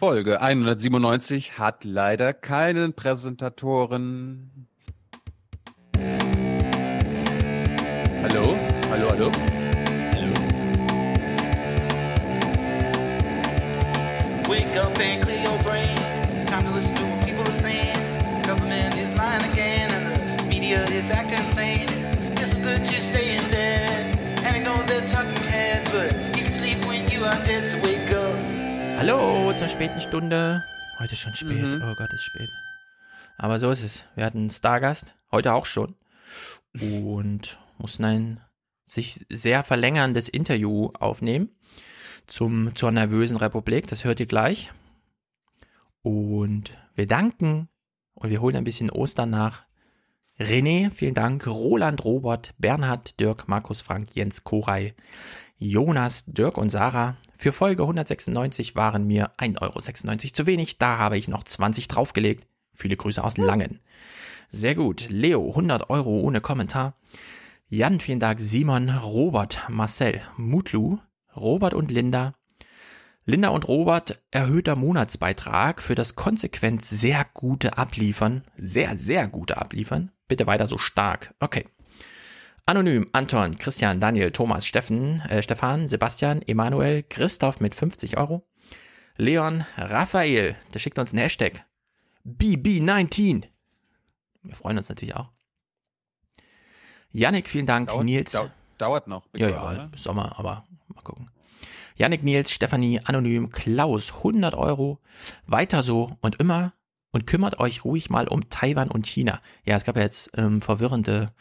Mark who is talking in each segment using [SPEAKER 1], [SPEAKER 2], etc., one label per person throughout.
[SPEAKER 1] Folge 197 hat leider keinen Präsentatoren. Hallo? Hallo, hallo?
[SPEAKER 2] Hallo?
[SPEAKER 3] Wake up and clear your brain. Time to listen to what people are saying. Government is lying again, and the media is acting insane. It's good to stay in bed. And I know they're talking heads, but you can sleep when you are dead, so wake.
[SPEAKER 2] Hallo zur späten Stunde. Heute ist schon spät.
[SPEAKER 1] Mhm.
[SPEAKER 2] Oh Gott, ist spät. Aber so ist es. Wir hatten einen Stargast, heute auch schon. Und mussten ein sich sehr verlängerndes Interview aufnehmen zum, zur nervösen Republik. Das hört ihr gleich. Und wir danken und wir holen ein bisschen Ostern nach. René, vielen Dank. Roland, Robert, Bernhard, Dirk, Markus, Frank, Jens, Koray, Jonas, Dirk und Sarah. Für Folge 196 waren mir 1,96 Euro zu wenig. Da habe ich noch 20 draufgelegt. Viele Grüße aus Langen. Sehr gut. Leo, 100 Euro ohne Kommentar. Jan, vielen Dank. Simon, Robert, Marcel, Mutlu, Robert und Linda. Linda und Robert, erhöhter Monatsbeitrag für das konsequent sehr gute Abliefern. Sehr, sehr gute Abliefern. Bitte weiter so stark. Okay. Anonym, Anton, Christian, Daniel, Thomas, Steffen, äh, Stefan, Sebastian, Emanuel, Christoph mit 50 Euro. Leon, Raphael, der schickt uns einen Hashtag. BB19. Wir freuen uns natürlich auch. Yannick, vielen Dank.
[SPEAKER 1] Dauert,
[SPEAKER 2] Nils.
[SPEAKER 1] dau dauert noch.
[SPEAKER 2] Ja, ja,
[SPEAKER 1] ne?
[SPEAKER 2] bis Sommer, aber mal gucken. Yannick, Nils, Stefanie, Anonym, Klaus, 100 Euro. Weiter so und immer und kümmert euch ruhig mal um Taiwan und China. Ja, es gab ja jetzt ähm, verwirrende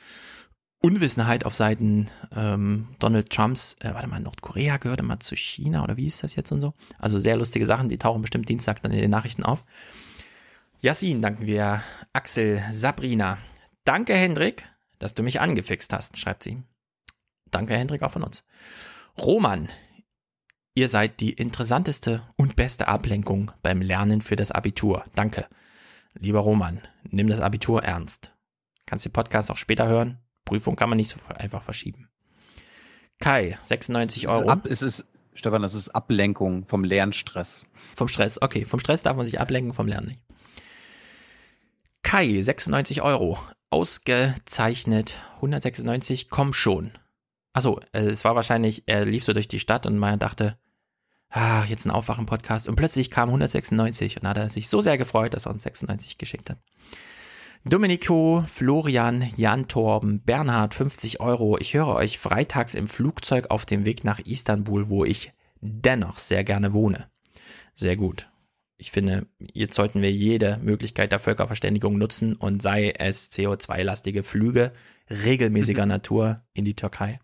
[SPEAKER 2] Unwissenheit auf Seiten ähm, Donald Trumps. Äh, warte mal, Nordkorea gehörte mal zu China oder wie ist das jetzt und so? Also sehr lustige Sachen, die tauchen bestimmt Dienstag dann in den Nachrichten auf. Yassin danken wir. Axel, Sabrina. Danke, Hendrik, dass du mich angefixt hast, schreibt sie. Danke, Hendrik, auch von uns. Roman, ihr seid die interessanteste und beste Ablenkung beim Lernen für das Abitur. Danke. Lieber Roman, nimm das Abitur ernst. Kannst den Podcast auch später hören. Prüfung kann man nicht so einfach verschieben. Kai, 96
[SPEAKER 1] Es ist,
[SPEAKER 2] Euro.
[SPEAKER 1] ab, es ist, Stefan, das ist Ablenkung vom Lernstress.
[SPEAKER 2] Vom Stress, okay. Vom Stress darf man sich ablenken, vom Lernen nicht. Kai, 96 Euro. Ausgezeichnet. 196, komm schon. Achso, äh, es war wahrscheinlich, er lief so durch die Stadt und man dachte, ah, jetzt ein Aufwachen-Podcast. Und plötzlich kam 196 und hat er sich so sehr gefreut, dass er uns 96 geschickt hat. Domenico, Florian, Jan Torben, Bernhard, 50 Euro. Ich höre euch freitags im Flugzeug auf dem Weg nach Istanbul, wo ich dennoch sehr gerne wohne. Sehr gut. Ich finde, jetzt sollten wir jede Möglichkeit der Völkerverständigung nutzen und sei es CO2-lastige Flüge regelmäßiger Natur in die Türkei.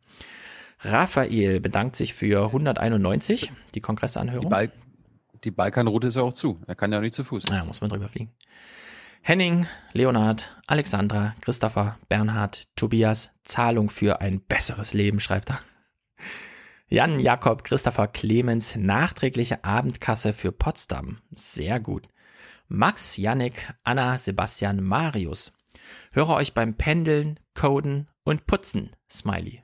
[SPEAKER 2] Raphael bedankt sich für 191, die
[SPEAKER 1] Die,
[SPEAKER 2] Kongressanhörung.
[SPEAKER 1] Bal die Balkanroute ist ja auch zu. Er kann ja nicht zu Fuß.
[SPEAKER 2] Ja, muss man drüber fliegen. Henning, Leonhard, Alexandra, Christopher, Bernhard, Tobias, Zahlung für ein besseres Leben, schreibt er. Jan, Jakob, Christopher, Clemens, nachträgliche Abendkasse für Potsdam. Sehr gut. Max, Yannick, Anna, Sebastian, Marius. Höre euch beim Pendeln, Coden und Putzen. Smiley.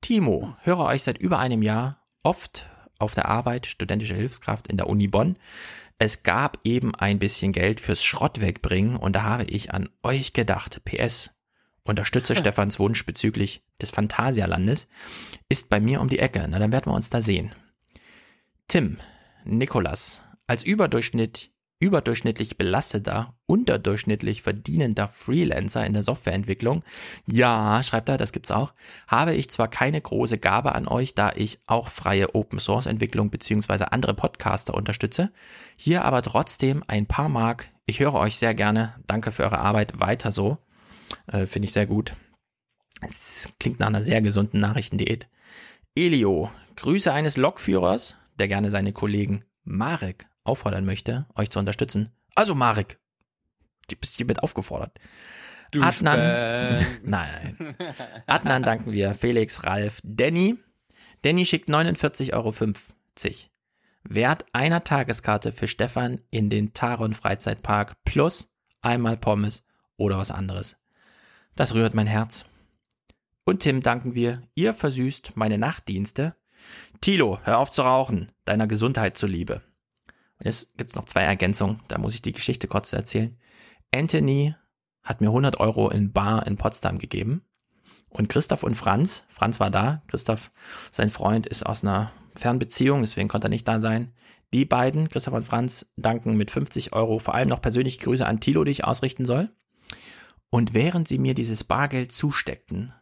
[SPEAKER 2] Timo, höre euch seit über einem Jahr oft auf der Arbeit, studentische Hilfskraft in der Uni Bonn. Es gab eben ein bisschen Geld fürs Schrott wegbringen und da habe ich an euch gedacht. PS. Unterstütze Stefans Wunsch bezüglich des Phantasialandes. Ist bei mir um die Ecke. Na, dann werden wir uns da sehen. Tim, Nikolas, als Überdurchschnitt, überdurchschnittlich belasteter, unterdurchschnittlich verdienender Freelancer in der Softwareentwicklung, ja, schreibt er, das gibt's auch, habe ich zwar keine große Gabe an euch, da ich auch freie Open Source Entwicklung beziehungsweise andere Podcaster unterstütze, hier aber trotzdem ein paar Mark. Ich höre euch sehr gerne. Danke für eure Arbeit. Weiter so. Äh, Finde ich sehr gut. Es klingt nach einer sehr gesunden Nachrichtendiät. Elio, Grüße eines Lokführers, der gerne seine Kollegen Marek auffordern möchte, euch zu unterstützen. Also Marek, du bist hiermit aufgefordert.
[SPEAKER 1] Du
[SPEAKER 2] Adnan,
[SPEAKER 1] Späh.
[SPEAKER 2] nein. Adnan danken wir, Felix, Ralf, Danny. Danny schickt 49,50 Euro. Wert einer Tageskarte für Stefan in den Taron Freizeitpark plus einmal Pommes oder was anderes. Das rührt mein Herz. Und Tim danken wir, ihr versüßt meine Nachtdienste. Tilo, hör auf zu rauchen, deiner Gesundheit zuliebe. Und jetzt gibt es noch zwei Ergänzungen, da muss ich die Geschichte kurz erzählen. Anthony hat mir 100 Euro in Bar in Potsdam gegeben. Und Christoph und Franz, Franz war da, Christoph, sein Freund, ist aus einer Fernbeziehung, deswegen konnte er nicht da sein. Die beiden, Christoph und Franz, danken mit 50 Euro vor allem noch persönliche Grüße an Tilo, die ich ausrichten soll. Und während sie mir dieses Bargeld zusteckten,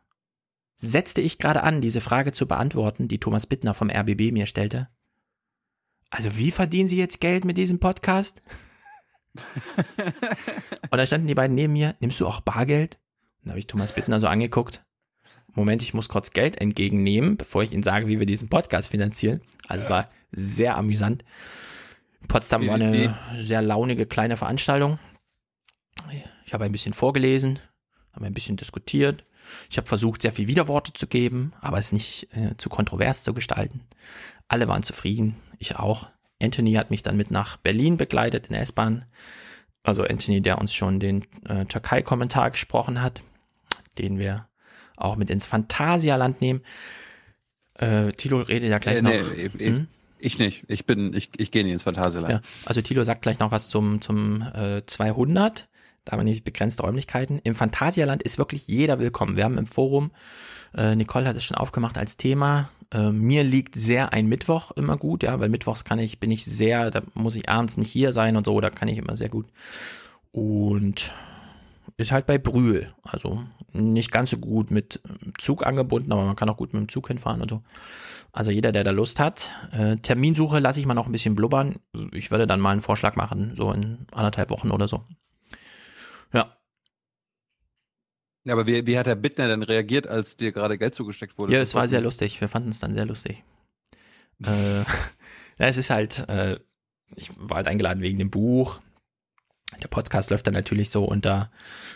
[SPEAKER 2] setzte ich gerade an, diese Frage zu beantworten, die Thomas Bittner vom RBB mir stellte. Also wie verdienen Sie jetzt Geld mit diesem Podcast? und da standen die beiden neben mir, nimmst du auch Bargeld? Und da habe ich Thomas Bittner so angeguckt. Moment, ich muss kurz Geld entgegennehmen, bevor ich Ihnen sage, wie wir diesen Podcast finanzieren. Also war sehr amüsant. Potsdam war eine sehr launige kleine Veranstaltung. Ich habe ein bisschen vorgelesen, habe ein bisschen diskutiert. Ich habe versucht, sehr viel Widerworte zu geben, aber es nicht äh, zu kontrovers zu gestalten. Alle waren zufrieden, ich auch. Anthony hat mich dann mit nach Berlin begleitet in der S-Bahn. Also Anthony, der uns schon den äh, Türkei-Kommentar gesprochen hat, den wir auch mit ins Phantasialand nehmen. Äh, Tilo redet ja gleich äh, noch.
[SPEAKER 1] Nee, hm? Ich nicht. Ich bin, ich, ich gehe nicht ins Phantasialand. Ja,
[SPEAKER 2] also Tilo sagt gleich noch was zum, zum äh, 200. Da haben wir nämlich begrenzte Räumlichkeiten. Im Phantasialand ist wirklich jeder willkommen. Wir haben im Forum, Nicole hat es schon aufgemacht als Thema. Äh, mir liegt sehr ein Mittwoch immer gut, ja, weil Mittwochs kann ich, bin ich sehr, da muss ich abends nicht hier sein und so, da kann ich immer sehr gut. Und ist halt bei Brühl. Also nicht ganz so gut mit Zug angebunden, aber man kann auch gut mit dem Zug hinfahren und so. Also jeder, der da Lust hat. Äh, Terminsuche lasse ich mal noch ein bisschen blubbern. Ich würde dann mal einen Vorschlag machen, so in anderthalb Wochen oder so. Ja.
[SPEAKER 1] Ja, aber wie, wie hat der Bittner denn reagiert, als dir gerade Geld zugesteckt wurde?
[SPEAKER 2] Ja, es war sehr lustig. Wir fanden es dann sehr lustig. äh, ja, es ist halt, äh, ich war halt eingeladen wegen dem Buch. Der Podcast läuft dann natürlich so unter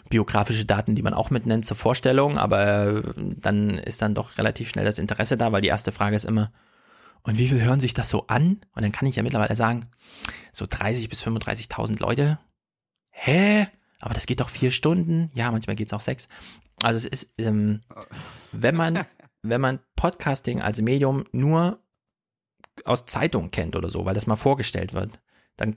[SPEAKER 2] biografische Daten, die man auch mitnennt zur Vorstellung, aber dann ist dann doch relativ schnell das Interesse da, weil die erste Frage ist immer, und wie viel hören sich das so an? Und dann kann ich ja mittlerweile sagen, so 30 bis 35.000 Leute. Hä? Aber das geht doch vier Stunden. Ja, manchmal geht es auch sechs. Also es ist, ähm, wenn man, wenn man Podcasting als Medium nur aus Zeitungen kennt oder so, weil das mal vorgestellt wird, dann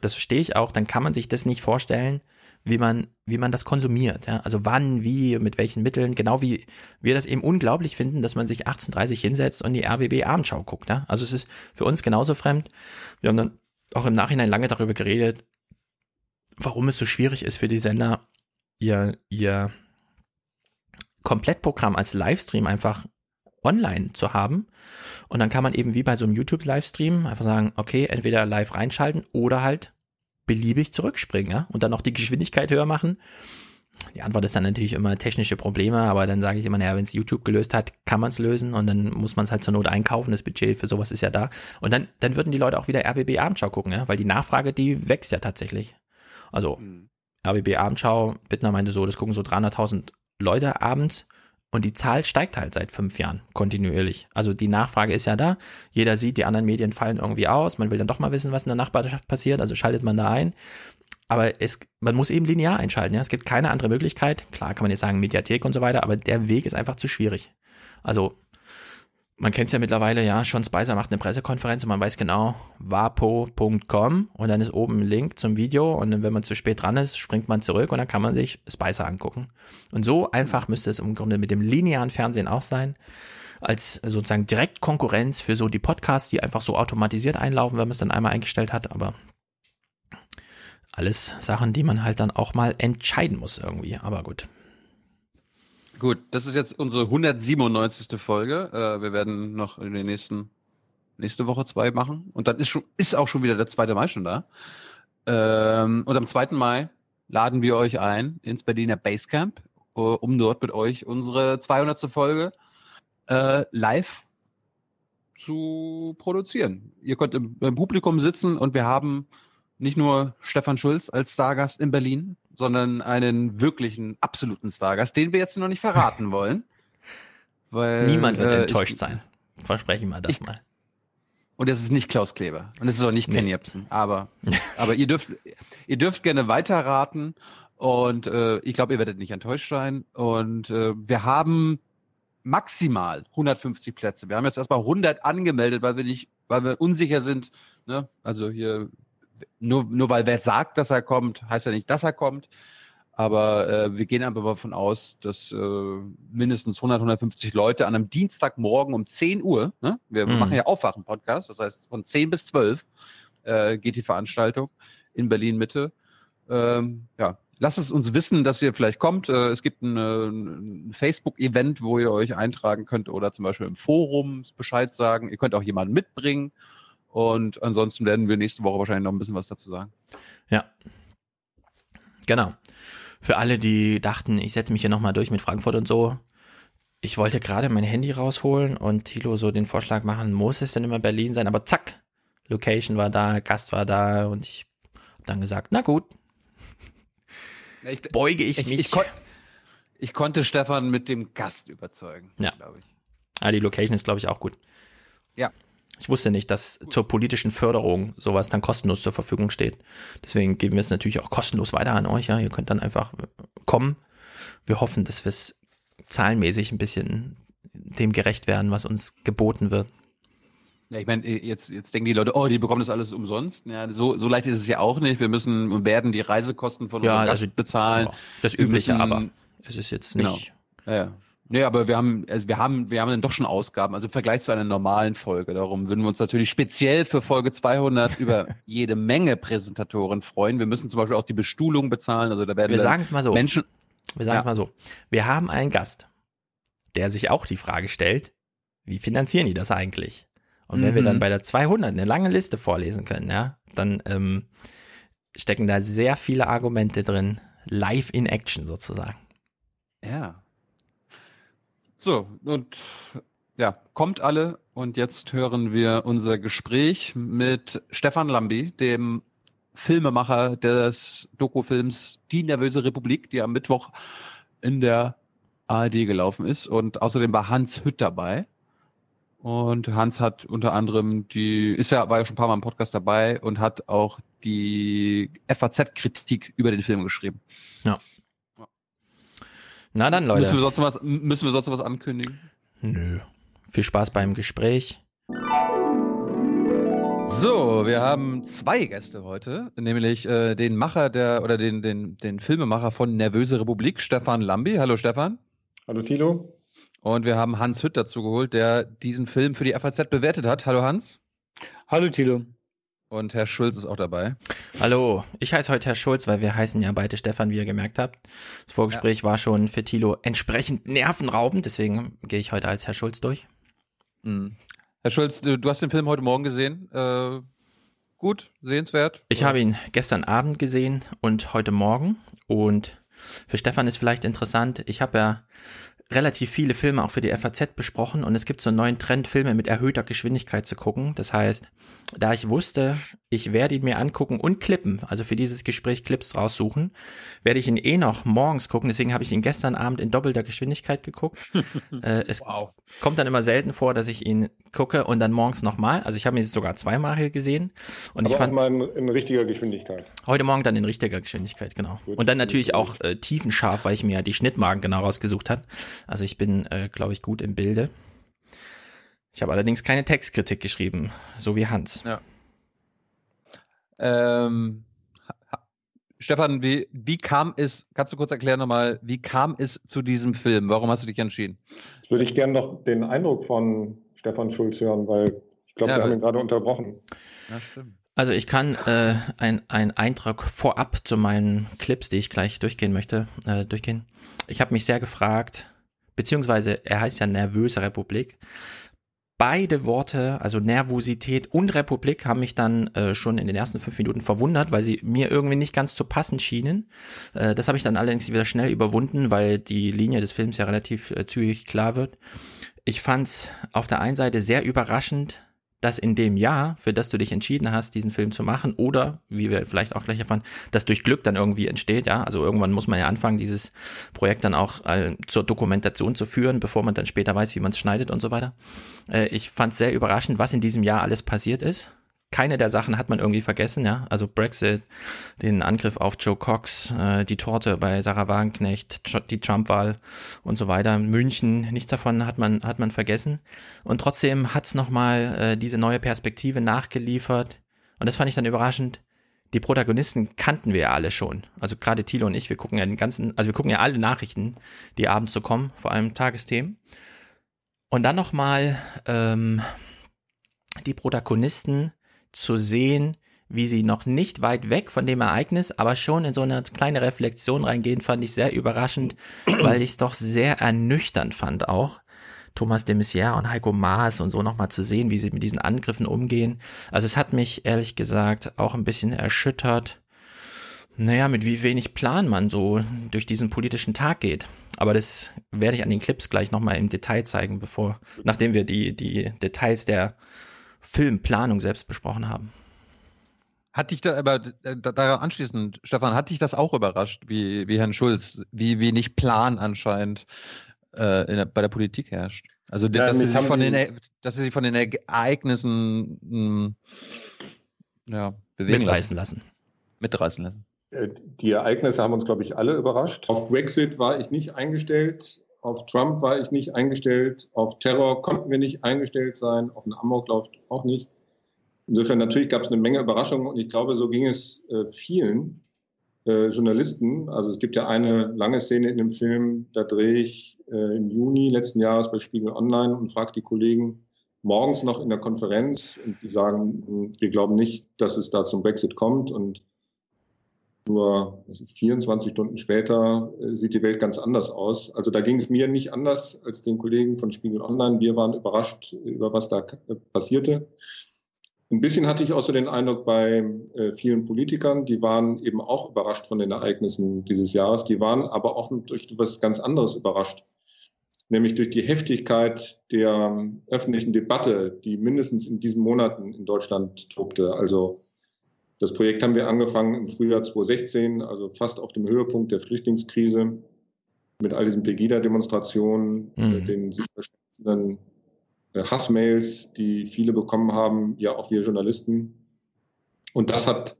[SPEAKER 2] das verstehe ich auch, dann kann man sich das nicht vorstellen, wie man, wie man das konsumiert. Ja? Also wann, wie, mit welchen Mitteln, genau wie wir das eben unglaublich finden, dass man sich 1830 hinsetzt und die RBB Abendschau guckt. Ja? Also es ist für uns genauso fremd. Wir haben dann auch im Nachhinein lange darüber geredet, warum es so schwierig ist für die Sender, ihr, ihr Komplettprogramm als Livestream einfach online zu haben. Und dann kann man eben wie bei so einem YouTube-Livestream einfach sagen, okay, entweder live reinschalten oder halt beliebig zurückspringen, ja, und dann noch die Geschwindigkeit höher machen. Die Antwort ist dann natürlich immer technische Probleme, aber dann sage ich immer, naja, wenn es YouTube gelöst hat, kann man es lösen und dann muss man es halt zur Not einkaufen. Das Budget für sowas ist ja da. Und dann, dann würden die Leute auch wieder RBB Abendschau gucken, ja, weil die Nachfrage, die wächst ja tatsächlich. Also mhm. RBB Abendschau, Bittner meinte so, das gucken so 300.000 Leute abends und die Zahl steigt halt seit fünf Jahren kontinuierlich. Also die Nachfrage ist ja da. Jeder sieht, die anderen Medien fallen irgendwie aus. Man will dann doch mal wissen, was in der Nachbarschaft passiert. Also schaltet man da ein. Aber es, man muss eben linear einschalten. Ja? Es gibt keine andere Möglichkeit. Klar kann man jetzt sagen Mediathek und so weiter, aber der Weg ist einfach zu schwierig. Also man kennt es ja mittlerweile, ja, Sean Spicer macht eine Pressekonferenz und man weiß genau, wapo.com und dann ist oben ein Link zum Video und wenn man zu spät dran ist, springt man zurück und dann kann man sich Spicer angucken. Und so einfach müsste es im Grunde mit dem linearen Fernsehen auch sein, als sozusagen Direktkonkurrenz für so die Podcasts, die einfach so automatisiert einlaufen, wenn man es dann einmal eingestellt hat, aber alles Sachen, die man halt dann auch mal entscheiden muss irgendwie, aber gut.
[SPEAKER 1] Gut, das ist jetzt unsere 197. Folge. Äh, wir werden noch in den nächsten nächste Woche zwei machen und dann ist schon ist auch schon wieder der 2. Mai schon da. Ähm, und am 2. Mai laden wir euch ein ins Berliner Basecamp, äh, um dort mit euch unsere 200. Folge äh, live zu produzieren. Ihr könnt im, im Publikum sitzen und wir haben nicht nur Stefan Schulz als Stargast in Berlin, sondern einen wirklichen, absoluten Stargast, den wir jetzt noch nicht verraten wollen.
[SPEAKER 2] Weil, Niemand wird äh, enttäuscht ich, sein. Versprechen wir das ich, mal.
[SPEAKER 1] Und es ist nicht Klaus Kleber. Und es ist auch nicht Ken nee. Jebsen. Aber, aber ihr dürft, ihr dürft gerne weiterraten. Und äh, ich glaube, ihr werdet nicht enttäuscht sein. Und äh, wir haben maximal 150 Plätze. Wir haben jetzt erstmal 100 angemeldet, weil wir nicht weil wir unsicher sind. Ne? Also hier, nur, nur weil wer sagt, dass er kommt, heißt ja nicht, dass er kommt. Aber äh, wir gehen einfach davon aus, dass äh, mindestens 100, 150 Leute an einem Dienstagmorgen um 10 Uhr, ne? wir, wir
[SPEAKER 2] Mhm.
[SPEAKER 1] machen ja Aufwachen-Podcast, das heißt von 10 bis 12 äh, geht die Veranstaltung in Berlin-Mitte. Ähm, ja, lasst es uns wissen, dass ihr vielleicht kommt. Äh, es gibt ein, äh, ein Facebook-Event, wo ihr euch eintragen könnt oder zum Beispiel im Forum Bescheid sagen. Ihr könnt auch jemanden mitbringen. Und ansonsten werden wir nächste Woche wahrscheinlich noch ein bisschen was dazu sagen.
[SPEAKER 2] Ja. Genau. Für alle, die dachten, ich setze mich hier nochmal durch mit Frankfurt und so. Ich wollte gerade mein Handy rausholen und Thilo so den Vorschlag machen, muss es denn immer Berlin sein? Aber zack, Location war da, Gast war da und ich habe dann gesagt, na gut,
[SPEAKER 1] Ich,
[SPEAKER 2] beuge ich,
[SPEAKER 1] ich,
[SPEAKER 2] mich.
[SPEAKER 1] ich, kon ich konnte Stefan mit dem Gast überzeugen,
[SPEAKER 2] Ja.
[SPEAKER 1] glaube ich.
[SPEAKER 2] ah, die Location ist, glaube ich, auch gut.
[SPEAKER 1] Ja.
[SPEAKER 2] Ich wusste nicht, dass zur politischen Förderung sowas dann kostenlos zur Verfügung steht. Deswegen geben wir es natürlich auch kostenlos weiter an euch. Ja, ihr könnt dann einfach kommen. Wir hoffen, dass wir es zahlenmäßig ein bisschen dem gerecht werden, was uns geboten wird.
[SPEAKER 1] Ja, ich meine, jetzt, jetzt denken die Leute, oh, die bekommen das alles umsonst. Ja, so, so leicht ist es ja auch nicht. Wir müssen und werden die Reisekosten von
[SPEAKER 2] Ja, also-
[SPEAKER 1] bezahlen.
[SPEAKER 2] Das Übliche,
[SPEAKER 1] müssen-
[SPEAKER 2] aber es ist jetzt
[SPEAKER 1] Genau.
[SPEAKER 2] nicht.
[SPEAKER 1] Ja, ja. Nee, aber wir haben, also wir haben, wir haben dann doch schon Ausgaben, also im Vergleich zu einer normalen Folge. Darum würden wir uns natürlich speziell für Folge 200 über jede Menge Präsentatoren freuen. Wir müssen zum Beispiel auch die Bestuhlung bezahlen, also da werden
[SPEAKER 2] Wir sagen es mal so.
[SPEAKER 1] Menschen,
[SPEAKER 2] Wir sagen
[SPEAKER 1] Ja.
[SPEAKER 2] es mal so. Wir haben einen Gast, der sich auch die Frage stellt, wie finanzieren die das eigentlich? Und wenn wir
[SPEAKER 1] Mhm.
[SPEAKER 2] dann bei der 200 eine lange Liste vorlesen können, ja, dann ähm, stecken da sehr viele Argumente drin, live in action sozusagen.
[SPEAKER 1] Ja. So, und ja, kommt alle und jetzt hören wir unser Gespräch mit Stefan Lambi, dem Filmemacher des Dokufilms Die nervöse Republik, die am Mittwoch in der ARD gelaufen ist. Und außerdem war Hans Hütt dabei. Und Hans hat unter anderem die, ist ja, war ja schon ein paar Mal im Podcast dabei und hat auch die FAZ-Kritik über den Film geschrieben.
[SPEAKER 2] Na dann,
[SPEAKER 1] Müssen wir
[SPEAKER 2] Leute.
[SPEAKER 1] sonst was, müssen wir sonst noch was ankündigen?
[SPEAKER 2] Nö. Viel Spaß beim Gespräch.
[SPEAKER 1] So, wir haben zwei Gäste heute, nämlich äh, den Macher der oder den, den, den Filmemacher von Nervöse Republik, Stefan Lambi. Hallo Stefan.
[SPEAKER 4] Hallo Tilo.
[SPEAKER 1] Und wir haben Hans Hütt dazu geholt, der diesen Film für die FAZ bewertet hat. Hallo Hans.
[SPEAKER 4] Hallo Tilo.
[SPEAKER 1] Und Herr Schulz ist auch dabei.
[SPEAKER 2] Hallo, ich heiße heute Herr Schulz, weil wir heißen ja beide Stefan, wie ihr gemerkt habt. Das Vorgespräch war schon für Thilo entsprechend nervenraubend, deswegen gehe ich heute als Herr Schulz durch.
[SPEAKER 1] Mhm. Herr Schulz, du, du hast den Film heute Morgen gesehen. Äh, gut, sehenswert.
[SPEAKER 2] Ich habe ihn gestern Abend gesehen und heute Morgen. Und für Stefan ist vielleicht interessant, ich habe ja relativ viele Filme auch für die FAZ besprochen und es gibt so einen neuen Trend, Filme mit erhöhter Geschwindigkeit zu gucken. Das heißt, da ich wusste, ich werde ihn mir angucken und klippen, also für dieses Gespräch Clips raussuchen, werde ich ihn eh noch morgens gucken. Deswegen habe ich ihn gestern Abend in doppelter Geschwindigkeit geguckt. äh, es
[SPEAKER 1] Wow.
[SPEAKER 2] kommt dann immer selten vor, dass ich ihn gucke und dann morgens nochmal. Also ich habe ihn jetzt sogar zweimal hier gesehen und
[SPEAKER 4] Aber
[SPEAKER 2] ich fand
[SPEAKER 4] mal in, in richtiger Geschwindigkeit.
[SPEAKER 2] Heute Morgen dann in richtiger Geschwindigkeit, genau.
[SPEAKER 4] Gut,
[SPEAKER 2] und dann natürlich
[SPEAKER 4] gut.
[SPEAKER 2] auch äh, tiefenscharf, weil ich mir ja die Schnittmarken genau rausgesucht habe. Also ich bin, äh, glaube ich, gut im Bilde. Ich habe allerdings keine Textkritik geschrieben, so wie Hans.
[SPEAKER 1] Ähm, ha- ha- Stefan, wie, wie kam es, kannst du kurz erklären nochmal, wie kam es zu diesem Film? Warum hast du dich entschieden?
[SPEAKER 4] Jetzt würde ich gerne noch den Eindruck von Stefan Schulz hören, weil ich glaube,
[SPEAKER 1] Ja,
[SPEAKER 4] wir haben ihn gerade unterbrochen.
[SPEAKER 1] Ja, stimmt.
[SPEAKER 2] Also ich kann äh, ein, ein Eintrag vorab zu meinen Clips, die ich gleich durchgehen möchte, äh, durchgehen. Ich habe mich sehr gefragt, beziehungsweise er heißt ja Nervöse Republik. Beide Worte, also Nervosität und Republik, haben mich dann äh, schon in den ersten fünf Minuten verwundert, weil sie mir irgendwie nicht ganz zu passen schienen. Äh, das habe ich dann allerdings wieder schnell überwunden, weil die Linie des Films ja relativ äh, zügig klar wird. Ich fand's auf der einen Seite sehr überraschend, dass in dem Jahr, für das du dich entschieden hast, diesen Film zu machen, oder, wie wir vielleicht auch gleich erfahren, das durch Glück dann irgendwie entsteht, ja, also irgendwann muss man ja anfangen, dieses Projekt dann auch äh, zur Dokumentation zu führen, bevor man dann später weiß, wie man es schneidet und so weiter. Äh, ich fand es sehr überraschend, was in diesem Jahr alles passiert ist. Keine der Sachen hat man irgendwie vergessen, ja. Also Brexit, den Angriff auf Joe Cox, äh, die Torte bei Sarah Wagenknecht, die Trump-Wahl und so weiter, München, nichts davon hat man, hat man vergessen. Und trotzdem hat's nochmal äh, diese neue Perspektive nachgeliefert. Und das fand ich dann überraschend. Die Protagonisten kannten wir ja alle schon. Also gerade Thilo und ich, wir gucken ja den ganzen, also wir gucken ja alle Nachrichten, die abends so kommen, vor allem Tagesthemen. Und dann nochmal ähm, die Protagonisten zu sehen, wie sie noch nicht weit weg von dem Ereignis, aber schon in so eine kleine Reflexion reingehen, fand ich sehr überraschend, weil ich es doch sehr ernüchternd fand auch. Thomas de Maizière und Heiko Maas und so nochmal zu sehen, wie sie mit diesen Angriffen umgehen. Also es hat mich ehrlich gesagt auch ein bisschen erschüttert. Naja, mit wie wenig Plan man so durch diesen politischen Tag geht. Aber das werde ich an den Clips gleich nochmal im Detail zeigen, bevor, nachdem wir die, die Details der Filmplanung selbst besprochen haben.
[SPEAKER 1] Hat dich da, aber äh, daran anschließend, Stefan, hat dich das auch überrascht, wie, wie Herrn Schulz, wie wenig Plan anscheinend äh, der, bei der Politik herrscht? Also, ja, dass, sie sich von den, e, dass sie sich von den Ereignissen mh, hm, ja,
[SPEAKER 2] bewegen mitreißen lassen. lassen.
[SPEAKER 1] Mitreißen lassen.
[SPEAKER 4] Äh, die Ereignisse haben uns, glaube ich, alle überrascht. Auf Brexit war ich nicht eingestellt. Auf Trump war ich nicht eingestellt, auf Terror konnten wir nicht eingestellt sein, auf einen Amoklauf auch nicht. Insofern natürlich gab es eine Menge Überraschungen und ich glaube, so ging es äh, vielen äh, Journalisten. Also es gibt ja eine lange Szene in dem Film, da drehe ich äh, im Juni letzten Jahres bei Spiegel Online und frage die Kollegen morgens noch in der Konferenz und die sagen, hm, wir glauben nicht, dass es da zum Brexit kommt und nur 24 Stunden später äh, sieht die Welt ganz anders aus. Also da ging es mir nicht anders als den Kollegen von Spiegel Online. Wir waren überrascht über was da passierte. Ein bisschen hatte ich auch so den Eindruck bei äh, vielen Politikern, die waren eben auch überrascht von den Ereignissen dieses Jahres. Die waren aber auch durch etwas ganz anderes überrascht, nämlich durch die Heftigkeit der ähm, öffentlichen Debatte, die mindestens in diesen Monaten in Deutschland tobte. Also das Projekt haben wir angefangen im Frühjahr 2016, also fast auf dem Höhepunkt der Flüchtlingskrise, mit all diesen Pegida-Demonstrationen, mhm. den sich verschiedenen äh, Hassmails, die viele bekommen haben, ja auch wir Journalisten. Und das hat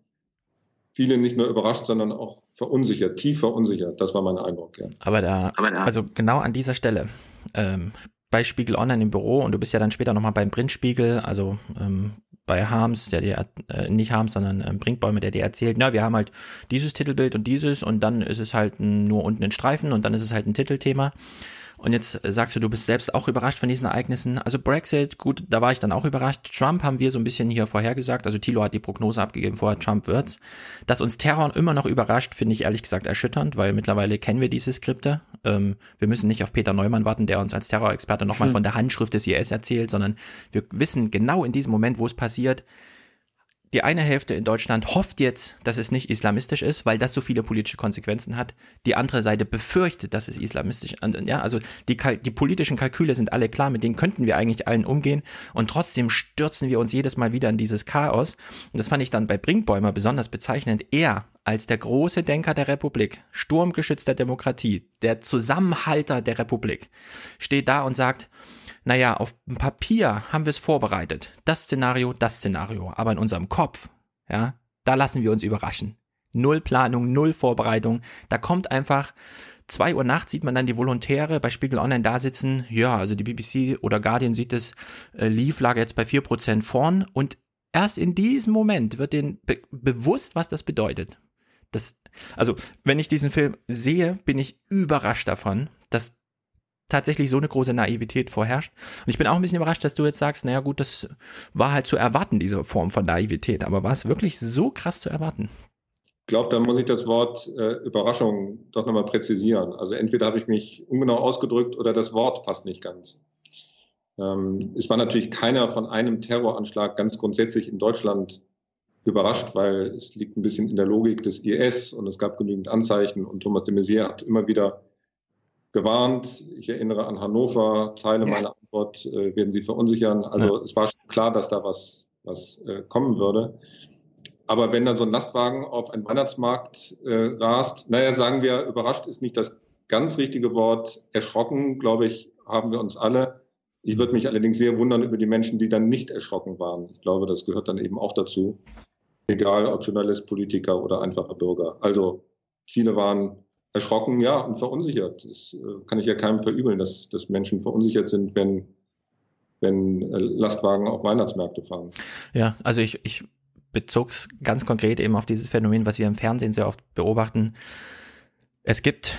[SPEAKER 4] viele nicht nur überrascht, sondern auch verunsichert, tief verunsichert. Das war mein Eindruck. Ja.
[SPEAKER 2] Aber da, also genau an dieser Stelle, ähm, bei Spiegel Online im Büro und du bist ja dann später nochmal beim Printspiegel, also ähm, bei Harms, der dir, äh, nicht Harms, sondern ähm, Brinkbäume, der dir erzählt, na, wir haben halt dieses Titelbild und dieses und dann ist es halt nur unten ein Streifen und dann ist es halt ein Titelthema. Und jetzt sagst du, du bist selbst auch überrascht von diesen Ereignissen. Also Brexit, gut, da war ich dann auch überrascht. Trump haben wir so ein bisschen hier vorhergesagt. Also Thilo hat die Prognose abgegeben, vorher Trump wird's. Dass uns Terror immer noch überrascht, finde ich ehrlich gesagt erschütternd, weil mittlerweile kennen wir diese Skripte. Ähm, wir müssen nicht auf Peter Neumann warten, der uns als Terrorexperte nochmal hm. von der Handschrift des IS erzählt, sondern wir wissen genau in diesem Moment, wo es passiert, die eine Hälfte in Deutschland hofft jetzt, dass es nicht islamistisch ist, weil das so viele politische Konsequenzen hat. Die andere Seite befürchtet, dass es islamistisch ist. Ja, also die, die politischen Kalküle sind alle klar, mit denen könnten wir eigentlich allen umgehen. Und trotzdem stürzen wir uns jedes Mal wieder in dieses Chaos. Und das fand ich dann bei Brinkbäumer besonders bezeichnend. Er als der große Denker der Republik, Sturmgeschütz der Demokratie, der Zusammenhalter der Republik, steht da und sagt, naja, auf dem Papier haben wir es vorbereitet. Das Szenario, das Szenario. Aber in unserem Kopf, ja, da lassen wir uns überraschen. Null Planung, null Vorbereitung. Da kommt einfach, zwei Uhr nachts sieht man dann die Volontäre bei Spiegel Online da sitzen. Ja, also die BBC oder Guardian sieht es, äh, Leaf lag jetzt bei vier Prozent vorn und erst in diesem Moment wird denen be bewusst, was das bedeutet. Das, also, wenn ich diesen Film sehe, bin ich überrascht davon, dass tatsächlich so eine große Naivität vorherrscht. Und ich bin auch ein bisschen überrascht, dass du jetzt sagst, naja gut, das war halt zu erwarten, diese Form von Naivität. Aber war es wirklich so krass zu erwarten?
[SPEAKER 4] Ich glaube, da muss ich das Wort äh, Überraschung doch nochmal präzisieren. Also entweder habe ich mich ungenau ausgedrückt oder das Wort passt nicht ganz. Ähm, es war natürlich keiner von einem Terroranschlag ganz grundsätzlich in Deutschland überrascht, weil es liegt ein bisschen in der Logik des IS und es gab genügend Anzeichen und Thomas de Maizière hat immer wieder gewarnt. Ich erinnere an Hannover. Teile meiner Antwort äh, werden Sie verunsichern. Also ja. es war schon klar, dass da was, was äh, kommen würde. Aber wenn dann so ein Lastwagen auf einen Weihnachtsmarkt äh, rast, naja, sagen wir, überrascht ist nicht das ganz richtige Wort. Erschrocken, glaube ich, haben wir uns alle. Ich würde mich allerdings sehr wundern über die Menschen, die dann nicht erschrocken waren. Ich glaube, das gehört dann eben auch dazu. Egal ob Journalist, Politiker oder einfacher Bürger. Also viele waren erschrocken, ja, und verunsichert. Das äh, kann ich ja keinem verübeln, dass, dass Menschen verunsichert sind, wenn, wenn äh, Lastwagen auf Weihnachtsmärkte fahren.
[SPEAKER 2] Ja, also ich, ich bezog es ganz konkret eben auf dieses Phänomen, was wir im Fernsehen sehr oft beobachten. Es gibt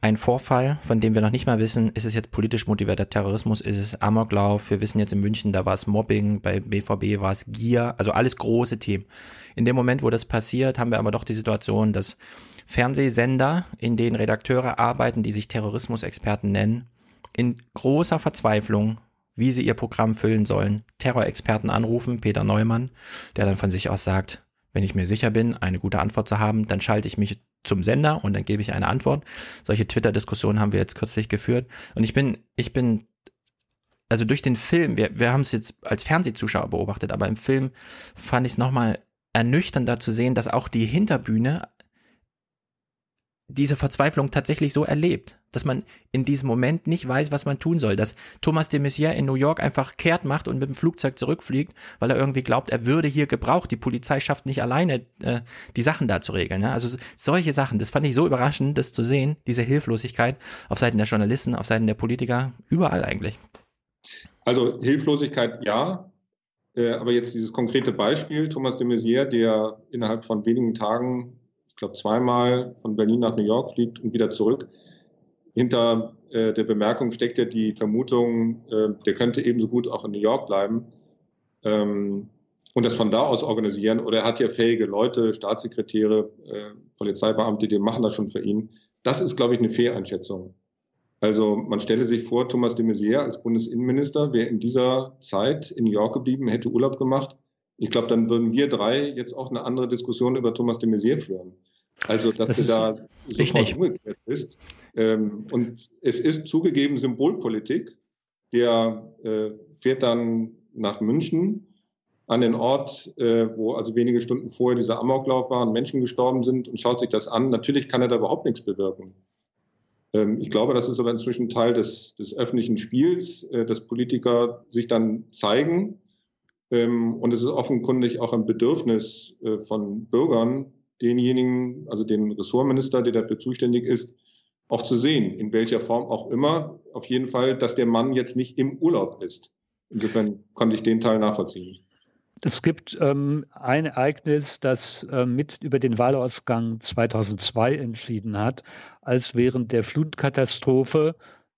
[SPEAKER 2] einen Vorfall, von dem wir noch nicht mal wissen, ist es jetzt politisch motivierter Terrorismus, ist es Amoklauf, wir wissen jetzt in München, da war es Mobbing, bei BVB war es Gier, also alles große Themen. In dem Moment, wo das passiert, haben wir aber doch die Situation, dass Fernsehsender, in denen Redakteure arbeiten, die sich Terrorismusexperten nennen, in großer Verzweiflung wie sie ihr Programm füllen sollen, Terrorexperten anrufen, Peter Neumann, der dann von sich aus sagt, wenn ich mir sicher bin, eine gute Antwort zu haben, dann schalte ich mich zum Sender und dann gebe ich eine Antwort. Solche Twitter-Diskussionen haben wir jetzt kürzlich geführt. Und ich bin, ich bin, also durch den Film, wir, wir haben es jetzt als Fernsehzuschauer beobachtet, aber im Film fand ich es nochmal ernüchternder zu sehen, dass auch die Hinterbühne diese Verzweiflung tatsächlich so erlebt, dass man in diesem Moment nicht weiß, was man tun soll, dass Thomas de Maizière in New York einfach kehrt macht und mit dem Flugzeug zurückfliegt, weil er irgendwie glaubt, er würde hier gebraucht. Die Polizei schafft nicht alleine, äh, die Sachen da zu regeln. Ja? Also solche Sachen, das fand ich so überraschend, das zu sehen, diese Hilflosigkeit auf Seiten der Journalisten, auf Seiten der Politiker, überall eigentlich.
[SPEAKER 4] Also Hilflosigkeit ja, äh, aber jetzt dieses konkrete Beispiel, Thomas de Maizière, der innerhalb von wenigen Tagen glaube, zweimal von Berlin nach New York fliegt und wieder zurück. Hinter äh, der Bemerkung steckt ja die Vermutung, äh, der könnte ebenso gut auch in New York bleiben ähm, und das von da aus organisieren. Oder er hat ja fähige Leute, Staatssekretäre, äh, Polizeibeamte, die machen das schon für ihn. Das ist, glaube ich, eine Fehleinschätzung. Also man stelle sich vor, Thomas de Maizière als Bundesinnenminister wäre in dieser Zeit in New York geblieben, hätte Urlaub gemacht ich glaube, dann würden wir drei jetzt auch eine andere Diskussion über Thomas de Maizière führen. Also, dass das du da sofort umgekehrt bist. Ähm, und es ist zugegeben Symbolpolitik. Der äh, fährt dann nach München an den Ort, äh, wo also wenige Stunden vorher dieser Amoklauf war und Menschen gestorben sind und schaut sich das an. Natürlich kann er da überhaupt nichts bewirken. Ähm, ich glaube, das ist aber inzwischen Teil des, des öffentlichen Spiels, äh, dass Politiker sich dann zeigen ähm, und es ist offenkundig auch ein Bedürfnis äh, von Bürgern, denjenigen, also den Ressortminister, der dafür zuständig ist, auch zu sehen, in welcher Form auch immer. Auf jeden Fall, dass der Mann jetzt nicht im Urlaub ist. Insofern konnte ich den Teil nachvollziehen.
[SPEAKER 5] Es gibt ähm, ein Ereignis, das äh, mit über den Wahlausgang 2002 entschieden hat, als während der Flutkatastrophe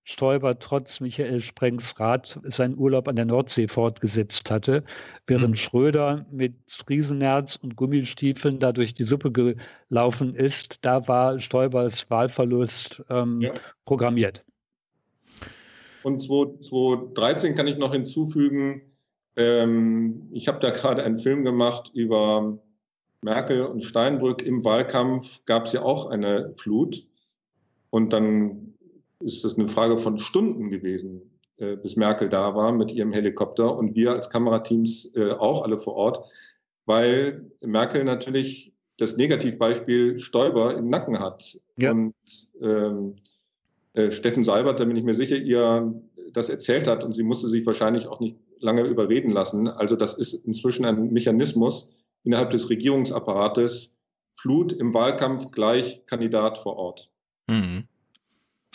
[SPEAKER 5] Stoiber trotz Michael Sprengs Rat seinen Urlaub an der Nordsee fortgesetzt hatte, während mhm. Schröder mit Riesenherz und Gummistiefeln da durch die Suppe gelaufen ist. Da war Stoibers Wahlverlust ähm, ja. programmiert.
[SPEAKER 4] Und 2013 kann ich noch hinzufügen, ähm, ich habe da gerade einen Film gemacht über Merkel und Steinbrück. Im Wahlkampf gab es ja auch eine Flut. Und dann ist das eine Frage von Stunden gewesen, äh, bis Merkel da war mit ihrem Helikopter und wir als Kamerateams äh, auch alle vor Ort, weil Merkel natürlich das Negativbeispiel Stoiber im Nacken hat. Ja. Und ähm, äh, Steffen Seibert, da bin ich mir sicher, ihr das erzählt hat und sie musste sich wahrscheinlich auch nicht lange überreden lassen. Also das ist inzwischen ein Mechanismus innerhalb des Regierungsapparates, Flut im Wahlkampf gleich Kandidat vor Ort. Mhm.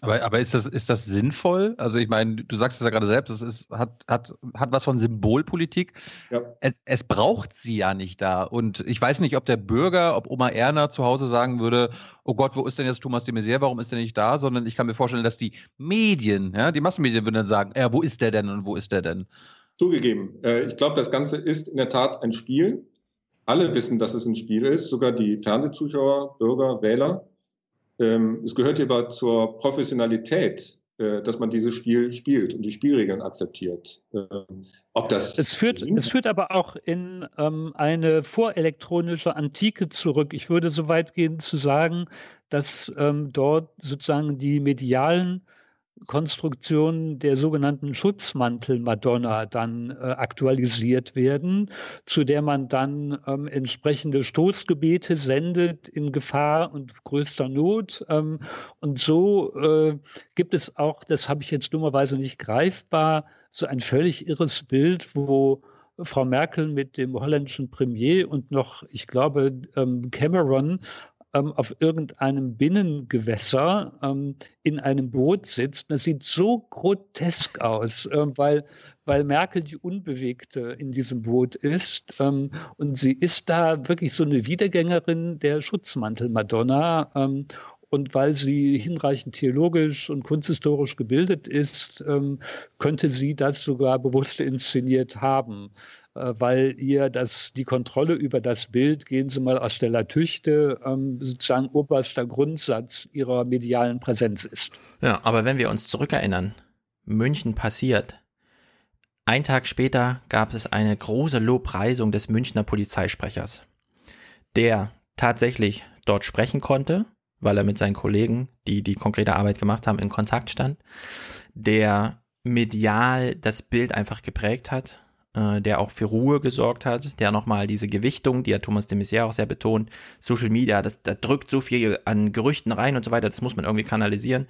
[SPEAKER 1] Aber, aber ist, das, ist das sinnvoll? Also ich meine, du sagst es ja gerade selbst, es ist, hat, hat, hat was von Symbolpolitik. Ja. Es, es braucht sie ja nicht da. Und ich weiß nicht, ob der Bürger, ob Oma Erna zu Hause sagen würde, oh Gott, wo ist denn jetzt Thomas de Maizière, warum ist der nicht da? Sondern ich kann mir vorstellen, dass die Medien, ja, die Massenmedien würden dann sagen, ja, wo ist der denn und wo ist der denn?
[SPEAKER 4] Zugegeben. Äh, ich glaube, das Ganze ist in der Tat ein Spiel. Alle wissen, dass es ein Spiel ist, sogar die Fernsehzuschauer, Bürger, Wähler. Ähm, es gehört aber zur Professionalität, äh, dass man dieses Spiel spielt und die Spielregeln akzeptiert.
[SPEAKER 5] Ähm, ob das es, führt, es führt aber auch in ähm, eine vorelektronische Antike zurück. Ich würde so weit gehen zu sagen, dass ähm, dort sozusagen die medialen Konstruktion der sogenannten Schutzmantel-Madonna dann äh, aktualisiert werden, zu der man dann ähm, entsprechende Stoßgebete sendet in Gefahr und größter Not. Ähm, und so äh, gibt es auch, das habe ich jetzt dummerweise nicht greifbar, so ein völlig irres Bild, wo Frau Merkel mit dem holländischen Premier und noch, ich glaube, ähm, Cameron ähm, auf irgendeinem Binnengewässer ähm, in einem Boot sitzt. Das sieht so grotesk aus, äh, weil, weil Merkel die Unbewegte in diesem Boot ist. Ähm, und sie ist da wirklich so eine Wiedergängerin der Schutzmantel-Madonna. Ähm, und weil sie hinreichend theologisch und kunsthistorisch gebildet ist, ähm, könnte sie das sogar bewusst inszeniert haben. Äh, weil ihr das, die Kontrolle über das Bild, gehen Sie mal aus der Latüchte, ähm, sozusagen oberster Grundsatz ihrer medialen Präsenz ist.
[SPEAKER 2] Ja, aber wenn wir uns zurückerinnern, München passiert. Ein Tag später gab es eine große Lobpreisung des Münchner Polizeisprechers, der tatsächlich dort sprechen konnte, weil er mit seinen Kollegen, die die konkrete Arbeit gemacht haben, in Kontakt stand, der medial das Bild einfach geprägt hat der auch für Ruhe gesorgt hat, der nochmal diese Gewichtung, die ja Thomas de Maizière auch sehr betont, Social Media, das, da drückt so viel an Gerüchten rein und so weiter, das muss man irgendwie kanalisieren.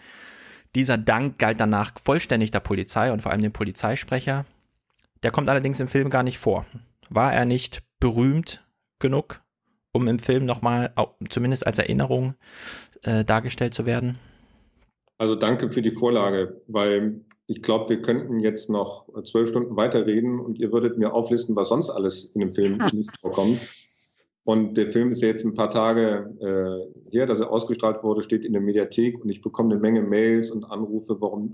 [SPEAKER 2] Dieser Dank galt danach vollständig der Polizei und vor allem dem Polizeisprecher. Der kommt allerdings im Film gar nicht vor. War er nicht berühmt genug, um im Film nochmal, zumindest als Erinnerung, äh, dargestellt zu werden?
[SPEAKER 4] Also danke für die Vorlage, weil ich glaube, wir könnten jetzt noch zwölf Stunden weiterreden und ihr würdet mir auflisten, was sonst alles in dem Film nicht vorkommt. Und der Film ist ja jetzt ein paar Tage äh, her, dass er ausgestrahlt wurde, steht in der Mediathek und ich bekomme eine Menge Mails und Anrufe, warum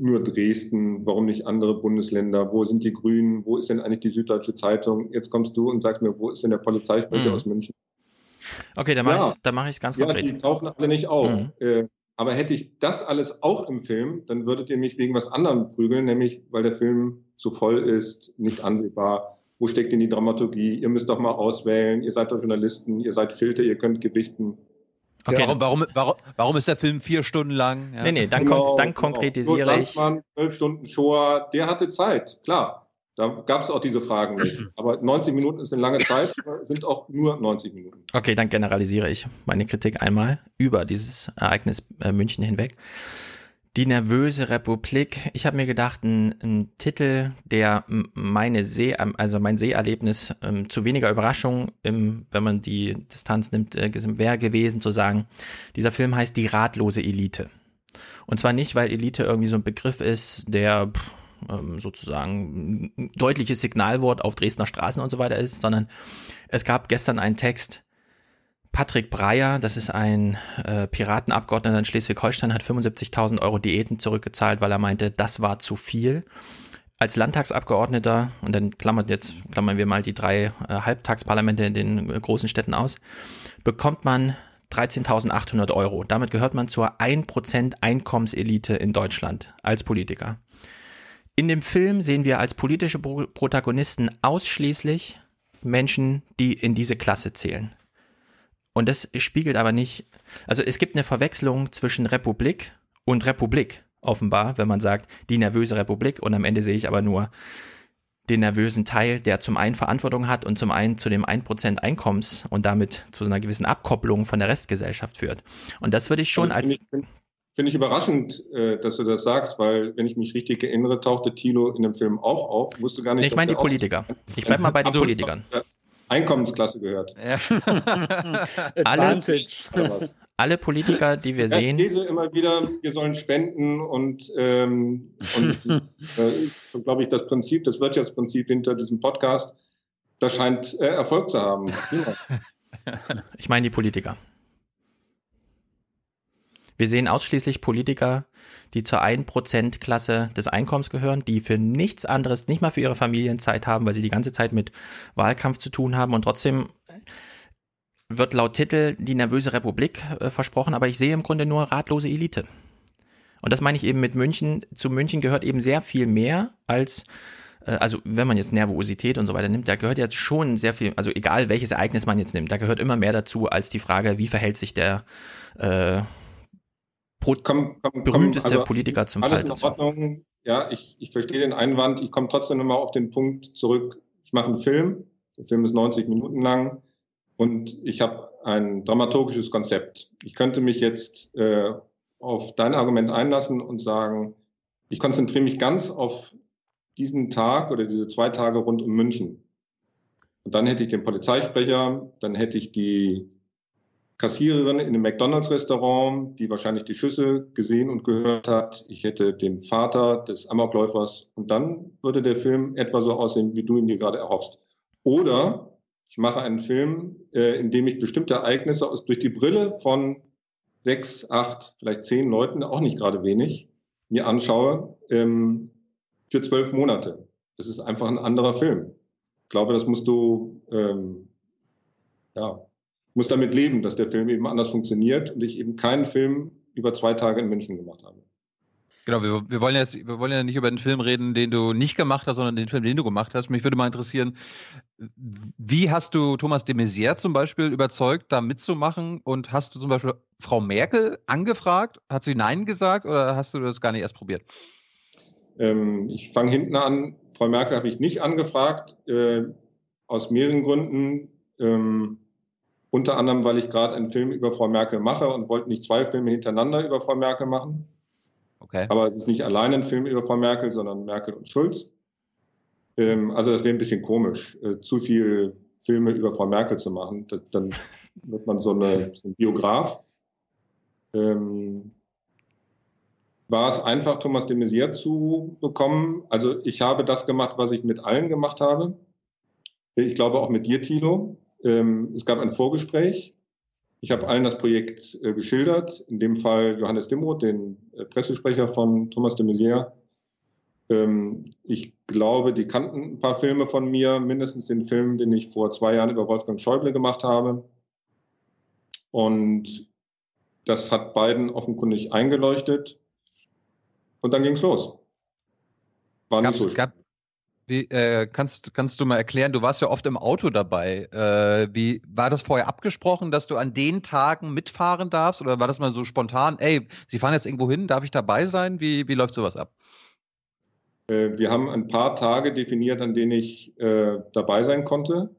[SPEAKER 4] nur Dresden, warum nicht andere Bundesländer, wo sind die Grünen, wo ist denn eigentlich die Süddeutsche Zeitung? Jetzt kommst du und sagst mir, wo ist denn der Polizeisprecher mhm. aus München?
[SPEAKER 2] Okay, dann mache ja. ich es ganz konkret.
[SPEAKER 4] Ja, die tauchen alle nicht auf. Mhm. Äh, aber hätte ich das alles auch im Film, dann würdet ihr mich wegen was anderem prügeln, nämlich weil der Film zu voll ist, nicht ansehbar. Wo steckt denn die Dramaturgie? Ihr müsst doch mal auswählen. Ihr seid doch Journalisten, ihr seid Filter, ihr könnt gewichten.
[SPEAKER 1] Okay, ja, warum, warum, warum, ist der Film vier Stunden lang?
[SPEAKER 2] Ja. Nee, nee, dann, genau, dann genau. konkretisiere genau. ich.
[SPEAKER 4] zwölf Stunden Shoah, der hatte Zeit, klar. Da gab es auch diese Fragen nicht. Aber 90 Minuten ist eine lange Zeit, sind auch nur 90 Minuten.
[SPEAKER 2] Okay, dann generalisiere ich meine Kritik einmal über dieses Ereignis äh, München hinweg. Die nervöse Republik. Ich habe mir gedacht, ein, ein, Titel, der meine See, also mein Seherlebnis ähm, zu weniger Überraschung, im, wenn man die Distanz nimmt, äh, wäre gewesen zu sagen, dieser Film heißt Die ratlose Elite. Und zwar nicht, weil Elite irgendwie so ein Begriff ist, der pff, ähm, sozusagen ein deutliches Signalwort auf Dresdner Straßen und so weiter ist, sondern es gab gestern einen Text, Patrick Breyer, das ist ein äh, Piratenabgeordneter in Schleswig-Holstein, hat 75.000 Euro Diäten zurückgezahlt, weil er meinte, das war zu viel. Als Landtagsabgeordneter, und dann klammern, jetzt, klammern wir mal die drei äh, Halbtagsparlamente in den äh, großen Städten aus, bekommt man 13.800 Euro. Damit gehört man zur 1% Einkommenselite in Deutschland als Politiker. In dem Film sehen wir als politische Protagonisten ausschließlich Menschen, die in diese Klasse zählen. Und das spiegelt aber nicht, also es gibt eine Verwechslung zwischen Republik und Republik, offenbar, wenn man sagt, die nervöse Republik und am Ende sehe ich aber nur den nervösen Teil, der zum einen Verantwortung hat und zum einen zu dem 1% Einkommens und damit zu einer gewissen Abkopplung von der Restgesellschaft führt. Und das würde ich schon also als.
[SPEAKER 4] Finde ich überraschend, äh, dass du das sagst, weil, wenn ich mich richtig erinnere, tauchte Thilo in dem Film auch auf. Wusste gar nicht.
[SPEAKER 2] ich meine die Politiker. Ich bleibe mal bei den also, Politikern.
[SPEAKER 4] Einkommensklasse gehört. Ja.
[SPEAKER 2] alle, alle Politiker, die wir sehen.
[SPEAKER 4] Ich lese immer wieder, wir sollen spenden und, ähm, und äh, glaube ich, das Prinzip, das Wirtschaftsprinzip hinter diesem Podcast, das scheint äh, Erfolg zu haben.
[SPEAKER 2] ich meine die Politiker. Wir sehen ausschließlich Politiker, die zur 1%-Klasse des Einkommens gehören, die für nichts anderes, nicht mal für ihre Familienzeit haben, weil sie die ganze Zeit mit Wahlkampf zu tun haben und trotzdem wird laut Titel die nervöse Republik äh, versprochen, aber ich sehe im Grunde nur ratlose Elite. Und das meine ich eben mit München. Zu München gehört eben sehr viel mehr als äh, also wenn man jetzt Nervosität und so weiter nimmt, da gehört jetzt schon sehr viel, also egal welches Ereignis man jetzt nimmt, da gehört immer mehr dazu als die Frage, wie verhält sich der äh, komm, komm, berühmtester also Politiker zum
[SPEAKER 4] alles Fall in Ordnung. Ja, ich, ich verstehe den Einwand. Ich komme trotzdem nochmal auf den Punkt zurück. Ich mache einen Film. Der Film ist 90 Minuten lang und ich habe ein dramaturgisches Konzept. Ich könnte mich jetzt äh, auf dein Argument einlassen und sagen, ich konzentriere mich ganz auf diesen Tag oder diese zwei Tage rund um München. Und dann hätte ich den Polizeisprecher, dann hätte ich die Kassiererin in einem McDonalds-Restaurant, die wahrscheinlich die Schüsse gesehen und gehört hat. Ich hätte den Vater des Amokläufers und dann würde der Film etwa so aussehen, wie du ihn dir gerade erhoffst. Oder ich mache einen Film, äh, in dem ich bestimmte Ereignisse aus, durch die Brille von sechs, acht, vielleicht zehn Leuten, auch nicht gerade wenig, mir anschaue, ähm, für zwölf Monate. Das ist einfach ein anderer Film. Ich glaube, das musst du, ähm, ja, musst damit leben, dass der Film eben anders funktioniert und ich eben keinen Film über zwei Tage in München gemacht habe.
[SPEAKER 1] Genau, wir, wir, wollen jetzt, wir wollen ja nicht über den Film reden, den du nicht gemacht hast, sondern den Film, den du gemacht hast. Mich würde mal interessieren, wie hast du Thomas de Maizière zum Beispiel überzeugt, da mitzumachen? Und hast du zum Beispiel Frau Merkel angefragt? Hat sie Nein gesagt oder hast du das gar nicht erst probiert?
[SPEAKER 4] Ähm, ich fange hinten an. Frau Merkel habe ich nicht angefragt, äh, aus mehreren Gründen. Ähm, unter anderem, weil ich gerade einen Film über Frau Merkel mache und wollte nicht zwei Filme hintereinander über Frau Merkel machen. Okay. Aber es ist nicht allein ein Film über Frau Merkel, sondern Merkel und Schulz. Ähm, also das wäre ein bisschen komisch, äh, zu viel Filme über Frau Merkel zu machen. Das, dann wird man so, eine, so ein Biograf. Ähm, war es einfach, Thomas de Maizière zu bekommen. Also ich habe das gemacht, was ich mit allen gemacht habe. Ich glaube auch mit dir, Tilo. Ähm, es gab ein Vorgespräch. Ich habe allen das Projekt äh, geschildert, in dem Fall Johannes Dimroth, den äh, Pressesprecher von Thomas de Maizière. Ähm, ich glaube, die kannten ein paar Filme von mir, mindestens den Film, den ich vor zwei Jahren über Wolfgang Schäuble gemacht habe. Und das hat beiden offenkundig eingeleuchtet. Und dann ging es los.
[SPEAKER 1] War nicht so gab, wie, äh, kannst, kannst du mal erklären, du warst ja oft im Auto dabei. Äh, wie war das vorher abgesprochen, dass du an den Tagen mitfahren darfst? Oder war das mal so spontan, ey, Sie fahren jetzt irgendwo hin, darf ich dabei sein? Wie, wie läuft sowas ab?
[SPEAKER 4] Äh, wir haben ein paar Tage definiert, an denen ich äh, dabei sein konnte.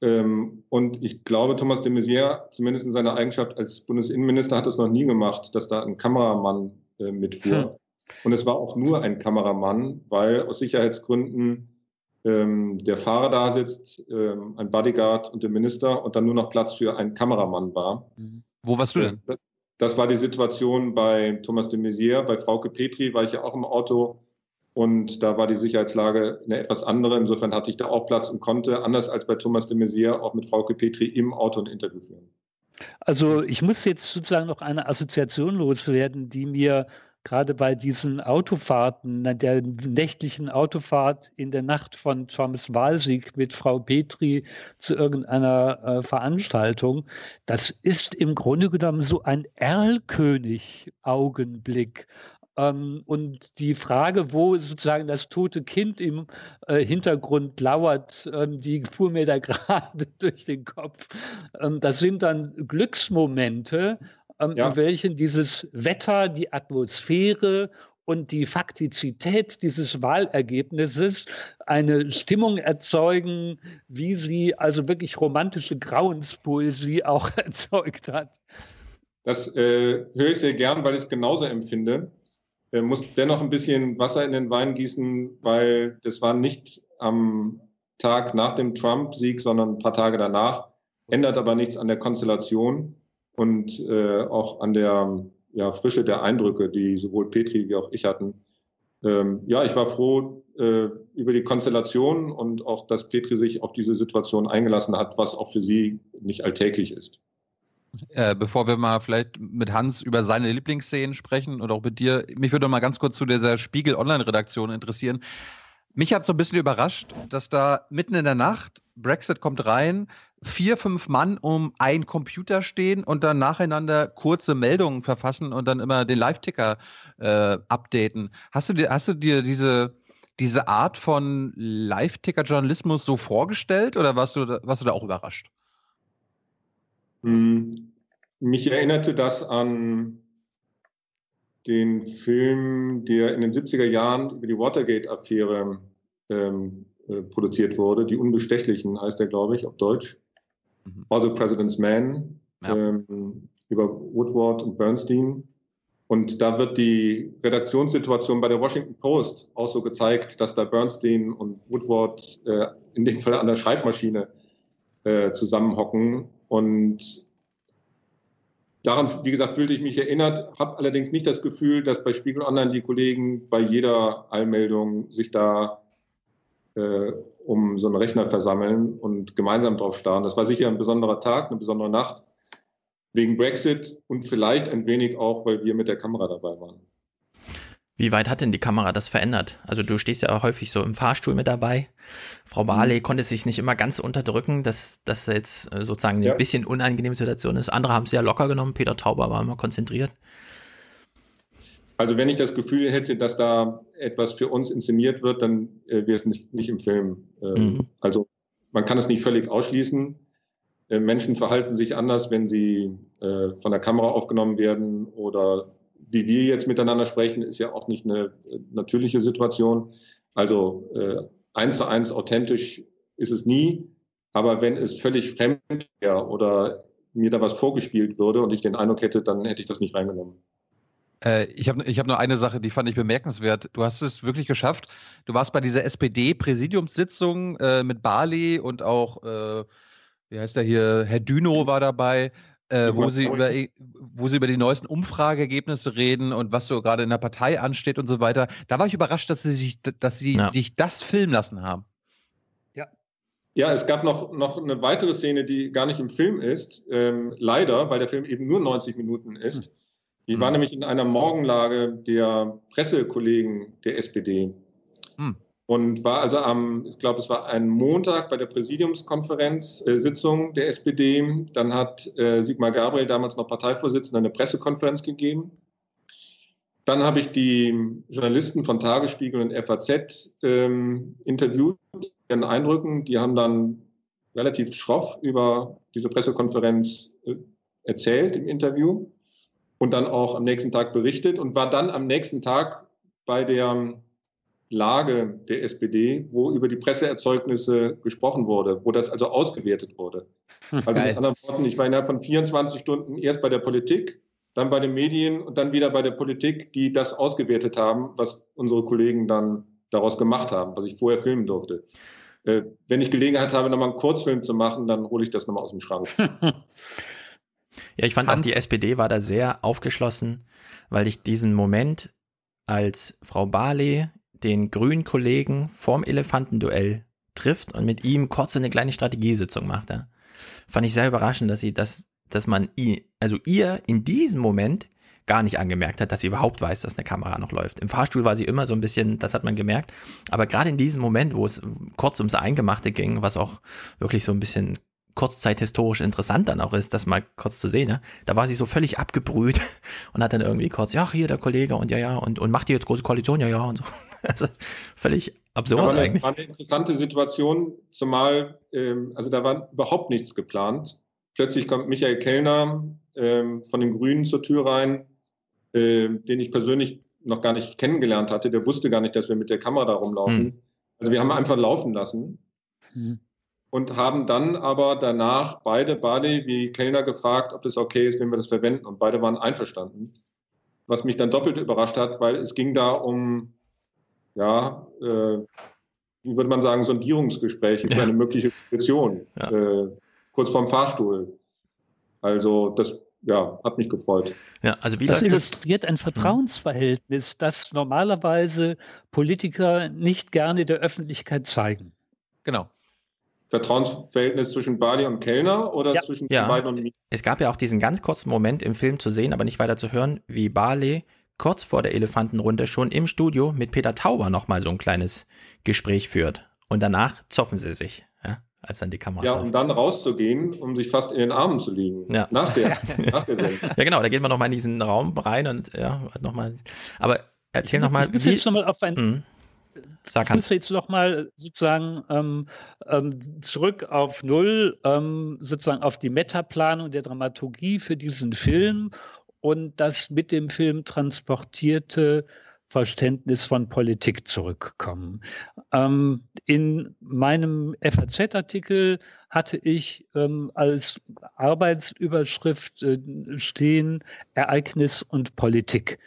[SPEAKER 4] Ähm, und ich glaube, Thomas de Maizière, zumindest in seiner Eigenschaft als Bundesinnenminister, hat es noch nie gemacht, dass da ein Kameramann äh, mitfuhr. Hm. Und es war auch nur ein Kameramann, weil aus Sicherheitsgründen ähm, der Fahrer da sitzt, ähm, ein Bodyguard und der Minister und dann nur noch Platz für einen Kameramann war.
[SPEAKER 1] Mhm. Wo warst du denn?
[SPEAKER 4] Das war die Situation bei Thomas de Maizière. Bei Frauke Petri war ich ja auch im Auto und da war die Sicherheitslage eine etwas andere. Insofern hatte ich da auch Platz und konnte, anders als bei Thomas de Maizière, auch mit Frauke Petri im Auto ein Interview führen.
[SPEAKER 5] Also ich muss jetzt sozusagen noch eine Assoziation loswerden, die mir gerade bei diesen Autofahrten, der nächtlichen Autofahrt in der Nacht von Thomas Walsig mit Frau Petri zu irgendeiner äh, Veranstaltung, das ist im Grunde genommen so ein Erlkönig-Augenblick. Ähm, und die Frage, wo sozusagen das tote Kind im äh, Hintergrund lauert, ähm, die fuhr mir da gerade durch den Kopf. Ähm, das sind dann Glücksmomente, ähm, ja. in welchen dieses Wetter, die Atmosphäre und die Faktizität dieses Wahlergebnisses eine Stimmung erzeugen, wie sie also wirklich romantische Grauenspoesie auch erzeugt hat.
[SPEAKER 4] Das äh, höre ich sehr gern, weil ich es genauso empfinde. Ich muss dennoch ein bisschen Wasser in den Wein gießen, weil das war nicht am Tag nach dem Trump-Sieg, sondern ein paar Tage danach. Ändert aber nichts an der Konstellation und äh, auch an der ja, Frische der Eindrücke, die sowohl Petri wie auch ich hatten. Ähm, ja, ich war froh äh, über die Konstellation und auch, dass Petri sich auf diese Situation eingelassen hat, was auch für sie nicht alltäglich ist.
[SPEAKER 1] Äh, bevor wir mal vielleicht mit Hans über seine Lieblingsszenen sprechen oder auch mit dir, mich würde mal ganz kurz zu dieser Spiegel Online-Redaktion interessieren. Mich hat so ein bisschen überrascht, dass da mitten in der Nacht, Brexit kommt rein, vier, fünf Mann um einen Computer stehen und dann nacheinander kurze Meldungen verfassen und dann immer den Live-Ticker äh, updaten. Hast du dir, hast du dir diese, diese Art von Live-Ticker-Journalismus so vorgestellt oder warst du, warst du da auch überrascht?
[SPEAKER 4] Hm, mich erinnerte das an den Film, der in den 70er Jahren über die Watergate-Affäre ähm, äh, produziert wurde. Die Unbestechlichen heißt er, glaube ich, auf Deutsch. Mhm. The President's Man ja. ähm, über Woodward und Bernstein. Und da wird die Redaktionssituation bei der Washington Post auch so gezeigt, dass da Bernstein und Woodward äh, in dem Fall an der Schreibmaschine äh, zusammenhocken. Und daran, wie gesagt, fühlte ich mich erinnert, habe allerdings nicht das Gefühl, dass bei Spiegel Online die Kollegen bei jeder Allmeldung sich da äh, um so einen Rechner versammeln und gemeinsam drauf starren. Das war sicher ein besonderer Tag, eine besondere Nacht wegen Brexit und vielleicht ein wenig auch, weil wir mit der Kamera dabei waren.
[SPEAKER 2] Wie weit hat denn die Kamera das verändert? Also du stehst ja auch häufig so im Fahrstuhl mit dabei. Frau Barley mhm. konnte sich nicht immer ganz unterdrücken, dass das jetzt äh, sozusagen eine ja. bisschen unangenehme Situation ist. Andere haben es ja locker genommen. Peter Tauber war immer konzentriert.
[SPEAKER 4] Also wenn ich das Gefühl hätte, dass da etwas für uns inszeniert wird, dann äh, wäre es nicht, nicht im Film. Ähm, mhm. Also man kann es nicht völlig ausschließen. Äh, Menschen verhalten sich anders, wenn sie äh, von der Kamera aufgenommen werden oder wie wir jetzt miteinander sprechen, ist ja auch nicht eine äh, natürliche Situation. Also äh, eins zu eins authentisch ist es nie. Aber wenn es völlig fremd wäre oder mir da was vorgespielt würde und ich den Eindruck hätte, dann hätte ich das nicht reingenommen.
[SPEAKER 1] Äh, ich habe ich hab nur eine Sache, die fand ich bemerkenswert. Du hast es wirklich geschafft. Du warst bei dieser SPD-Präsidiumssitzung äh, mit Bali und auch äh, wie heißt der hier, Herr Düno war dabei, äh, wo, sie über, wo sie über die neuesten Umfrageergebnisse reden und was so gerade in der Partei ansteht und so weiter. Da war ich überrascht, dass sie sich, dass sie ja. dich das filmen lassen haben.
[SPEAKER 4] Ja. Ja, es gab noch, noch eine weitere Szene, die gar nicht im Film ist. Ähm, leider, weil der Film eben nur 90 Minuten ist. Hm. Die hm. war nämlich in einer Morgenlage der Pressekollegen der SPD. Hm und war also am, ich glaube, es war ein Montag bei der Präsidiumskonferenz, äh, Sitzung der SPD. Dann hat äh, Sigmar Gabriel, damals noch Parteivorsitzender, eine Pressekonferenz gegeben. Dann habe ich die Journalisten von Tagesspiegel und FAZ ähm, interviewt, ihren Eindrücken. Die haben dann relativ schroff über diese Pressekonferenz äh, erzählt im Interview und dann auch am nächsten Tag berichtet und war dann am nächsten Tag bei der Lage der SPD, wo über die Presseerzeugnisse gesprochen wurde, wo das also ausgewertet wurde. Also Geil. mit anderen Worten, ich war innerhalb von 24 Stunden erst bei der Politik, dann bei den Medien und dann wieder bei der Politik, die das ausgewertet haben, was unsere Kollegen dann daraus gemacht haben, was ich vorher filmen durfte. Äh, wenn ich Gelegenheit habe, nochmal einen Kurzfilm zu machen, dann hole ich das nochmal aus dem Schrank.
[SPEAKER 2] Ja, ich fand Hans. auch, die SPD war da sehr aufgeschlossen, weil ich diesen Moment, als Frau Barley den grünen Kollegen vorm Elefantenduell trifft und mit ihm kurz eine kleine Strategiesitzung macht. Ja. Fand ich sehr überraschend, dass sie das, dass man ihr, also ihr in diesem Moment gar nicht angemerkt hat, dass sie überhaupt weiß, dass eine Kamera noch läuft. Im Fahrstuhl war sie immer so ein bisschen, das hat man gemerkt. Aber gerade in diesem Moment, wo es kurz ums Eingemachte ging, was auch wirklich so ein bisschen kurzzeithistorisch interessant dann auch ist, das mal kurz zu sehen, ne? da war sie so völlig abgebrüht und hat dann irgendwie kurz, ja, hier der Kollege und ja, ja, und, und macht die jetzt große Koalition, ja, ja, und so. Also völlig absurd
[SPEAKER 4] ja, war
[SPEAKER 2] eine, eigentlich.
[SPEAKER 4] War eine interessante Situation, zumal, ähm, also da war überhaupt nichts geplant. Plötzlich kommt Michael Kellner ähm, von den Grünen zur Tür rein, äh, den ich persönlich noch gar nicht kennengelernt hatte. Der wusste gar nicht, dass wir mit der Kamera da rumlaufen. Hm. Also wir haben einfach laufen lassen. Hm und haben dann aber danach beide, Bali wie Kellner, gefragt, ob das okay ist, wenn wir das verwenden. Und beide waren einverstanden. Was mich dann doppelt überrascht hat, weil es ging da um, ja, äh, wie würde man sagen, Sondierungsgespräche für eine mögliche Position, ja. äh, kurz vorm Fahrstuhl. Also das ja, hat mich gefreut.
[SPEAKER 5] Ja, also wie das illustriert das? ein Vertrauensverhältnis, das normalerweise Politiker nicht gerne der Öffentlichkeit zeigen.
[SPEAKER 1] Genau.
[SPEAKER 4] Vertrauensverhältnis zwischen Bali und Kellner oder ja. zwischen
[SPEAKER 2] ja.
[SPEAKER 4] beiden und mir?
[SPEAKER 2] Es gab ja auch diesen ganz kurzen Moment im Film zu sehen, aber nicht weiter zu hören, wie Bali kurz vor der Elefantenrunde schon im Studio mit Peter Tauber nochmal so ein kleines Gespräch führt. Und danach zoffen sie sich, ja, als dann die Kamera
[SPEAKER 4] Ja, um dann rauszugehen, um sich fast in den Armen zu liegen.
[SPEAKER 2] Ja.
[SPEAKER 4] Nach der, nach der
[SPEAKER 2] Ja, genau, da geht man nochmal in diesen Raum rein und ja, nochmal. Aber erzähl nochmal.
[SPEAKER 5] Ich muss jetzt nochmal auf ein, mhm. Sag ich muss jetzt noch mal sozusagen ähm, ähm, zurück auf Null, ähm, sozusagen auf die Metaplanung der Dramaturgie für diesen Film und das mit dem Film transportierte Verständnis von Politik zurückkommen. Ähm, in meinem FAZ-Artikel hatte ich ähm, als Arbeitsüberschrift äh, stehen Ereignis und Politik.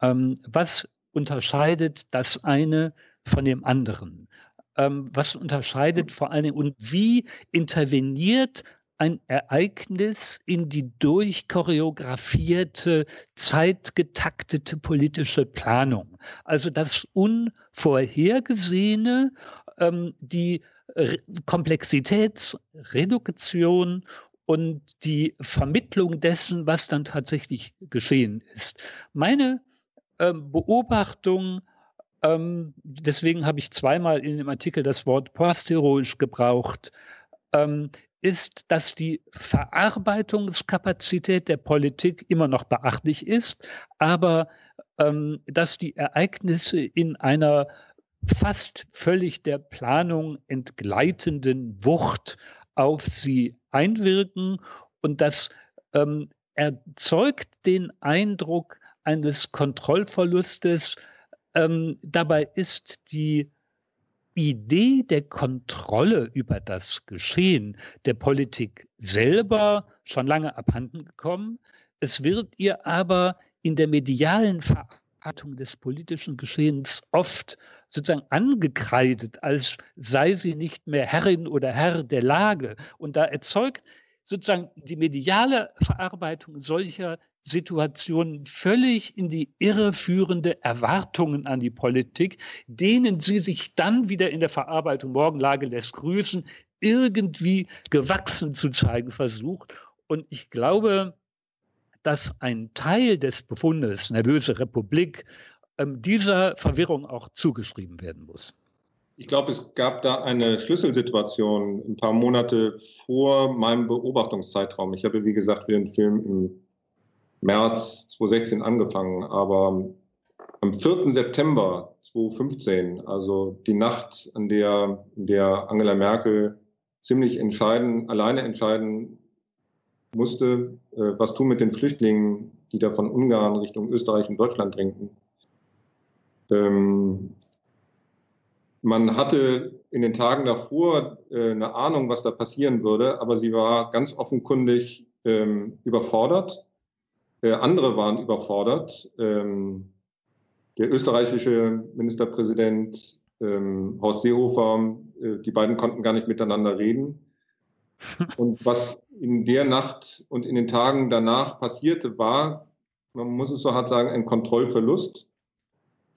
[SPEAKER 5] Ähm, was unterscheidet das eine von dem anderen? Ähm, was unterscheidet vor allen Dingen und wie interveniert ein Ereignis in die durchchoreografierte, zeitgetaktete politische Planung. Also das Unvorhergesehene, ähm, die Re Komplexitätsreduktion und die Vermittlung dessen, was dann tatsächlich geschehen ist. Meine ähm, Beobachtung, ähm, deswegen habe ich zweimal in dem Artikel das Wort postheroisch gebraucht, ähm, ist, dass die Verarbeitungskapazität der Politik immer noch beachtlich ist, aber ähm, dass die Ereignisse in einer fast völlig der Planung entgleitenden Wucht auf sie einwirken und das ähm, erzeugt den Eindruck eines Kontrollverlustes. Ähm, dabei ist die Idee der Kontrolle über das Geschehen der Politik selber schon lange abhanden gekommen. Es wird ihr aber in der medialen Verarbeitung des politischen Geschehens oft sozusagen angekreidet, als sei sie nicht mehr Herrin oder Herr der Lage. Und da erzeugt sozusagen die mediale Verarbeitung solcher Situationen völlig in die irreführende Erwartungen an die Politik, denen sie sich dann wieder in der Verarbeitung Morgenlage lässt grüßen, irgendwie gewachsen zu zeigen versucht. Und ich glaube, dass ein Teil des Befundes, nervöse Republik, ähm, dieser Verwirrung auch zugeschrieben werden muss.
[SPEAKER 4] Ich glaube, es gab da eine Schlüsselsituation ein paar Monate vor meinem Beobachtungszeitraum. Ich habe, wie gesagt, für den Film im März 2016 angefangen, aber am 4. September 2015, also die Nacht, an der, in der Angela Merkel ziemlich entscheiden, alleine entscheiden musste, äh, was tun mit den Flüchtlingen, die da von Ungarn Richtung Österreich und Deutschland drängten. Ähm, man hatte in den Tagen davor äh, eine Ahnung, was da passieren würde, aber sie war ganz offenkundig ähm, überfordert äh, andere waren überfordert. Ähm, der österreichische Ministerpräsident ähm, Horst Seehofer, äh, die beiden konnten gar nicht miteinander reden. Und was in der Nacht und in den Tagen danach passierte, war, man muss es so hart sagen, ein Kontrollverlust,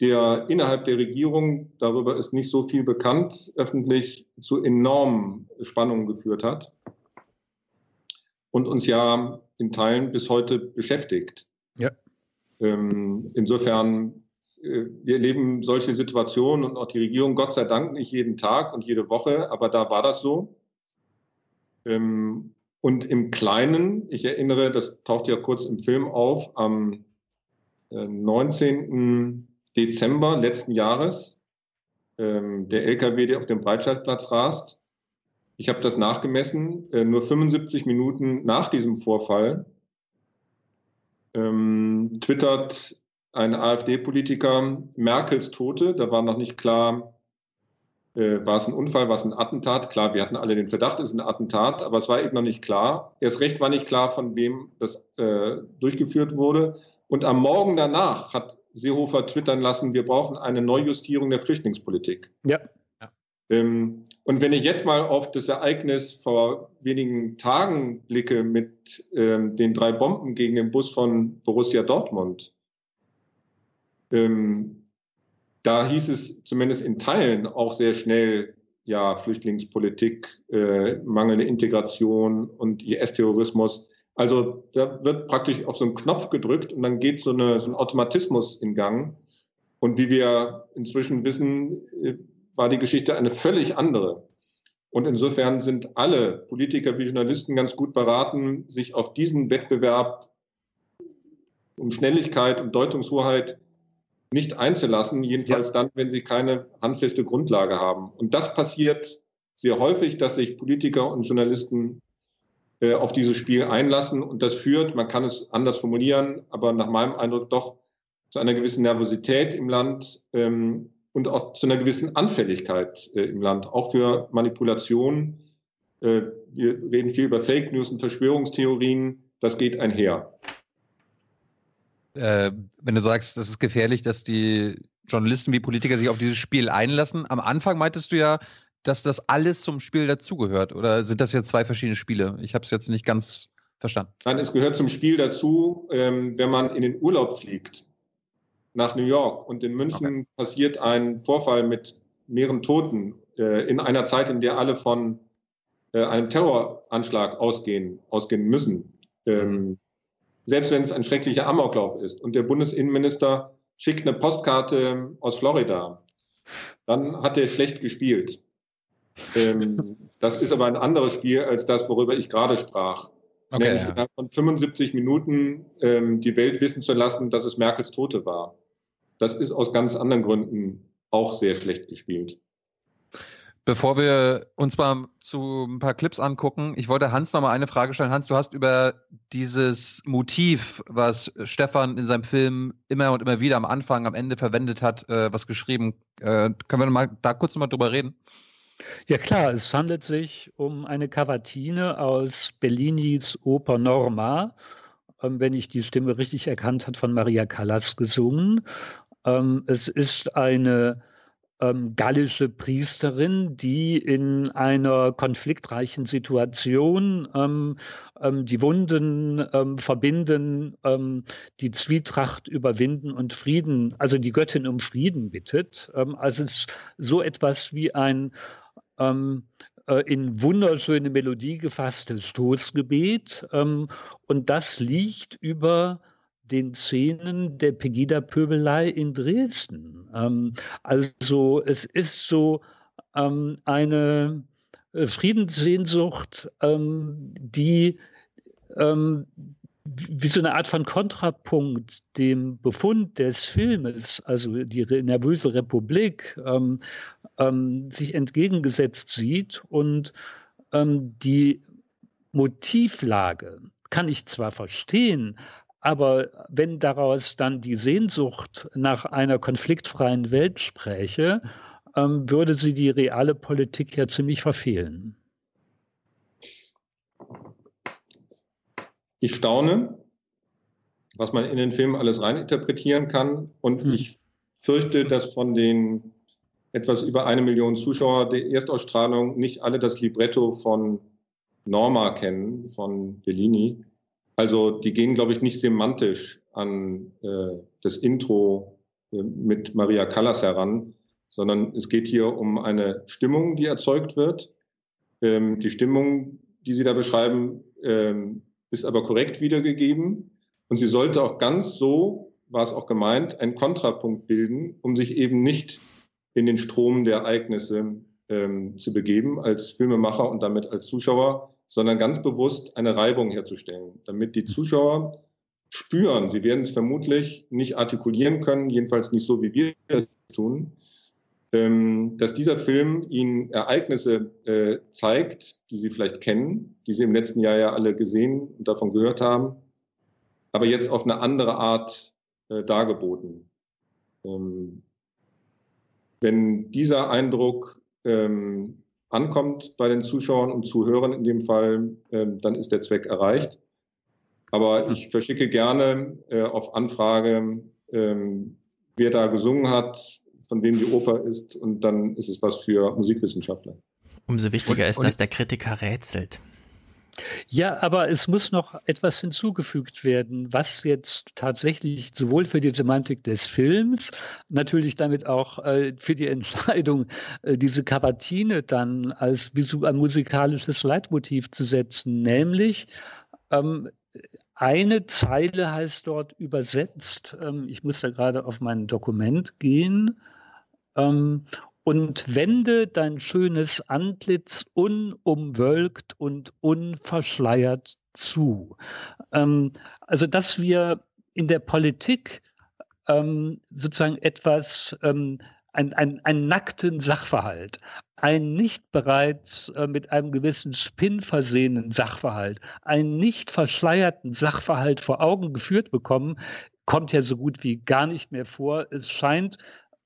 [SPEAKER 4] der innerhalb der Regierung, darüber ist nicht so viel bekannt, öffentlich zu enormen Spannungen geführt hat und uns ja in Teilen bis heute beschäftigt.
[SPEAKER 5] Ja.
[SPEAKER 4] Ähm, insofern, äh, wir erleben solche Situationen und auch die Regierung, Gott sei Dank, nicht jeden Tag und jede Woche, aber da war das so. Ähm, und im Kleinen, ich erinnere, das taucht ja kurz im Film auf, am äh, 19. Dezember letzten Jahres, ähm, der LKW, der auf dem Breitscheidplatz rast, ich habe das nachgemessen, äh, nur 75 Minuten nach diesem Vorfall ähm, twittert ein AfD-Politiker Merkels Tote. Da war noch nicht klar, äh, war es ein Unfall, war es ein Attentat. Klar, wir hatten alle den Verdacht, es ist ein Attentat, aber es war eben noch nicht klar. Erst recht war nicht klar, von wem das äh, durchgeführt wurde. Und am Morgen danach hat Seehofer twittern lassen, wir brauchen eine Neujustierung der Flüchtlingspolitik.
[SPEAKER 5] Ja.
[SPEAKER 4] Ähm, und wenn ich jetzt mal auf das Ereignis vor wenigen Tagen blicke mit ähm, den drei Bomben gegen den Bus von Borussia Dortmund, ähm, da hieß es zumindest in Teilen auch sehr schnell, ja, Flüchtlingspolitik, äh, mangelnde Integration und IS-Terrorismus. Also da wird praktisch auf so einen Knopf gedrückt und dann geht so, eine, so ein Automatismus in Gang. Und wie wir inzwischen wissen, äh, war die Geschichte eine völlig andere. Und insofern sind alle Politiker wie Journalisten ganz gut beraten, sich auf diesen Wettbewerb um Schnelligkeit und Deutungshoheit nicht einzulassen, jedenfalls ja. dann, wenn sie keine handfeste Grundlage haben. Und das passiert sehr häufig, dass sich Politiker und Journalisten äh, auf dieses Spiel einlassen. Und das führt, man kann es anders formulieren, aber nach meinem Eindruck doch zu einer gewissen Nervosität im Land ähm, und auch zu einer gewissen Anfälligkeit äh, im Land, auch für Manipulation. Äh, wir reden viel über Fake News und Verschwörungstheorien. Das geht einher.
[SPEAKER 1] Äh, wenn du sagst, das ist gefährlich, dass die Journalisten wie Politiker sich auf dieses Spiel einlassen. Am Anfang meintest du ja, dass das alles zum Spiel dazugehört. Oder sind das jetzt zwei verschiedene Spiele? Ich habe es jetzt nicht ganz verstanden.
[SPEAKER 4] Nein, es gehört zum Spiel dazu, ähm, wenn man in den Urlaub fliegt nach New York und in München okay. passiert ein Vorfall mit mehreren Toten äh, in einer Zeit, in der alle von äh, einem Terroranschlag ausgehen, ausgehen müssen. Ähm, selbst wenn es ein schrecklicher Amoklauf ist und der Bundesinnenminister schickt eine Postkarte aus Florida, dann hat er schlecht gespielt. Ähm, das ist aber ein anderes Spiel als das, worüber ich gerade sprach. Okay, Nämlich ja. innerhalb von 75 Minuten ähm, die Welt wissen zu lassen, dass es Merkels Tote war. Das ist aus ganz anderen Gründen auch sehr schlecht gespielt.
[SPEAKER 1] Bevor wir uns mal zu ein paar Clips angucken, ich wollte Hans noch mal eine Frage stellen. Hans, du hast über dieses Motiv, was Stefan in seinem Film immer und immer wieder am Anfang, am Ende verwendet hat, äh, was geschrieben. Äh, können wir mal da kurz noch mal drüber reden?
[SPEAKER 5] Ja klar, es handelt sich um eine Cavatine aus Bellinis Oper Norma, ähm, wenn ich die Stimme richtig erkannt habe, von Maria Callas gesungen. Ähm, es ist eine ähm, gallische Priesterin, die in einer konfliktreichen Situation die Wunden ähm, verbinden, die Zwietracht überwinden und Frieden, also die Göttin um Frieden bittet. Also es ist so etwas wie ein ähm, äh, in wunderschöne Melodie gefasstes Stoßgebet. Ähm, und das liegt über den Szenen der Pegida-Pöbelei in Dresden. Ähm, also es ist so ähm, eine äh, Friedenssehnsucht, ähm, die ähm, wie so eine Art von Kontrapunkt dem Befund des Filmes, also die nervöse Republik, ähm, ähm, sich entgegengesetzt sieht und ähm, die Motivlage kann ich zwar verstehen, aber wenn daraus dann die Sehnsucht nach einer konfliktfreien Welt spräche, ähm, würde sie die reale Politik ja ziemlich verfehlen.
[SPEAKER 4] Ich staune, was man in den Film alles reininterpretieren kann. Und hm. ich fürchte, dass von den etwas über eine Million Zuschauer der Erstausstrahlung nicht alle das Libretto von Norma kennen, von Bellini. Also die gehen, glaube ich, nicht semantisch an äh, das Intro äh, mit Maria Callas heran, sondern es geht hier um eine Stimmung, die erzeugt wird. Ähm, die Stimmung, die Sie da beschreiben, ähm, ist aber korrekt wiedergegeben. Und sie sollte auch ganz so, war es auch gemeint, einen Kontrapunkt bilden, um sich eben nicht in den Strom der Ereignisse ähm, zu begeben als Filmemacher und damit als Zuschauer, sondern ganz bewusst eine Reibung herzustellen, damit die Zuschauer spüren, sie werden es vermutlich nicht artikulieren können, jedenfalls nicht so, wie wir es tun, dass dieser Film ihnen Ereignisse äh, zeigt, die sie vielleicht kennen, die sie im letzten Jahr ja alle gesehen und davon gehört haben, aber jetzt auf eine andere Art äh, dargeboten. Ähm, wenn dieser Eindruck ähm, ankommt bei den Zuschauern und Zuhörern in dem Fall, ähm, dann ist der Zweck erreicht. Aber ich verschicke gerne äh, auf Anfrage, ähm, wer da gesungen hat, von wem die Oper ist und dann ist es was für Musikwissenschaftler.
[SPEAKER 2] Umso wichtiger und, ist, dass der Kritiker rätselt.
[SPEAKER 5] Ja, aber es muss noch etwas hinzugefügt werden, was jetzt tatsächlich sowohl für die Semantik des Films, natürlich damit auch äh, für die Entscheidung, äh, diese Kavatine dann als ein musikalisches Leitmotiv zu setzen, nämlich ähm, eine Zeile heißt dort übersetzt, ähm, ich muss da gerade auf mein Dokument gehen, ähm, und wende dein schönes Antlitz unumwölkt und unverschleiert zu. Ähm, also, dass wir in der Politik ähm, sozusagen etwas, ähm, ein, ein, einen nackten Sachverhalt, einen nicht bereits äh, mit einem gewissen Spin versehenen Sachverhalt, einen nicht verschleierten Sachverhalt vor Augen geführt bekommen, kommt ja so gut wie gar nicht mehr vor. Es scheint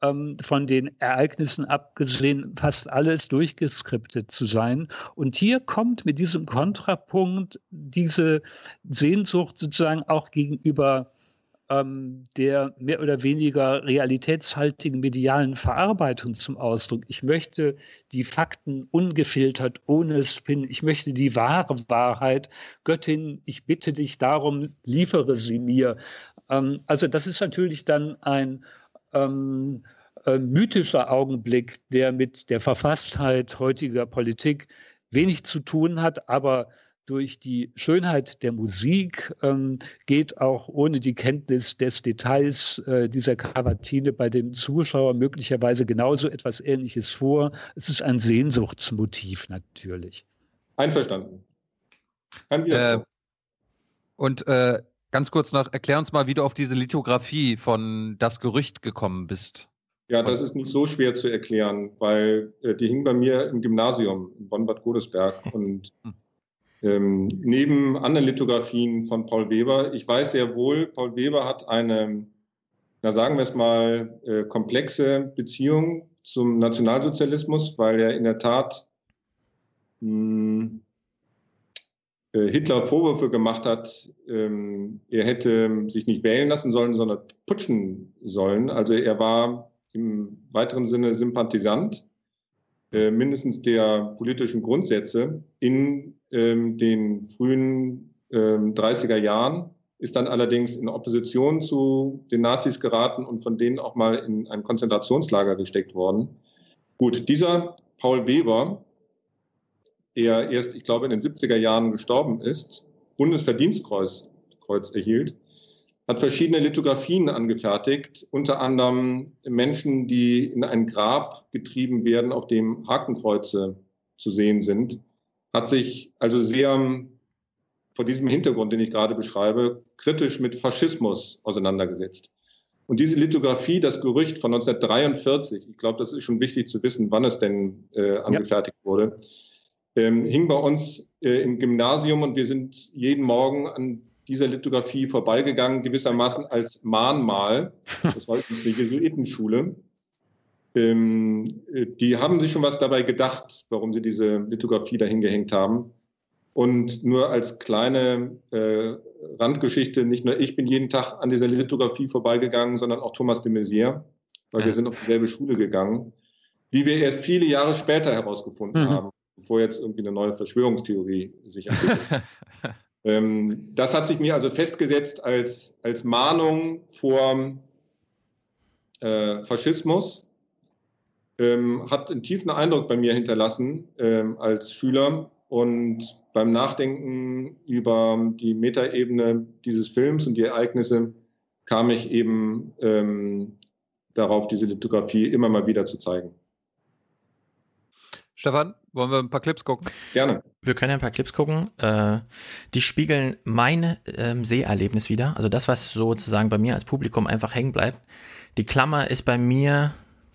[SPEAKER 5] ähm, von den Ereignissen abgesehen fast alles durchgeskriptet zu sein. Und hier kommt mit diesem Kontrapunkt diese Sehnsucht sozusagen auch gegenüber ähm, der mehr oder weniger realitätshaltigen medialen Verarbeitung zum Ausdruck. Ich möchte die Fakten ungefiltert, ohne Spin. Ich möchte die wahre Wahrheit. Göttin, ich bitte dich darum, liefere sie mir. Ähm, also das ist natürlich dann ein ähm, äh, mythischer Augenblick, der mit der Verfasstheit heutiger Politik wenig zu tun hat, aber durch die Schönheit der Musik ähm, geht auch ohne die Kenntnis des Details äh, dieser Kavatine bei dem Zuschauer möglicherweise genauso etwas Ähnliches vor. Es ist ein Sehnsuchtsmotiv natürlich.
[SPEAKER 4] Einverstanden.
[SPEAKER 1] Äh, und äh, ganz kurz noch, erklär uns mal, wie du auf diese Lithografie von Das Gerücht gekommen bist.
[SPEAKER 4] Ja, das ist nicht so schwer zu erklären, weil äh, die hing bei mir im Gymnasium in Bonn-Bad Godesberg und hm. ähm, neben anderen Lithografien von Paul Weber, ich weiß sehr wohl, Paul Weber hat eine, na sagen wir es mal, äh, komplexe Beziehung zum Nationalsozialismus, weil er in der Tat mh, hm, Hitler Vorwürfe gemacht hat, ähm, er hätte sich nicht wählen lassen sollen, sondern putschen sollen. Also er war im weiteren Sinne Sympathisant äh, mindestens der politischen Grundsätze in ähm, den frühen ähm, 30er Jahren, ist dann allerdings in Opposition zu den Nazis geraten und von denen auch mal in ein Konzentrationslager gesteckt worden. Gut, dieser Paul Weber, der erst, ich glaube, in den 70er Jahren gestorben ist, Bundesverdienstkreuz Kreuz erhielt, hat verschiedene Lithografien angefertigt, unter anderem Menschen, die in ein Grab getrieben werden, auf dem Hakenkreuze zu sehen sind, hat sich also sehr vor diesem Hintergrund, den ich gerade beschreibe, kritisch mit Faschismus auseinandergesetzt. Und diese Lithografie, das Gerücht von 1943, ich glaube, das ist schon wichtig zu wissen, wann es denn äh, angefertigt ja. wurde, ähm, hing bei uns äh, im Gymnasium und wir sind jeden Morgen an dieser Lithografie vorbeigegangen, gewissermaßen als Mahnmal. Das war eine Jesuitenschule. Ähm, die haben sich schon was dabei gedacht, warum sie diese Lithografie dahin gehängt haben. Und nur als kleine äh, Randgeschichte, nicht nur ich bin jeden Tag an dieser Lithografie vorbeigegangen, sondern auch Thomas de Maizière, weil ja. wir sind auf dieselbe Schule gegangen, wie wir erst viele Jahre später herausgefunden mhm. haben, bevor jetzt irgendwie eine neue Verschwörungstheorie sich entwickelt. Ähm, das hat sich mir also festgesetzt als, als Mahnung vor äh, Faschismus, ähm, hat einen tiefen Eindruck bei mir hinterlassen ähm, als Schüler und beim Nachdenken über die Metaebene dieses Films und die Ereignisse kam ich eben ähm, darauf, diese Lithografie immer mal wieder zu zeigen.
[SPEAKER 1] Stefan, wollen wir ein paar Clips gucken?
[SPEAKER 4] Gerne.
[SPEAKER 2] Wir können ein paar Clips gucken. Äh, die spiegeln mein ähm, Seherlebnis wieder. Also das, was sozusagen bei mir als Publikum einfach hängen bleibt. Die Klammer ist bei mir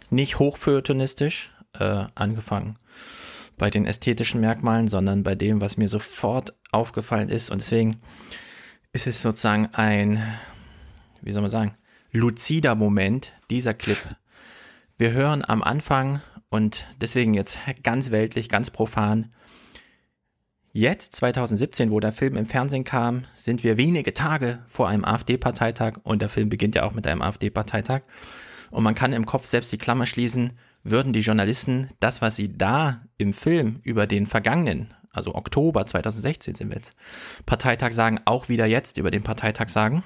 [SPEAKER 2] nicht hochfeuilletonistisch äh, angefangen bei den ästhetischen Merkmalen, sondern bei dem, was mir sofort aufgefallen ist. Und deswegen ist es sozusagen ein, wie soll man sagen, luzider Moment, dieser Clip. Wir hören am Anfang und deswegen jetzt ganz weltlich, ganz profan. Jetzt, 2017, wo der Film im Fernsehen kam, sind wir wenige Tage vor einem AfD-Parteitag und der Film beginnt ja auch mit einem AfD-Parteitag. Und man kann im Kopf selbst die Klammer schließen, würden die Journalisten das, was sie da im Film über den vergangenen, also Oktober 2016 sind wir jetzt, Parteitag sagen, auch wieder jetzt über den Parteitag sagen.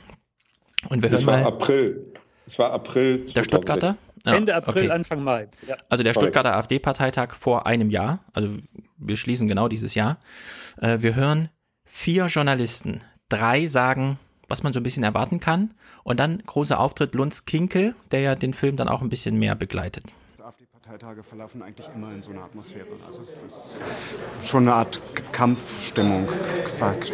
[SPEAKER 2] Und wir
[SPEAKER 4] das
[SPEAKER 2] hören
[SPEAKER 4] war
[SPEAKER 2] mal.
[SPEAKER 4] April. Es war April.
[SPEAKER 2] Der Stuttgarter?
[SPEAKER 5] Ja, Ende April, okay. Anfang Mai.
[SPEAKER 2] Ja. Also der Stuttgarter AfD-Parteitag vor einem Jahr, also wir schließen genau dieses Jahr. Äh, wir hören vier Journalisten, drei sagen, was man so ein bisschen erwarten kann, und dann großer Auftritt Lunz Kinkel, der ja den Film dann auch ein bisschen mehr begleitet.
[SPEAKER 6] Parteitage verlaufen eigentlich immer in so einer Atmosphäre. Also es ist schon eine Art Kampfstimmung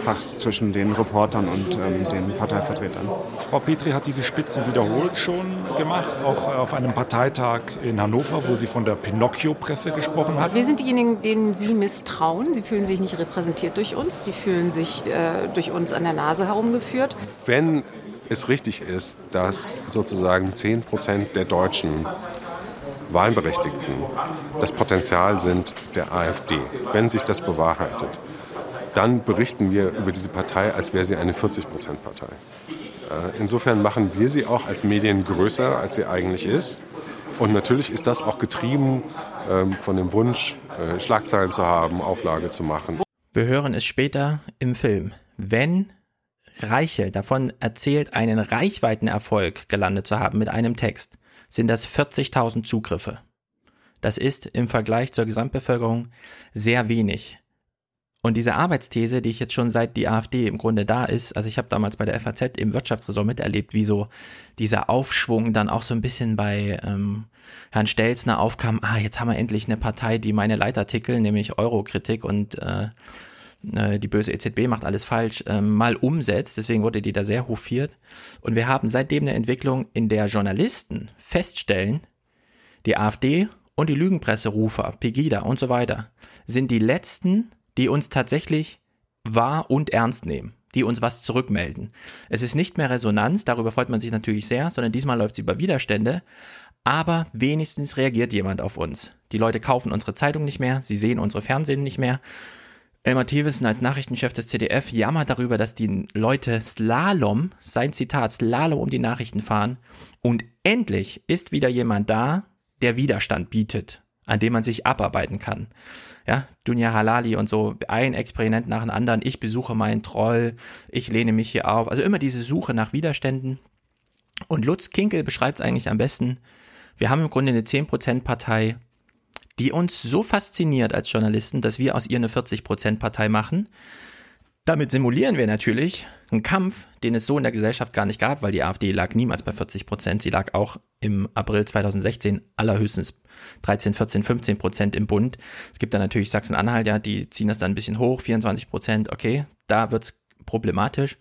[SPEAKER 6] fast zwischen den Reportern und ähm, den Parteivertretern.
[SPEAKER 7] Frau Petri hat diese Spitzen wiederholt schon gemacht, auch auf einem Parteitag in Hannover, wo sie von der Pinocchio-Presse gesprochen hat.
[SPEAKER 8] Wir sind diejenigen, denen Sie misstrauen. Sie fühlen sich nicht repräsentiert durch uns. Sie fühlen sich äh, durch uns an der Nase herumgeführt.
[SPEAKER 9] Wenn es richtig ist, dass sozusagen 10 Prozent der Deutschen Wahlberechtigten das Potenzial sind der AfD. Wenn sich das bewahrheitet, dann berichten wir über diese Partei, als wäre sie eine 40-Prozent-Partei. Äh, insofern machen wir sie auch als Medien größer, als sie eigentlich ist. Und natürlich ist das auch getrieben ähm, von dem Wunsch, äh, Schlagzeilen zu haben, Auflage zu machen.
[SPEAKER 2] Wir hören es später im Film. Wenn Reichel davon erzählt, einen Reichweitenerfolg gelandet zu haben mit einem Text, sind das 40.000 Zugriffe. Das ist im Vergleich zur Gesamtbevölkerung sehr wenig. Und diese Arbeitsthese, die ich jetzt schon seit die AfD im Grunde da ist, also ich habe damals bei der FAZ im Wirtschaftsressort miterlebt, wie so dieser Aufschwung dann auch so ein bisschen bei ähm, Herrn Stelzner aufkam, ah, jetzt haben wir endlich eine Partei, die meine Leitartikel, nämlich Eurokritik und äh, äh die böse EZB macht alles falsch, äh, mal umsetzt. Deswegen wurde die da sehr hofiert. Und wir haben seitdem eine Entwicklung, in der Journalisten feststellen, die AfD und die Lügenpresserufer, Pegida und so weiter, sind die letzten, die uns tatsächlich wahr und ernst nehmen, die uns was zurückmelden. Es ist nicht mehr Resonanz, darüber freut man sich natürlich sehr, sondern diesmal läuft sie über Widerstände, aber wenigstens reagiert jemand auf uns. Die Leute kaufen unsere Zeitung nicht mehr, sie sehen unsere Fernsehen nicht mehr. Elmar Thewissen als Nachrichtenchef des ZDF jammert darüber, dass die Leute Slalom, sein Zitat, Slalom um die Nachrichten fahren. Und endlich ist wieder jemand da, der Widerstand bietet, an dem man sich abarbeiten kann. Ja, Dunja Halali und so, ein Experiment nach dem anderen, ich besuche meinen Troll, ich lehne mich hier auf, also immer diese Suche nach Widerständen. Und Lutz Kinkel beschreibt es eigentlich am besten, wir haben im Grunde eine 10%-Partei, die uns so fasziniert als Journalisten, dass wir aus ihr eine 40%-Partei machen, damit simulieren wir natürlich einen Kampf, den es so in der Gesellschaft gar nicht gab, weil die AfD lag niemals bei 40 Prozent. Sie lag auch im April 2016 allerhöchstens 13, 14, 15 Prozent im Bund. Es gibt dann natürlich Sachsen-Anhalt, ja, die ziehen das dann ein bisschen hoch, 24 Prozent, okay, da wird's problematisch.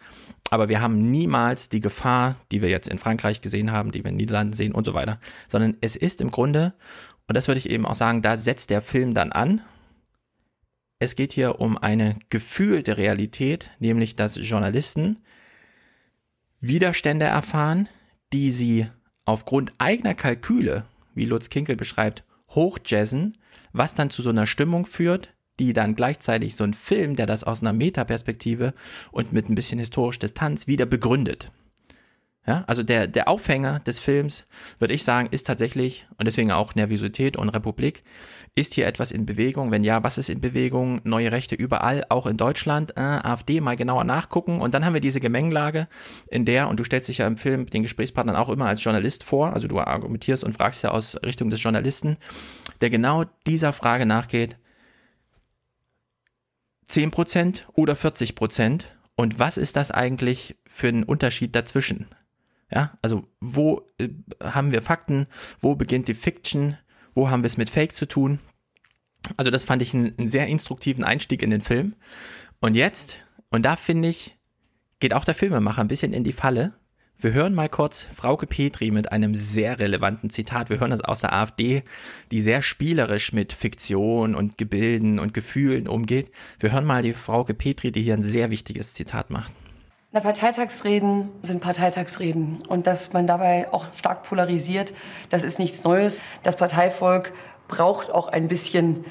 [SPEAKER 2] Aber wir haben niemals die Gefahr, die wir jetzt in Frankreich gesehen haben, die wir in den Niederlanden sehen und so weiter, sondern es ist im Grunde, und das würde ich eben auch sagen, da setzt der Film dann an, es geht hier um eine gefühlte Realität, nämlich dass Journalisten Widerstände erfahren, die sie aufgrund eigener Kalküle, wie Lutz Kinkel beschreibt, hochjazzen, was dann zu so einer Stimmung führt, die dann gleichzeitig so ein Film, der das aus einer Metaperspektive und mit ein bisschen historisch Distanz wieder begründet. Ja, also der, der Aufhänger des Films, würde ich sagen, ist tatsächlich, und deswegen auch Nervosität und Republik, ist hier etwas in Bewegung? Wenn ja, was ist in Bewegung? Neue Rechte überall, auch in Deutschland, äh, AfD, mal genauer nachgucken. Und dann haben wir diese Gemengelage, in der, und du stellst dich ja im Film den Gesprächspartnern auch immer als Journalist vor, also du argumentierst und fragst ja aus Richtung des Journalisten, der genau dieser Frage nachgeht, 10% oder 40%? Und was ist das eigentlich für ein Unterschied dazwischen? Ja, also wo äh, haben wir Fakten, wo beginnt die Fiction, wo haben wir es mit Fake zu tun? Also das fand ich einen, einen sehr instruktiven Einstieg in den Film. Und jetzt, und da finde ich, geht auch der Filmemacher ein bisschen in die Falle. Wir hören mal kurz Frauke Petri mit einem sehr relevanten Zitat. Wir hören das aus der AfD, die sehr spielerisch mit Fiktion und Gebilden und Gefühlen umgeht. Wir hören mal die Frauke Petri, die hier ein sehr wichtiges Zitat macht.
[SPEAKER 10] Na, Parteitagsreden sind Parteitagsreden. Und dass man dabei auch stark polarisiert, das ist nichts Neues. Das Parteivolk braucht auch ein bisschen,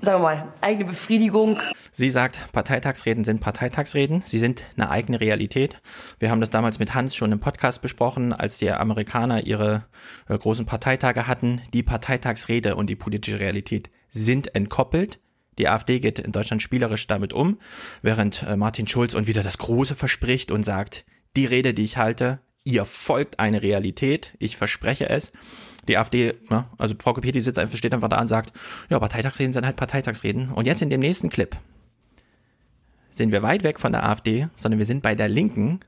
[SPEAKER 10] sagen wir mal, eigene Befriedigung.
[SPEAKER 2] Sie sagt, Parteitagsreden sind Parteitagsreden. Sie sind eine eigene Realität. Wir haben das damals mit Hans schon im Podcast besprochen, als die Amerikaner ihre äh, großen Parteitage hatten. Die Parteitagsrede und die politische Realität sind entkoppelt. Die AfD geht in Deutschland spielerisch damit um, während äh, Martin Schulz und wieder das Große verspricht und sagt, die Rede, die ich halte, ihr folgt eine Realität, ich verspreche es. Die AfD, ja, also Frau Kopeti sitzt einfach, steht einfach da und sagt, ja, Parteitagsreden sind halt Parteitagsreden. Und jetzt in dem nächsten Clip sind wir weit weg von der AfD, sondern wir sind bei der Linken,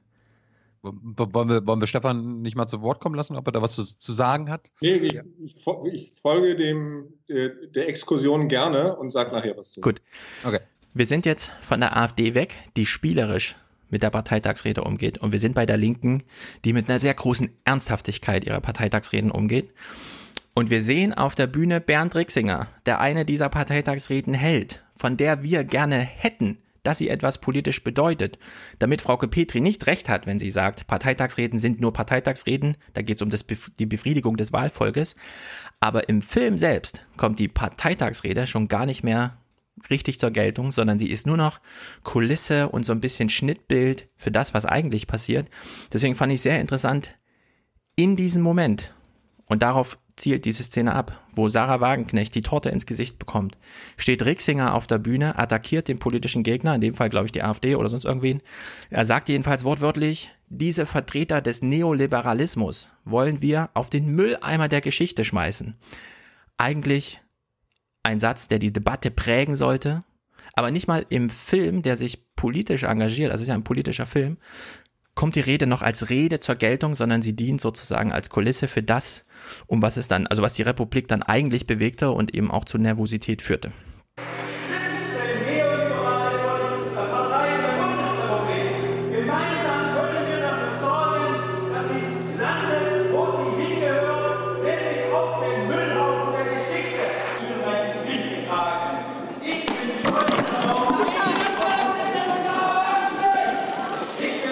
[SPEAKER 1] wollen wir, wollen wir Stefan nicht mal zu Wort kommen lassen, ob er da was zu, zu sagen hat?
[SPEAKER 4] Nee, ich, ich, ich folge dem, der, der Exkursion gerne und sage nachher was zu.
[SPEAKER 2] Gut. Okay. Wir sind jetzt von der AfD weg, die spielerisch mit der Parteitagsrede umgeht. Und wir sind bei der Linken, die mit einer sehr großen Ernsthaftigkeit ihrer Parteitagsreden umgeht. Und wir sehen auf der Bühne Bernd Rixinger, der eine dieser Parteitagsreden hält, von der wir gerne hätten, dass sie etwas politisch bedeutet. Damit Frauke Petri nicht recht hat, wenn sie sagt, Parteitagsreden sind nur Parteitagsreden, da geht es um das, die Befriedigung des Wahlvolkes. Aber im Film selbst kommt die Parteitagsrede schon gar nicht mehr richtig zur Geltung, sondern sie ist nur noch Kulisse und so ein bisschen Schnittbild für das, was eigentlich passiert. Deswegen fand ich sehr interessant, in diesem Moment, und darauf zielt diese Szene ab, wo Sarah Wagenknecht die Torte ins Gesicht bekommt, steht Rixinger auf der Bühne, attackiert den politischen Gegner, in dem Fall glaube ich die AfD oder sonst irgendwen. Er sagt jedenfalls wortwörtlich, diese Vertreter des Neoliberalismus wollen wir auf den Mülleimer der Geschichte schmeißen. Eigentlich ein Satz, der die Debatte prägen sollte, aber nicht mal im Film, der sich politisch engagiert, also ist ja ein politischer Film, kommt die Rede noch als Rede zur Geltung, sondern sie dient sozusagen als Kulisse für das, um was es dann, also was die Republik dann eigentlich bewegte und eben auch zu Nervosität führte.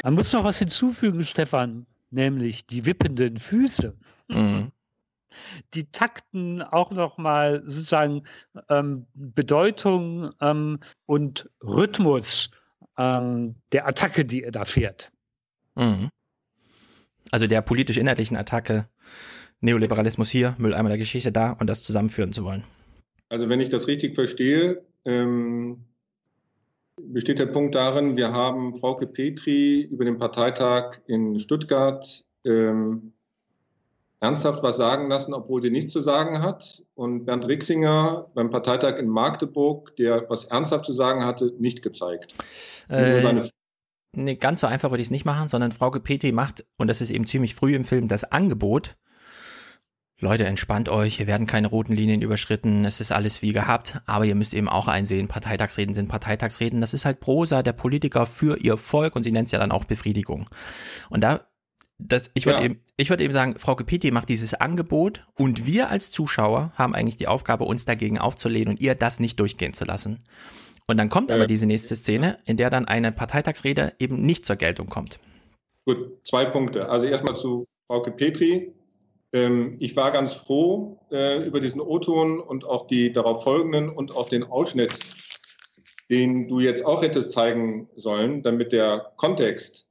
[SPEAKER 5] Man muss noch was hinzufügen, Stefan, nämlich die wippenden Füße. Mhm. Die takten auch nochmal sozusagen ähm, Bedeutung ähm, und Rhythmus ähm, der Attacke, die er da fährt.
[SPEAKER 2] Mhm. Also der politisch-inhaltlichen Attacke, Neoliberalismus hier, Mülleimer der Geschichte da und das zusammenführen zu wollen.
[SPEAKER 4] Also wenn ich das richtig verstehe, ähm, besteht der Punkt darin, wir haben Frauke Petri über den Parteitag in Stuttgart ähm, ernsthaft was sagen lassen, obwohl sie nichts zu sagen hat. Und Bernd Rixinger beim Parteitag in Magdeburg, der was ernsthaft zu sagen hatte, nicht gezeigt.
[SPEAKER 2] Äh, nee, ganz so einfach würde ich es nicht machen, sondern Frauke Petri macht, und das ist eben ziemlich früh im Film, das Angebot, Leute, entspannt euch, hier werden keine roten Linien überschritten, es ist alles wie gehabt, aber ihr müsst eben auch einsehen, Parteitagsreden sind Parteitagsreden, das ist halt Prosa der Politiker für ihr Volk und sie nennt es ja dann auch Befriedigung. Und da, das, ich würde ja. eben, ich würde eben sagen, Frau Gepiti macht dieses Angebot und wir als Zuschauer haben eigentlich die Aufgabe, uns dagegen aufzulehnen und ihr das nicht durchgehen zu lassen. Und dann kommt ja. aber diese nächste Szene, in der dann eine Parteitagsrede eben nicht zur Geltung kommt.
[SPEAKER 4] Gut, zwei Punkte. Also erstmal zu Frauke Petri. Ähm, ich war ganz froh äh, über diesen O-Ton und auch die darauf folgenden und auch den Ausschnitt, den du jetzt auch hättest zeigen sollen, damit der Kontext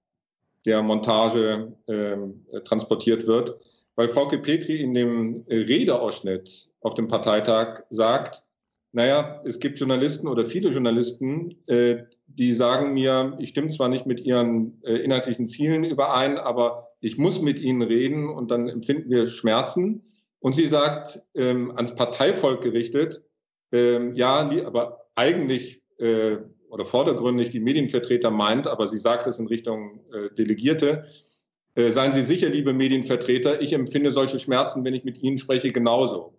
[SPEAKER 4] der Montage ähm, transportiert wird. Weil Frauke Petri in dem Redeausschnitt auf dem Parteitag sagt, naja, es gibt Journalisten oder viele Journalisten, äh, die sagen mir, ich stimme zwar nicht mit ihren äh, inhaltlichen Zielen überein, aber ich muss mit ihnen reden und dann empfinden wir Schmerzen. Und sie sagt, ähm, ans Parteivolk gerichtet, ähm, ja, die, aber eigentlich äh, oder vordergründig die Medienvertreter meint, aber sie sagt es in Richtung äh, Delegierte, äh, seien Sie sicher, liebe Medienvertreter, ich empfinde solche Schmerzen, wenn ich mit Ihnen spreche, genauso.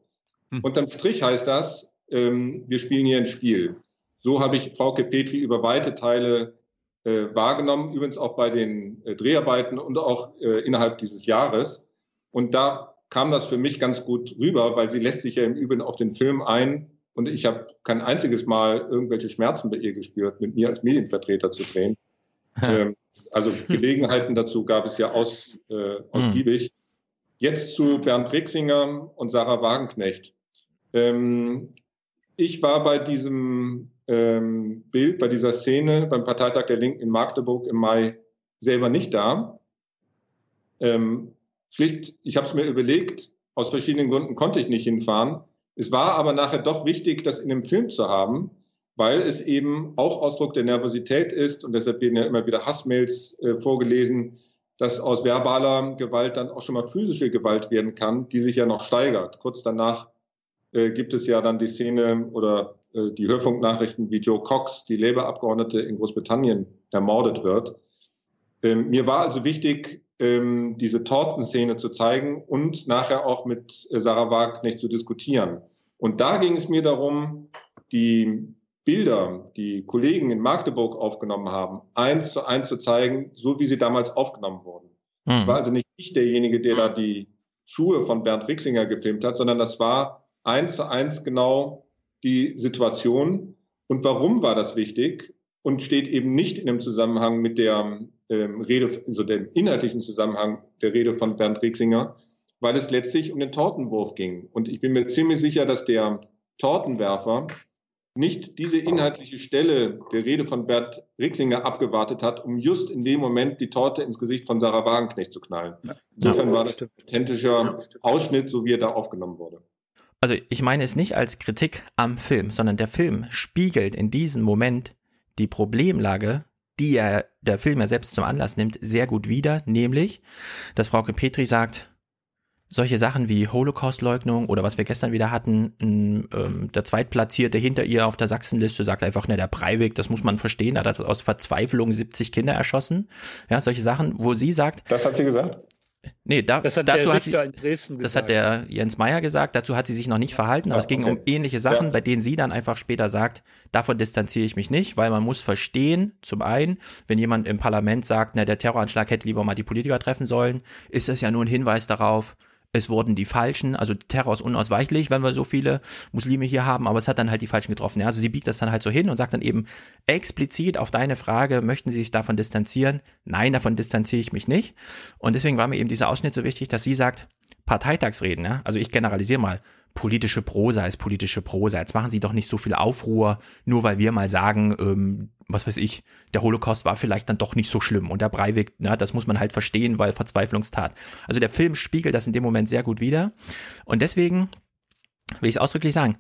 [SPEAKER 4] Hm. Unterm Strich heißt das, ähm, wir spielen hier ein Spiel. So habe ich Frauke Petri über weite Teile wahrgenommen, übrigens auch bei den äh, Dreharbeiten und auch äh, innerhalb dieses Jahres. Und da kam das für mich ganz gut rüber, weil sie lässt sich ja im Übrigen auf den Film ein. Und ich habe kein einziges Mal irgendwelche Schmerzen bei ihr gespürt, mit mir als Medienvertreter zu drehen. ähm, also Gelegenheiten dazu gab es ja aus, äh, ausgiebig. Jetzt zu Bernd Rixinger und Sarah Wagenknecht. Ähm, ich war bei diesem ähm, Bild, bei dieser Szene beim Parteitag der Linken in Magdeburg im Mai selber nicht da. Ähm, schlicht, ich habe es mir überlegt, aus verschiedenen Gründen konnte ich nicht hinfahren. Es war aber nachher doch wichtig, das in dem Film zu haben, weil es eben auch Ausdruck der Nervosität ist und deshalb werden ja immer wieder Hassmails äh, vorgelesen, dass aus verbaler Gewalt dann auch schon mal physische Gewalt werden kann, die sich ja noch steigert. Kurz danach äh, gibt es ja dann die Szene oder die Hörfunknachrichten, wie Joe Cox, die Labour-Abgeordnete in Großbritannien, ermordet wird. Ähm, mir war also wichtig, ähm, diese Tortenszene zu zeigen und nachher auch mit äh, Sarah Wagner zu diskutieren. Und da ging es mir darum, die Bilder, die Kollegen in Magdeburg aufgenommen haben, eins zu eins zu zeigen, so wie sie damals aufgenommen wurden. Es mhm. war also nicht ich derjenige, der da die Schuhe von Bernd Rixinger gefilmt hat, sondern das war eins zu eins genau die Situation. Und warum war das wichtig? und steht eben nicht in dem Zusammenhang mit der ähm, Rede, also dem inhaltlichen Zusammenhang der Rede von Bernd Rixinger, weil es letztlich um den Tortenwurf ging. Und ich bin mir ziemlich sicher, dass der Tortenwerfer nicht diese inhaltliche Stelle der Rede von Bert Rixinger abgewartet hat, um just in dem Moment die Torte ins Gesicht von Sarah Wagenknecht zu knallen. Insofern war das ein authentischer Ausschnitt, so wie er da aufgenommen wurde.
[SPEAKER 2] Also ich meine es nicht als Kritik am Film, sondern der Film spiegelt in diesem Moment die Problemlage, die er der Film ja selbst zum Anlass nimmt, sehr gut wider, nämlich, dass Frauke Petri sagt, solche Sachen wie Holocaust-Leugnung oder was wir gestern wieder hatten, ähm, der Zweitplatzierte hinter ihr auf der Sachsenliste sagt einfach, ne, der Breivik, das muss man verstehen, er hat aus Verzweiflung 70 Kinder erschossen. Ja, solche Sachen, wo sie sagt.
[SPEAKER 4] Das hat sie gesagt?
[SPEAKER 2] Nee, da,
[SPEAKER 5] Das hat
[SPEAKER 2] dazu
[SPEAKER 5] der
[SPEAKER 2] hat sie, das
[SPEAKER 5] gesagt.
[SPEAKER 2] hat der Jens Meyer gesagt, dazu hat sie sich noch nicht verhalten, aber
[SPEAKER 4] Ja,
[SPEAKER 2] es ging
[SPEAKER 4] okay.
[SPEAKER 2] um ähnliche Sachen,
[SPEAKER 4] Ja.
[SPEAKER 2] bei denen sie dann einfach später sagt, davon distanziere ich mich nicht, weil man muss verstehen, zum einen, wenn jemand im Parlament sagt, na, der Terroranschlag hätte lieber mal die Politiker treffen sollen, ist das ja nur ein Hinweis darauf, es wurden die Falschen, also Terror ist unausweichlich, wenn wir so viele Muslime hier haben, aber es hat dann halt die Falschen getroffen. Ja? Also sie biegt das dann halt so hin und sagt dann eben explizit auf deine Frage, möchten Sie sich davon distanzieren? Nein, davon distanziere ich mich nicht. Und deswegen war mir eben dieser Ausschnitt so wichtig, dass sie sagt, Parteitagsreden, ja? also ich generalisiere mal, politische Prosa ist politische Prosa. Jetzt machen Sie doch nicht so viel Aufruhr, nur weil wir mal sagen, ähm, was weiß ich, der Holocaust war vielleicht dann doch nicht so schlimm und der Breivik, na, das muss man halt verstehen, weil Verzweiflungstat. Also der Film spiegelt das in dem Moment sehr gut wider und deswegen will ich es ausdrücklich sagen,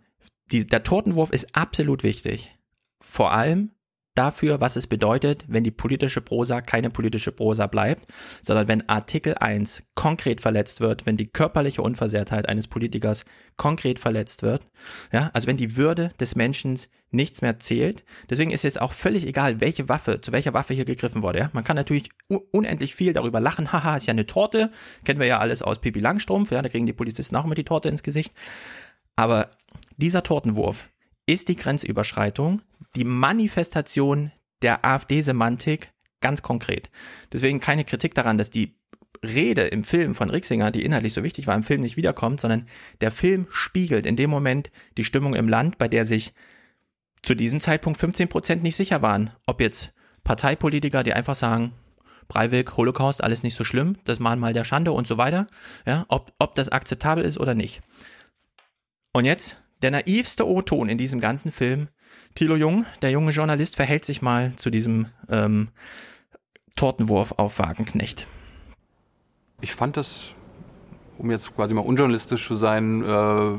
[SPEAKER 2] die, der Totenwurf ist absolut wichtig. Vor allem dafür, was es bedeutet, wenn die politische Prosa keine politische Prosa bleibt, sondern wenn Artikel 1 konkret verletzt wird, wenn die körperliche Unversehrtheit eines Politikers konkret verletzt wird, ja, also wenn die Würde des Menschen nichts mehr zählt. Deswegen ist jetzt auch völlig egal, welche Waffe, zu welcher Waffe hier gegriffen wurde. Ja. Man kann natürlich unendlich viel darüber lachen, haha, ist ja eine Torte, kennen wir ja alles aus Pippi Langstrumpf, ja, da kriegen die Polizisten auch immer die Torte ins Gesicht. Aber dieser Tortenwurf ist die Grenzüberschreitung, die Manifestation der AfD-Semantik ganz konkret. Deswegen keine Kritik daran, dass die Rede im Film von Rixinger, die inhaltlich so wichtig war, im Film nicht wiederkommt, sondern der Film spiegelt in dem Moment die Stimmung im Land, bei der sich zu diesem Zeitpunkt 15 Prozent nicht sicher waren, ob jetzt Parteipolitiker, die einfach sagen, Breivik, Holocaust, alles nicht so schlimm, das Mahnmal der Schande und so weiter, ja, ob, ob das akzeptabel ist oder nicht. Und jetzt der naivste O-Ton in diesem ganzen Film. Thilo Jung, der junge Journalist, verhält sich mal zu diesem ähm, Tortenwurf auf Wagenknecht.
[SPEAKER 1] Ich fand das, um jetzt quasi mal unjournalistisch zu sein, äh, eine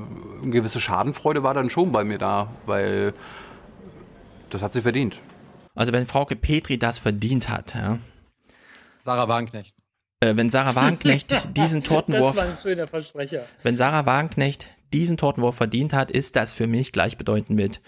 [SPEAKER 1] gewisse Schadenfreude war dann schon bei mir da, weil das hat sie verdient.
[SPEAKER 2] Also wenn Frauke Petri das verdient hat, ja,
[SPEAKER 11] Sarah Wagenknecht.
[SPEAKER 2] äh, wenn Sarah Wagenknecht diesen Tortenwurf,
[SPEAKER 5] Das war ein schöner Versprecher.
[SPEAKER 2] wenn Sarah Wagenknecht diesen Tortenwurf verdient hat, ist das für mich gleichbedeutend mit,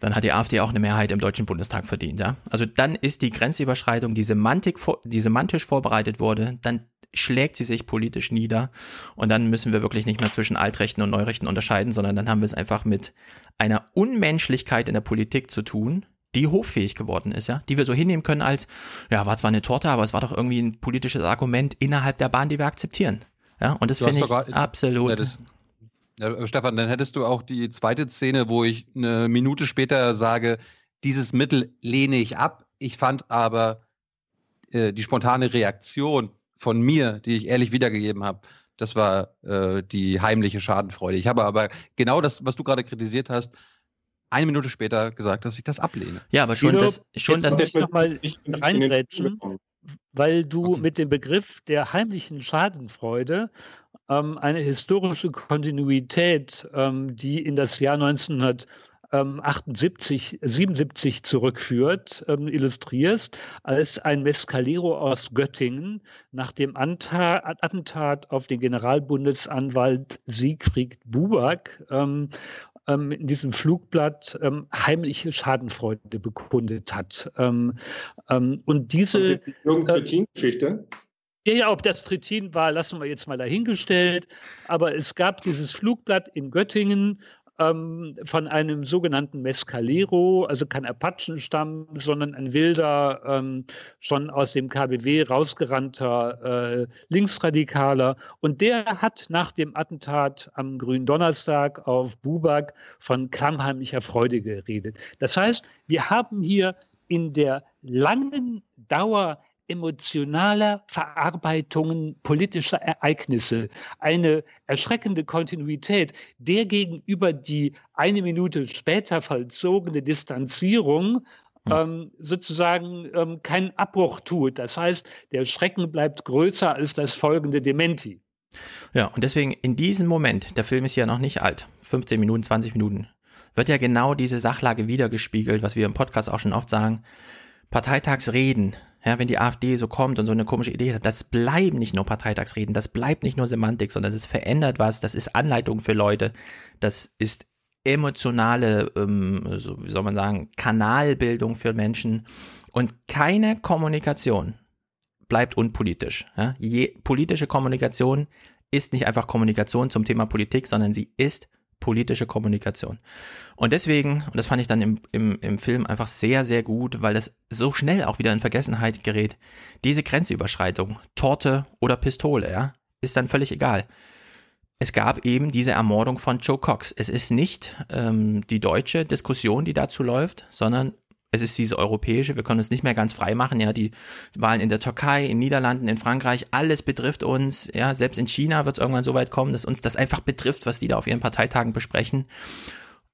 [SPEAKER 2] dann hat die AfD auch eine Mehrheit im Deutschen Bundestag verdient, ja. Also dann ist die Grenzüberschreitung, die, Semantik, die semantisch vorbereitet wurde, dann schlägt sie sich politisch nieder und dann müssen wir wirklich nicht mehr zwischen Altrechten und Neurechten unterscheiden, sondern dann haben wir es einfach mit einer Unmenschlichkeit in der Politik zu tun, die hoffähig geworden ist, ja, die wir so hinnehmen können als, ja, war zwar eine Torte, aber es war doch irgendwie ein politisches Argument innerhalb der Bahn, die wir akzeptieren. Ja, und das finde ich absolut.
[SPEAKER 1] Ja, das- Ja, äh, Stefan, dann hättest du auch die zweite Szene, wo ich eine Minute später sage, dieses Mittel lehne ich ab. Ich fand aber äh, die spontane Reaktion von mir, die ich ehrlich wiedergegeben habe, das war äh, die heimliche Schadenfreude. Ich habe aber genau das, was du gerade kritisiert hast, eine Minute später gesagt, dass ich das ablehne.
[SPEAKER 2] Ja, aber schon
[SPEAKER 5] Guido,
[SPEAKER 2] das, schon
[SPEAKER 5] jetzt
[SPEAKER 2] das,
[SPEAKER 5] muss ich noch mal
[SPEAKER 4] Ich bin nicht in den
[SPEAKER 5] reingrätschen, weil du mit dem Begriff der heimlichen Schadenfreude ähm, eine historische Kontinuität, ähm, die in das Jahr 1978, 77 zurückführt, ähm, illustrierst, als ein Mescalero aus Göttingen nach dem Anta Attentat auf den Generalbundesanwalt Siegfried Buback ähm, ähm, in diesem Flugblatt ähm, heimliche Schadenfreude bekundet hat. Ähm, ähm, und diese
[SPEAKER 4] Die Jürgen
[SPEAKER 5] ja, ob das Trittin war, lassen wir jetzt mal dahingestellt. Aber es gab dieses Flugblatt in Göttingen ähm, von einem sogenannten Mescalero, also kein Apachenstamm, sondern ein wilder, ähm, schon aus dem KBW rausgerannter äh, Linksradikaler. Und der hat nach dem Attentat am grünen Donnerstag auf Buback von klammheimlicher Freude geredet. Das heißt, wir haben hier in der langen Dauer emotionaler Verarbeitungen politischer Ereignisse, eine erschreckende Kontinuität, der gegenüber die eine Minute später vollzogene Distanzierung ähm, sozusagen ähm, keinen Abbruch tut. Das heißt, der Schrecken bleibt größer als das folgende Dementi.
[SPEAKER 2] Ja, und deswegen in diesem Moment, der Film ist ja noch nicht alt, 15 Minuten, 20 Minuten, wird ja genau diese Sachlage wiedergespiegelt, was wir im Podcast auch schon oft sagen. Parteitagsreden, ja, wenn die AfD so kommt und so eine komische Idee hat, das bleiben nicht nur Parteitagsreden, das bleibt nicht nur Semantik, sondern das verändert was, das ist Anleitung für Leute, das ist emotionale, ähm, so, wie soll man sagen, Kanalbildung für Menschen und keine Kommunikation bleibt unpolitisch. Ja? Je, politische Kommunikation ist nicht einfach Kommunikation zum Thema Politik, sondern sie ist politische Kommunikation. Und deswegen, und das fand ich dann im, im, im Film einfach sehr, sehr gut, weil das so schnell auch wieder in Vergessenheit gerät, diese Grenzüberschreitung, Torte oder Pistole, ja, ist dann völlig egal. Es gab eben diese Ermordung von Joe Cox. Es ist nicht ähm, die deutsche Diskussion, die dazu läuft, sondern es ist diese europäische, wir können uns nicht mehr ganz frei machen, ja, die Wahlen in der Türkei, in Niederlanden, in Frankreich, alles betrifft uns, ja, selbst in China wird es irgendwann so weit kommen, dass uns das einfach betrifft, was die da auf ihren Parteitagen besprechen.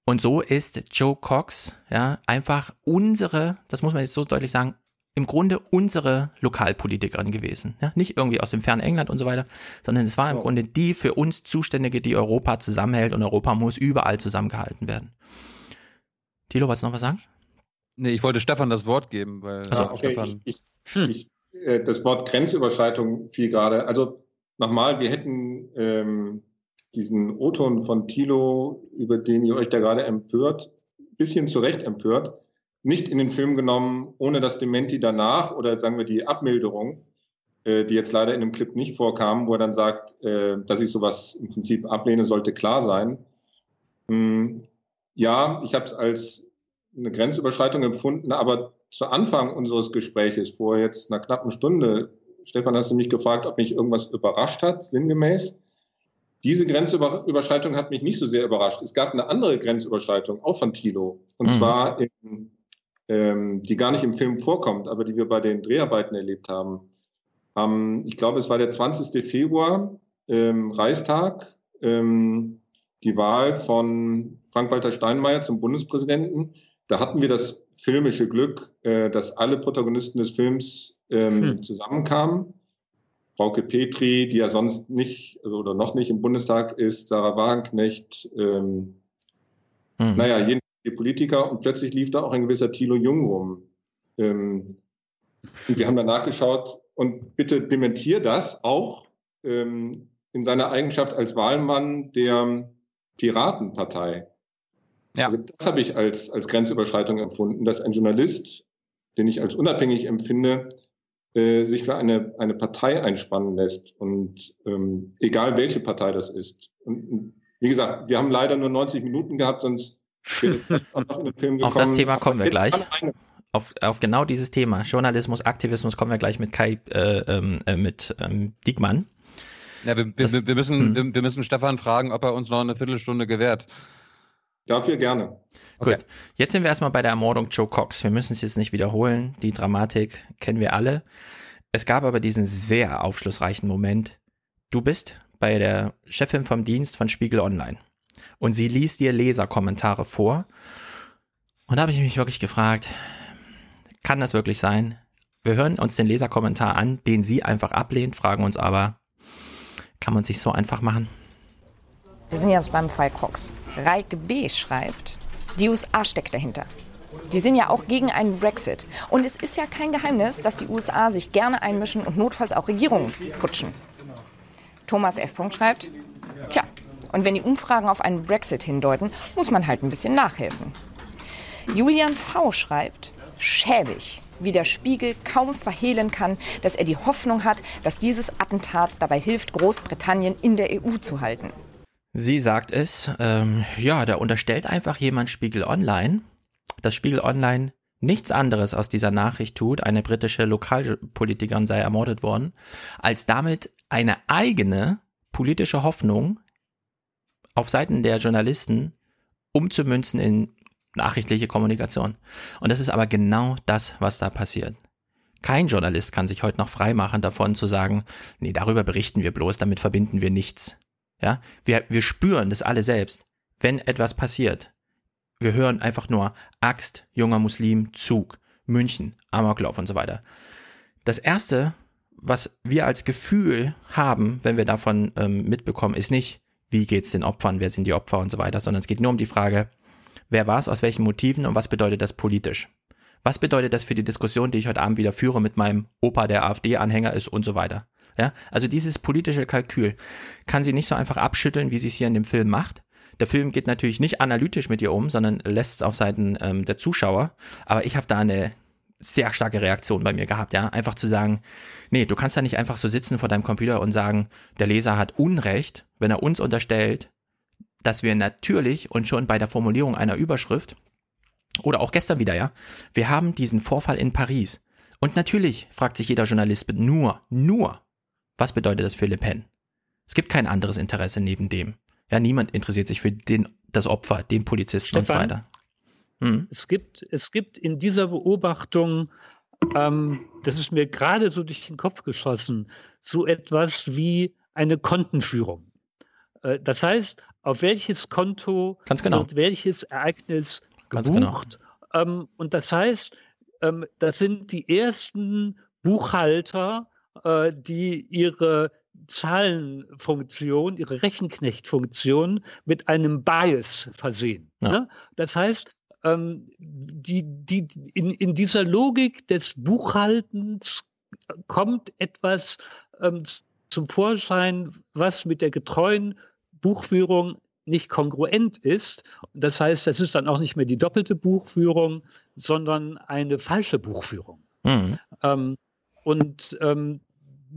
[SPEAKER 2] Und so ist Joe Cox, ja, einfach unsere, das muss man jetzt so deutlich sagen, im Grunde unsere Lokalpolitikerin gewesen. Ja, nicht irgendwie aus dem fernen England und so weiter, sondern es war im Grunde die für uns Zuständige, die Europa zusammenhält und Europa muss überall zusammengehalten werden. Thilo, wolltest du noch was sagen?
[SPEAKER 11] Nee, ich wollte Stefan das Wort geben, weil
[SPEAKER 4] also, ja, okay, Stefan ich, ich, hm. ich, äh, das Wort Grenzüberschreitung fiel gerade. Also nochmal, wir hätten ähm, diesen O-Ton von Thilo, über den ihr euch da gerade empört, bisschen zu Recht empört, nicht in den Film genommen, ohne das Dementi danach oder sagen wir die Abmilderung, äh, die jetzt leider in dem Clip nicht vorkam, wo er dann sagt, äh, dass ich sowas im Prinzip ablehne, sollte klar sein. Hm, ja, ich habe es als eine Grenzüberschreitung empfunden, aber zu Anfang unseres Gespräches, vor jetzt einer knappen Stunde, Stefan, hast du mich gefragt, ob mich irgendwas überrascht hat, sinngemäß. Diese Grenzüberschreitung hat mich nicht so sehr überrascht. Es gab eine andere Grenzüberschreitung, auch von Thilo, und mhm. zwar, in, ähm, die gar nicht im Film vorkommt, aber die wir bei den Dreharbeiten erlebt haben. Ähm, ich glaube, es war der 20. Februar, ähm, Reichstag, ähm, die Wahl von Frank-Walter Steinmeier zum Bundespräsidenten. Da hatten wir das filmische Glück, äh, dass alle Protagonisten des Films ähm, hm. zusammenkamen. Frauke Petri, die ja sonst nicht oder noch nicht im Bundestag ist, Sarah Wagenknecht, ähm, hm. naja, jedenfalls die Politiker und plötzlich lief da auch ein gewisser Thilo Jung rum. Ähm, und wir haben da nachgeschaut und bitte dementier das auch ähm, in seiner Eigenschaft als Wahlmann der Piratenpartei. Ja. Also das habe ich als, als Grenzüberschreitung empfunden, dass ein Journalist, den ich als unabhängig empfinde, äh, sich für eine, eine Partei einspannen lässt. Und ähm, egal welche Partei das ist. Und, und, wie gesagt, wir haben leider nur 90 Minuten gehabt, sonst
[SPEAKER 2] Auf das Thema kommen wir gleich. Auf, auf genau dieses Thema, Journalismus, Aktivismus, kommen wir gleich mit Kai, äh, ähm, äh, mit ähm, Diekmann.
[SPEAKER 11] Ja, wir, das, wir, wir müssen, hm. wir müssen Stefan fragen, ob er uns noch eine Viertelstunde gewährt.
[SPEAKER 4] Dafür gerne.
[SPEAKER 2] Okay. Gut, jetzt sind wir erstmal bei der Ermordung Joe Cox. Wir müssen es jetzt nicht wiederholen. Die Dramatik kennen wir alle. Es gab aber diesen sehr aufschlussreichen Moment. Du bist bei der Chefin vom Dienst von Spiegel Online und sie liest dir Leserkommentare vor. Und da habe ich mich wirklich gefragt, kann das wirklich sein? Wir hören uns den Leserkommentar an, den sie einfach ablehnt, fragen uns aber, kann man sich so einfach machen?
[SPEAKER 12] Wir sind jetzt beim Fall Cox. Reike B. schreibt, die USA steckt dahinter. Die sind ja auch gegen einen Brexit. Und es ist ja kein Geheimnis, dass die USA sich gerne einmischen und notfalls auch Regierungen putschen. Thomas F. schreibt, tja, und wenn die Umfragen auf einen Brexit hindeuten, muss man halt ein bisschen nachhelfen. Julian V. schreibt, schäbig, wie der Spiegel kaum verhehlen kann, dass er die Hoffnung hat, dass dieses Attentat dabei hilft, Großbritannien in der EU zu halten.
[SPEAKER 2] Sie sagt es, ähm, ja, da unterstellt einfach jemand Spiegel Online, dass Spiegel Online nichts anderes aus dieser Nachricht tut, eine britische Lokalpolitikerin sei ermordet worden, als damit eine eigene politische Hoffnung auf Seiten der Journalisten umzumünzen in nachrichtliche Kommunikation. Und das ist aber genau das, was da passiert. Kein Journalist kann sich heute noch freimachen davon zu sagen, nee, darüber berichten wir bloß, damit verbinden wir nichts. Ja, wir, wir spüren das alle selbst. Wenn etwas passiert, wir hören einfach nur Axt, junger Muslim, Zug, München, Amoklauf und so weiter. Das erste, was wir als Gefühl haben, wenn wir davon ähm, mitbekommen, ist nicht, wie geht's den Opfern, wer sind die Opfer und so weiter, sondern es geht nur um die Frage, wer war es, aus welchen Motiven und was bedeutet das politisch? Was bedeutet das für die Diskussion, die ich heute Abend wieder führe mit meinem Opa, der AfD-Anhänger ist und so weiter? Ja, also dieses politische Kalkül kann sie nicht so einfach abschütteln, wie sie es hier in dem Film macht. Der Film geht natürlich nicht analytisch mit ihr um, sondern lässt es auf Seiten ähm, der Zuschauer. Aber ich habe da eine sehr starke Reaktion bei mir gehabt, ja. Einfach zu sagen, nee, du kannst da nicht einfach so sitzen vor deinem Computer und sagen, der Leser hat Unrecht, wenn er uns unterstellt, dass wir natürlich und schon bei der Formulierung einer Überschrift oder auch gestern wieder, ja, wir haben diesen Vorfall in Paris. Und natürlich fragt sich jeder Journalist nur, nur, was bedeutet das für Le Pen? Es gibt kein anderes Interesse neben dem. Ja, niemand interessiert sich für den, das Opfer, den Polizisten Stefan, und so weiter.
[SPEAKER 5] Hm. Es, gibt, es gibt in dieser Beobachtung, ähm, das ist mir gerade so durch den Kopf geschossen, so etwas wie eine Kontenführung. Äh, das heißt, auf welches Konto
[SPEAKER 2] Ganz genau.
[SPEAKER 5] wird welches Ereignis gebucht. Genau. Ähm, und das heißt, ähm, das sind die ersten Buchhalter, äh, die ihre Zahlenfunktion, ihre Rechenknechtfunktion mit einem Bias versehen. Ja. Ne? Das heißt, ähm, die, die, in, in dieser Logik des Buchhaltens kommt etwas ähm, zum Vorschein, was mit der getreuen Buchführung nicht kongruent ist. Das heißt, das ist dann auch nicht mehr die doppelte Buchführung, sondern eine falsche Buchführung. Mhm. Ähm, und ähm,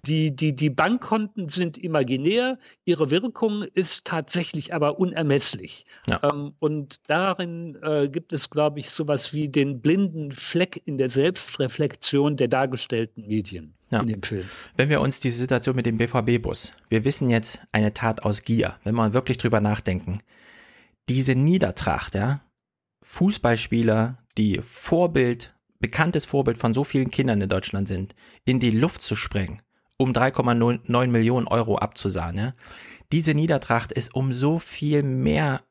[SPEAKER 5] die, die, die Bankkonten sind imaginär, ihre Wirkung ist tatsächlich aber unermesslich. Ja. Ähm, und darin äh, gibt es, glaube ich, sowas wie den blinden Fleck in der Selbstreflexion der dargestellten Medien ja. in dem Film.
[SPEAKER 2] Wenn wir uns diese Situation mit dem BVB-Bus, wir wissen jetzt eine Tat aus Gier, wenn wir wirklich drüber nachdenken, diese Niedertracht, ja, Fußballspieler, die Vorbild, bekanntes Vorbild von so vielen Kindern in Deutschland sind, in die Luft zu sprengen, um 3,9 Millionen Euro abzusahnen. Ja? Diese Niedertracht ist um so viel mehr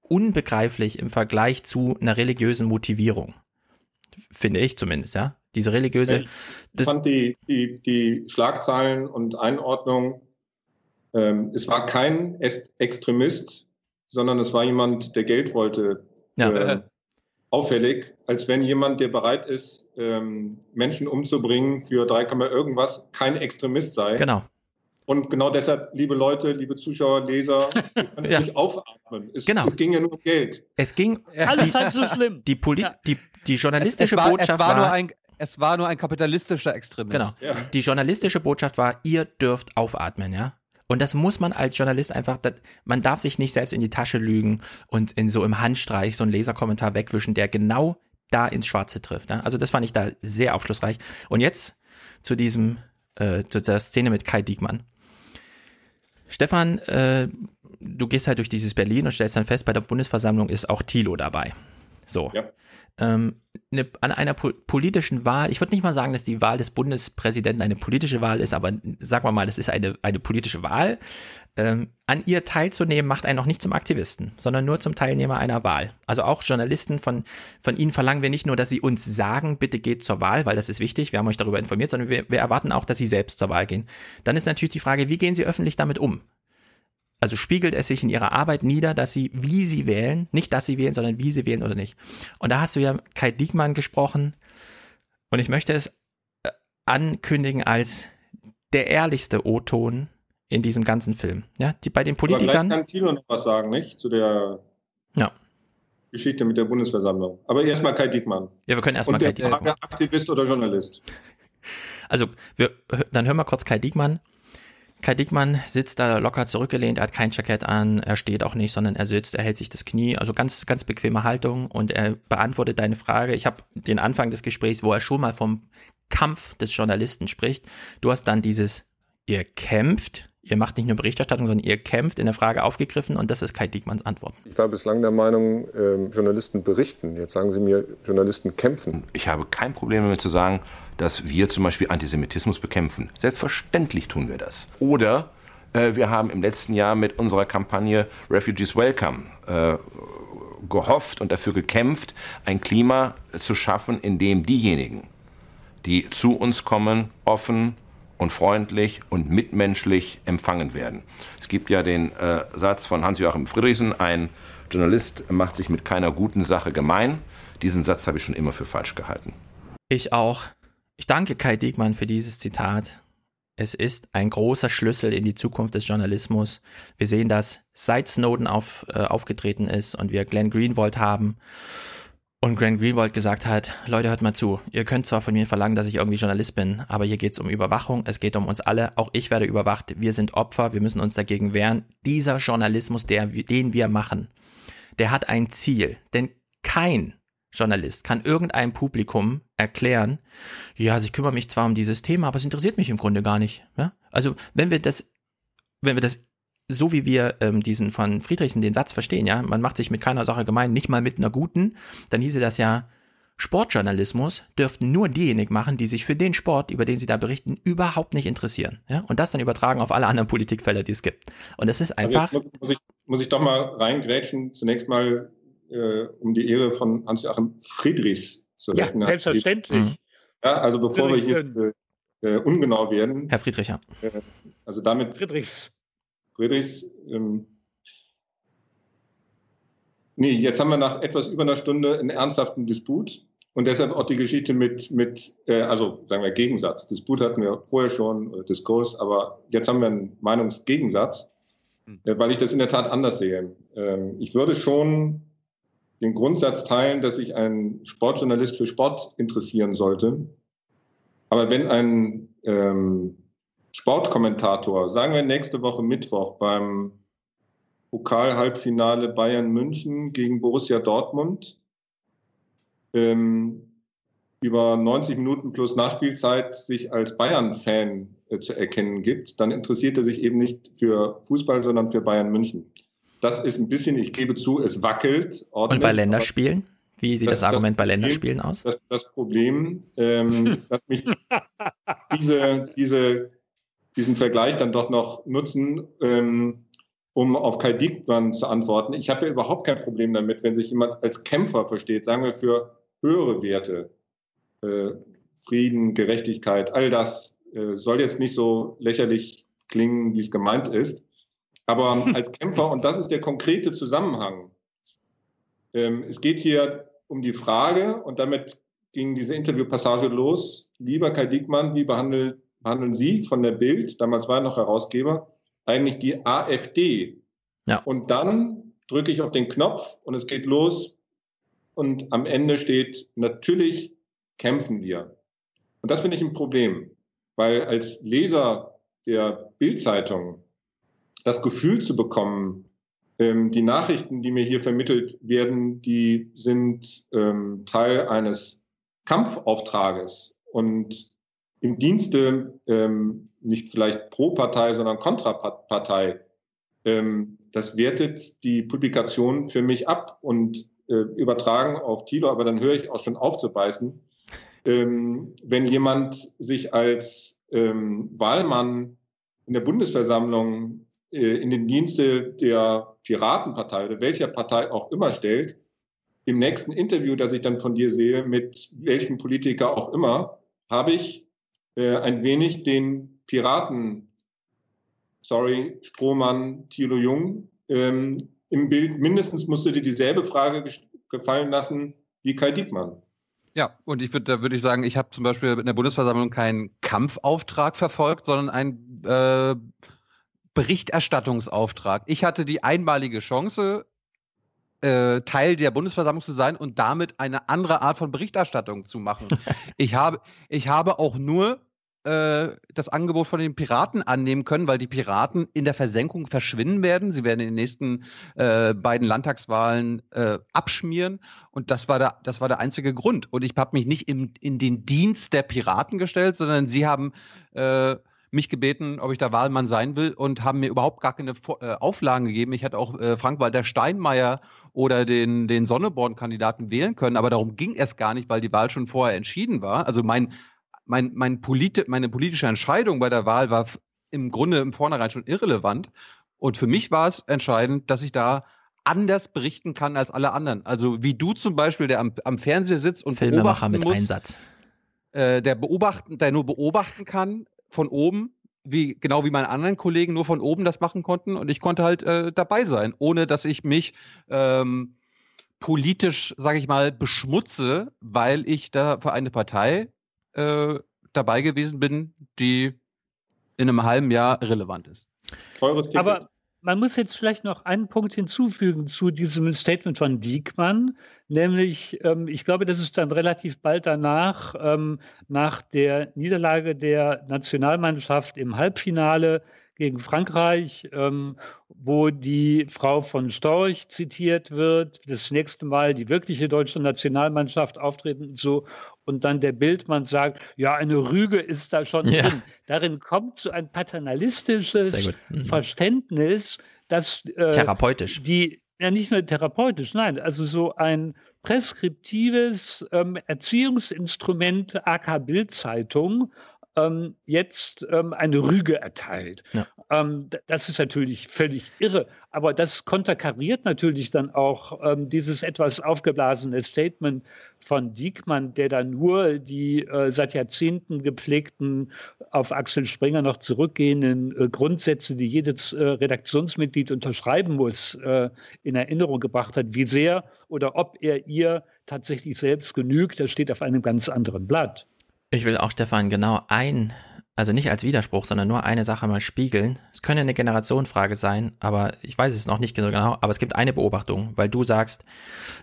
[SPEAKER 2] unbegreiflich im Vergleich zu einer religiösen Motivierung. Finde ich zumindest, ja. Diese religiöse.
[SPEAKER 4] Ich fand die, die, die Schlagzeilen und Einordnung, ähm, es war kein Extremist, sondern es war jemand, der Geld wollte. Ja. Äh, auffällig, als wenn jemand, der bereit ist, ähm, Menschen umzubringen für 3, irgendwas, kein Extremist sei.
[SPEAKER 2] Genau.
[SPEAKER 4] Und genau deshalb, liebe Leute, liebe Zuschauer, Leser, ja. nicht aufatmen. Es,
[SPEAKER 2] genau.
[SPEAKER 4] es ging ja nur um Geld.
[SPEAKER 2] Es ging.
[SPEAKER 5] Alles halb so schlimm.
[SPEAKER 2] Die, Poli ja. die, die journalistische
[SPEAKER 11] es, es war,
[SPEAKER 2] Botschaft
[SPEAKER 11] es war, war nur ein, es war nur ein kapitalistischer Extremist.
[SPEAKER 2] Genau. Ja. Die journalistische Botschaft war, ihr dürft aufatmen, ja. Und das muss man als Journalist einfach, das, man darf sich nicht selbst in die Tasche lügen und in so im Handstreich so einen Leserkommentar wegwischen, der genau da ins Schwarze trifft. Ne? Also das fand ich da sehr aufschlussreich. Und jetzt zu diesem, äh, zu der Szene mit Kai Diekmann. Stefan, äh, du gehst halt durch dieses Berlin und stellst dann fest, bei der Bundesversammlung ist auch Thilo dabei. So. Ja ähm, eine, an einer po politischen Wahl, ich würde nicht mal sagen, dass die Wahl des Bundespräsidenten eine politische Wahl ist, aber sagen wir mal, das ist eine, eine politische Wahl. Ähm, an ihr teilzunehmen macht einen noch nicht zum Aktivisten, sondern nur zum Teilnehmer einer Wahl. Also auch Journalisten von, von ihnen verlangen wir nicht nur, dass sie uns sagen, bitte geht zur Wahl, weil das ist wichtig, wir haben euch darüber informiert, sondern wir, wir erwarten auch, dass sie selbst zur Wahl gehen. Dann ist natürlich die Frage, wie gehen sie öffentlich damit um? Also spiegelt es sich in ihrer Arbeit nieder, dass sie, wie sie wählen, nicht dass sie wählen, sondern wie sie wählen oder nicht. Und da hast du ja Kai Diekmann gesprochen und ich möchte es äh, ankündigen als der ehrlichste O-Ton in diesem ganzen Film. Ja, die, bei den Politikern.
[SPEAKER 4] Aber kann Tilo noch was sagen, nicht? Zu der
[SPEAKER 2] ja.
[SPEAKER 4] Geschichte mit der Bundesversammlung. Aber erstmal Kai Diekmann.
[SPEAKER 2] Ja, wir können erstmal Kai Diekmann.
[SPEAKER 4] Aktivist oder Journalist?
[SPEAKER 2] Also, wir, dann hören wir kurz Kai Diekmann. Kai Dickmann sitzt da locker zurückgelehnt, er hat kein Jackett an, er steht auch nicht, sondern er sitzt, er hält sich das Knie, also ganz, ganz bequeme Haltung und er beantwortet deine Frage. Ich habe den Anfang des Gesprächs, wo er schon mal vom Kampf des Journalisten spricht. Du hast dann dieses, ihr kämpft, Ihr macht nicht nur Berichterstattung, sondern ihr kämpft in der Frage aufgegriffen und das ist Kai Diekmanns Antwort.
[SPEAKER 4] Ich war bislang der Meinung, äh, Journalisten berichten. Jetzt sagen Sie mir, Journalisten kämpfen.
[SPEAKER 13] Ich habe kein Problem damit zu sagen, dass wir zum Beispiel Antisemitismus bekämpfen. Selbstverständlich tun wir das. Oder äh, wir haben im letzten Jahr mit unserer Kampagne Refugees Welcome äh, gehofft und dafür gekämpft, ein Klima zu schaffen, in dem diejenigen, die zu uns kommen, offen und freundlich und mitmenschlich empfangen werden. Es gibt ja den äh, Satz von Hans-Joachim Friedrichsen, ein Journalist macht sich mit keiner guten Sache gemein. Diesen Satz habe ich schon immer für falsch gehalten.
[SPEAKER 2] Ich auch. Ich danke Kai Diekmann für dieses Zitat. Es ist ein großer Schlüssel in die Zukunft des Journalismus. Wir sehen das, seit Snowden auf, äh, aufgetreten ist und wir Glenn Greenwald haben und Glenn Greenwald gesagt hat, Leute, hört mal zu, ihr könnt zwar von mir verlangen, dass ich irgendwie Journalist bin, aber hier geht es um Überwachung, es geht um uns alle, auch ich werde überwacht, wir sind Opfer, wir müssen uns dagegen wehren. Dieser Journalismus, der, den wir machen, der hat ein Ziel, denn kein Journalist kann irgendeinem Publikum erklären, ja, also ich kümmere mich zwar um dieses Thema, aber es interessiert mich im Grunde gar nicht. Ja? Also wenn wir das, wenn wir das so wie wir ähm, diesen von Friedrichsen den Satz verstehen, ja, man macht sich mit keiner Sache gemein, nicht mal mit einer guten, dann hieße das ja, Sportjournalismus dürften nur diejenigen machen, die sich für den Sport, über den sie da berichten, überhaupt nicht interessieren. Ja? Und das dann übertragen auf alle anderen Politikfelder, die es gibt. Und es ist also einfach.
[SPEAKER 4] Also muss, ich, muss ich doch mal reingrätschen. Zunächst mal äh, um die Ehre von Hans-Joachim Friedrichs zu
[SPEAKER 5] rechnen. Ja, selbstverständlich.
[SPEAKER 4] Ja, also bevor wir hier äh, ungenau werden.
[SPEAKER 2] Herr Friedrich, ja.
[SPEAKER 4] Äh, also damit.
[SPEAKER 5] Friedrichs.
[SPEAKER 4] Friedrichs. Ähm, nee, jetzt haben wir nach etwas über einer Stunde einen ernsthaften Disput. Und deshalb auch die Geschichte mit, mit äh, also sagen wir Gegensatz. Disput hatten wir vorher schon, oder Diskurs, aber jetzt haben wir einen Meinungsgegensatz, hm. äh, weil ich das in der Tat anders sehe. Ähm, ich würde schon den Grundsatz teilen, dass sich ein Sportjournalist für Sport interessieren sollte. Aber wenn ein ähm, Sportkommentator, sagen wir nächste Woche Mittwoch beim Pokal-Halbfinale Bayern München gegen Borussia Dortmund ähm, über 90 Minuten plus Nachspielzeit sich als Bayern-Fan äh, zu erkennen gibt, dann interessiert er sich eben nicht für Fußball, sondern für Bayern München. Das ist ein bisschen, ich gebe zu, es wackelt.
[SPEAKER 2] Und bei Länderspielen? Wie sieht das, das Argument das bei Länderspielen aus?
[SPEAKER 4] Das, das Problem, ähm, dass mich diese, diese, diesen Vergleich dann doch noch nutzen, ähm, um auf Kai Diekmann zu antworten. Ich habe ja überhaupt kein Problem damit, wenn sich jemand als Kämpfer versteht, sagen wir für höhere Werte, äh, Frieden, Gerechtigkeit, all das äh, soll jetzt nicht so lächerlich klingen, wie es gemeint ist. Aber als Kämpfer, und das ist der konkrete Zusammenhang, ähm, es geht hier um die Frage, und damit ging diese Interviewpassage los, lieber Kai Diekmann, wie behandeln, behandeln Sie von der Bild, damals war er noch Herausgeber, eigentlich die AfD?
[SPEAKER 2] Ja.
[SPEAKER 4] Und dann drücke ich auf den Knopf und es geht los und am Ende steht, natürlich kämpfen wir. Und das finde ich ein Problem, weil als Leser der Bildzeitung das Gefühl zu bekommen, ähm, die Nachrichten, die mir hier vermittelt werden, die sind ähm, Teil eines Kampfauftrages und im Dienste ähm, nicht vielleicht pro Partei, sondern Kontrapartei. Ähm, das wertet die Publikation für mich ab und äh, übertragen auf Thilo, aber dann höre ich auch schon auf zu beißen. Ähm, wenn jemand sich als ähm, Wahlmann in der Bundesversammlung in den Dienste der Piratenpartei oder welcher Partei auch immer stellt, im nächsten Interview, das ich dann von dir sehe, mit welchem Politiker auch immer, habe ich äh, ein wenig den Piraten, sorry, Strohmann, Thilo Jung, ähm, im Bild. Mindestens musst du dir dieselbe Frage gefallen lassen wie Kai Diekmann.
[SPEAKER 11] Ja, und ich würde, da würde ich sagen, ich habe zum Beispiel in der Bundesversammlung keinen Kampfauftrag verfolgt, sondern ein äh, Berichterstattungsauftrag. Ich hatte die einmalige Chance, äh, Teil der Bundesversammlung zu sein und damit eine andere Art von Berichterstattung zu machen. ich, habe, ich habe auch nur äh, das Angebot von den Piraten annehmen können, weil die Piraten in der Versenkung verschwinden werden. Sie werden in den nächsten äh, beiden Landtagswahlen äh, abschmieren. Und das war, der, das war der einzige Grund. Und ich habe mich nicht im, in den Dienst der Piraten gestellt, sondern sie haben äh, mich gebeten, ob ich da Wahlmann sein will und haben mir überhaupt gar keine äh, Auflagen gegeben. Ich hätte auch äh, Frank-Walter Steinmeier oder den, den Sonneborn-Kandidaten wählen können, aber darum ging es gar nicht, weil die Wahl schon vorher entschieden war. Also mein, mein, mein Polit meine politische Entscheidung bei der Wahl war im Grunde im Vornherein schon irrelevant. Und für mich war es entscheidend, dass ich da anders berichten kann als alle anderen. Also wie du zum Beispiel, der am, am Fernseher sitzt und
[SPEAKER 2] Filmemacher
[SPEAKER 11] beobachten
[SPEAKER 2] mit
[SPEAKER 11] muss,
[SPEAKER 2] Einsatz.
[SPEAKER 11] Äh, der beobachten, der nur beobachten kann von oben, wie genau wie meine anderen Kollegen nur von oben das machen konnten und ich konnte halt äh, dabei sein, ohne dass ich mich ähm, politisch, sage ich mal, beschmutze, weil ich da für eine Partei äh, dabei gewesen bin, die in einem halben Jahr relevant ist.
[SPEAKER 5] Aber man muss jetzt vielleicht noch einen Punkt hinzufügen zu diesem Statement von Diekmann, nämlich, ähm, ich glaube, das ist dann relativ bald danach, ähm, nach der Niederlage der Nationalmannschaft im Halbfinale gegen Frankreich, ähm, wo die Frau von Storch zitiert wird, das nächste Mal die wirkliche deutsche Nationalmannschaft auftreten und so. Und dann der Bildmann sagt, ja, eine Rüge ist da schon
[SPEAKER 2] Ja.
[SPEAKER 5] drin. Darin kommt so ein paternalistisches.
[SPEAKER 2] Mhm.
[SPEAKER 5] Verständnis, dass äh,
[SPEAKER 2] Therapeutisch.
[SPEAKER 5] die ja nicht nur therapeutisch, nein, also so ein preskriptives ähm, Erziehungsinstrument AK Bildzeitung ähm, jetzt ähm, eine Rüge erteilt.
[SPEAKER 2] Ja.
[SPEAKER 5] Ähm, das ist natürlich völlig irre, aber das konterkariert natürlich dann auch ähm, dieses etwas aufgeblasene Statement von Diekmann, der da nur die äh, seit Jahrzehnten gepflegten, auf Axel Springer noch zurückgehenden äh, Grundsätze, die jedes äh, Redaktionsmitglied unterschreiben muss, äh, in Erinnerung gebracht hat. Wie sehr oder ob er ihr tatsächlich selbst genügt, das steht auf einem ganz anderen Blatt.
[SPEAKER 2] Ich will auch Stefan genau ein, also nicht als Widerspruch, sondern nur eine Sache mal spiegeln. Es könnte eine Generationenfrage sein, aber ich weiß es noch nicht genau. Aber es gibt eine Beobachtung, weil du sagst,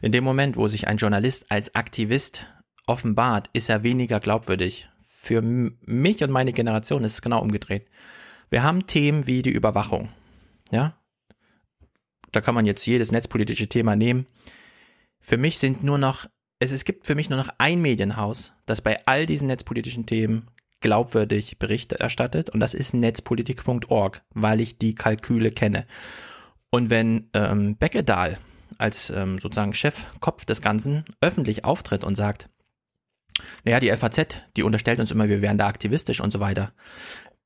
[SPEAKER 2] in dem Moment, wo sich ein Journalist als Aktivist offenbart, ist er weniger glaubwürdig. Für mich und meine Generation ist es genau umgedreht. Wir haben Themen wie die Überwachung. Ja? Da kann man jetzt jedes netzpolitische Thema nehmen. Für mich sind nur noch, es, es gibt für mich nur noch ein Medienhaus, das bei all diesen netzpolitischen Themen glaubwürdig Berichte erstattet und das ist netzpolitik.org, weil ich die Kalküle kenne. Und wenn ähm, Beckedahl als ähm, sozusagen Chefkopf des Ganzen öffentlich auftritt und sagt, naja, die FAZ, die unterstellt uns immer, wir wären da aktivistisch und so weiter.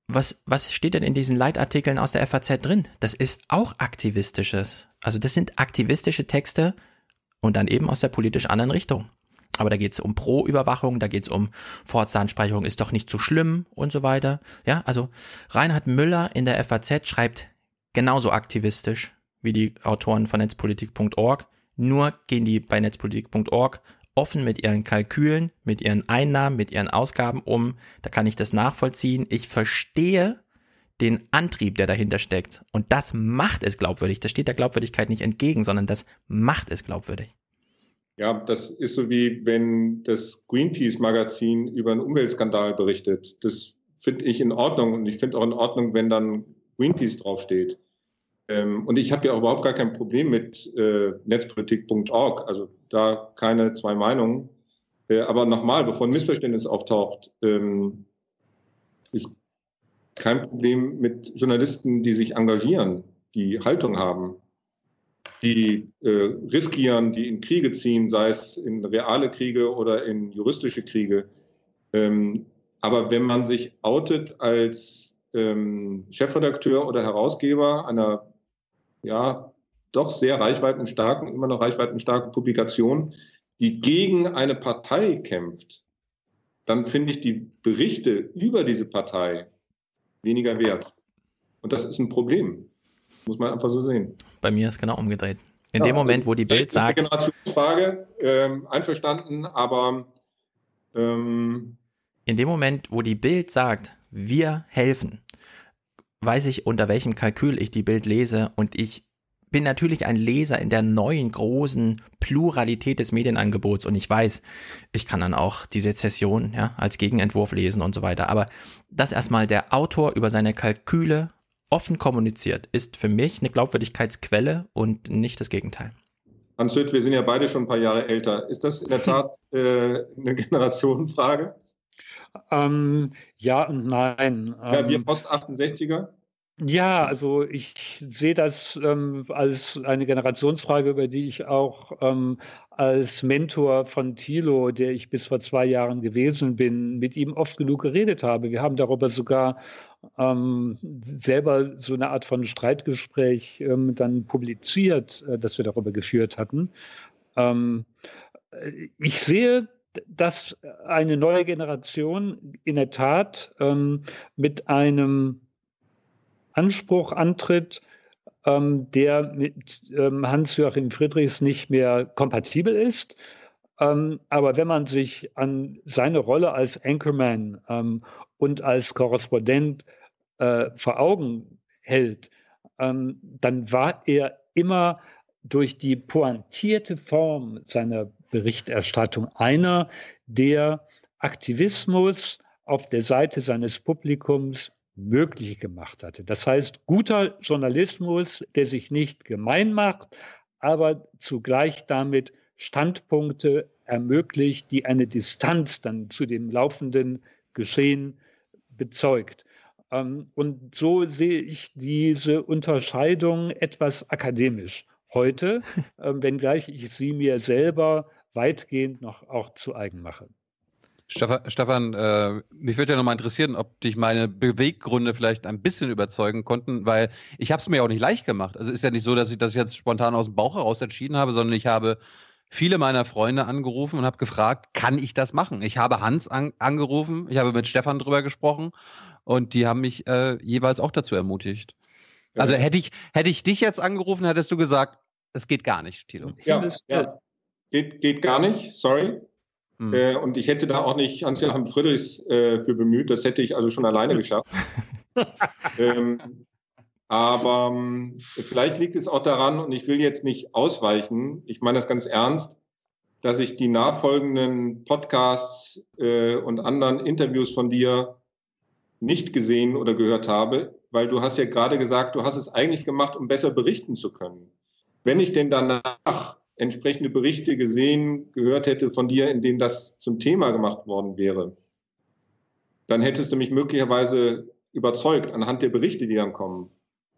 [SPEAKER 2] Was, was steht denn in diesen Leitartikeln aus der FAZ drin? Das ist auch aktivistisches. Also das sind aktivistische Texte und dann eben aus der politisch anderen Richtung. Aber da geht es um Pro-Überwachung, da geht es um Fortsansprechung ist doch nicht so schlimm und so weiter. Ja, also Reinhard Müller in der FAZ schreibt genauso aktivistisch wie die Autoren von netzpolitik.org. Nur gehen die bei netzpolitik.org offen mit ihren Kalkülen, mit ihren Einnahmen, mit ihren Ausgaben um. Da kann ich das nachvollziehen. Ich verstehe den Antrieb, der dahinter steckt. Und das macht es glaubwürdig. Das steht der Glaubwürdigkeit nicht entgegen, sondern das macht es glaubwürdig.
[SPEAKER 4] Ja, das ist so wie wenn das Greenpeace-Magazin über einen Umweltskandal berichtet. Das finde ich in Ordnung und ich finde auch in Ordnung, wenn dann Greenpeace draufsteht. Ähm, und ich habe ja auch überhaupt gar kein Problem mit äh, netzpolitik.org, also da keine zwei Meinungen. Äh, aber nochmal, bevor ein Missverständnis auftaucht, ähm, ist kein Problem mit Journalisten, die sich engagieren, die Haltung haben, die äh, riskieren, die in Kriege ziehen, sei es in reale Kriege oder in juristische Kriege. Ähm, aber wenn man sich outet als ähm, Chefredakteur oder Herausgeber einer ja doch sehr reichweitenstarken, immer noch reichweitenstarken Publikation, die gegen eine Partei kämpft, dann finde ich die Berichte über diese Partei weniger wert. Und das ist ein Problem. Muss man einfach so sehen.
[SPEAKER 2] Bei mir ist genau umgedreht. In
[SPEAKER 4] Ja,
[SPEAKER 2] dem Moment, wo die
[SPEAKER 4] das
[SPEAKER 2] Bild
[SPEAKER 4] ist eine
[SPEAKER 2] sagt,
[SPEAKER 4] Generationsfrage, ähm, einverstanden, aber ähm,
[SPEAKER 2] in dem Moment, wo die Bild sagt, wir helfen, weiß ich, unter welchem Kalkül ich die Bild lese und ich bin natürlich ein Leser in der neuen großen Pluralität des Medienangebots und ich weiß, ich kann dann auch die Sezession ja, als Gegenentwurf lesen und so weiter. Aber dass erstmal der Autor über seine Kalküle offen kommuniziert, ist für mich eine Glaubwürdigkeitsquelle und nicht das Gegenteil.
[SPEAKER 4] Hans Hütt, wir sind ja beide schon ein paar Jahre älter. Ist das in der Tat äh, eine Generationenfrage?
[SPEAKER 5] Ähm, ja und nein.
[SPEAKER 4] Ja, wir
[SPEAKER 5] Ähm,
[SPEAKER 4] Post-68er?
[SPEAKER 5] Ja, also ich sehe das ähm, als eine Generationsfrage, über die ich auch ähm, als Mentor von Thilo, der ich bis vor zwei Jahren gewesen bin, mit ihm oft genug geredet habe. Wir haben darüber sogar ähm, selber so eine Art von Streitgespräch ähm, dann publiziert, äh, das wir darüber geführt hatten. Ähm, äh, ich sehe, dass eine neue Generation in der Tat ähm, mit einem Anspruch antritt, ähm, der mit ähm, Hans-Joachim Friedrichs nicht mehr kompatibel ist. Ähm, aber wenn man sich an seine Rolle als Anchorman ähm, und als Korrespondent äh, vor Augen hält, ähm, dann war er immer durch die pointierte Form seiner Berichterstattung einer, der Aktivismus auf der Seite seines Publikums möglich gemacht hatte. Das heißt, guter Journalismus, der sich nicht gemein macht, aber zugleich damit Standpunkte ermöglicht, die eine Distanz dann zu dem laufenden Geschehen bezeugt. Ähm, Und so sehe ich diese Unterscheidung etwas akademisch heute, ähm, wenngleich ich sie mir selber weitgehend noch auch zu eigen mache.
[SPEAKER 11] Stefan, äh, mich würde ja nochmal interessieren, ob dich meine Beweggründe vielleicht ein bisschen überzeugen konnten, weil ich habe es mir ja auch nicht leicht gemacht. Also ist ja nicht so, dass ich das jetzt spontan aus dem Bauch heraus entschieden habe, sondern ich habe viele meiner Freunde angerufen und habe gefragt, kann ich das machen? Ich habe Hans an, angerufen, ich habe mit Stefan drüber gesprochen und die haben mich äh, jeweils auch dazu ermutigt. Also hätte ich, hätte ich dich jetzt angerufen, hättest du gesagt, es geht gar nicht, Thilo.
[SPEAKER 4] Ja, ja. Geht, geht gar nicht, sorry. Äh, und ich hätte da auch nicht Hans-Joachim Friedrichs äh, für bemüht, das hätte ich also schon alleine geschafft. ähm, aber ähm, vielleicht liegt es auch daran, und ich will jetzt nicht ausweichen, ich meine das ganz ernst, dass ich die nachfolgenden Podcasts äh, und anderen Interviews von dir nicht gesehen oder gehört habe, weil du hast ja gerade gesagt, du hast es eigentlich gemacht, um besser berichten zu können. Wenn ich denn danach entsprechende Berichte gesehen, gehört hätte von dir, in denen das zum Thema gemacht worden wäre, dann hättest du mich möglicherweise überzeugt anhand der Berichte, die dann kommen.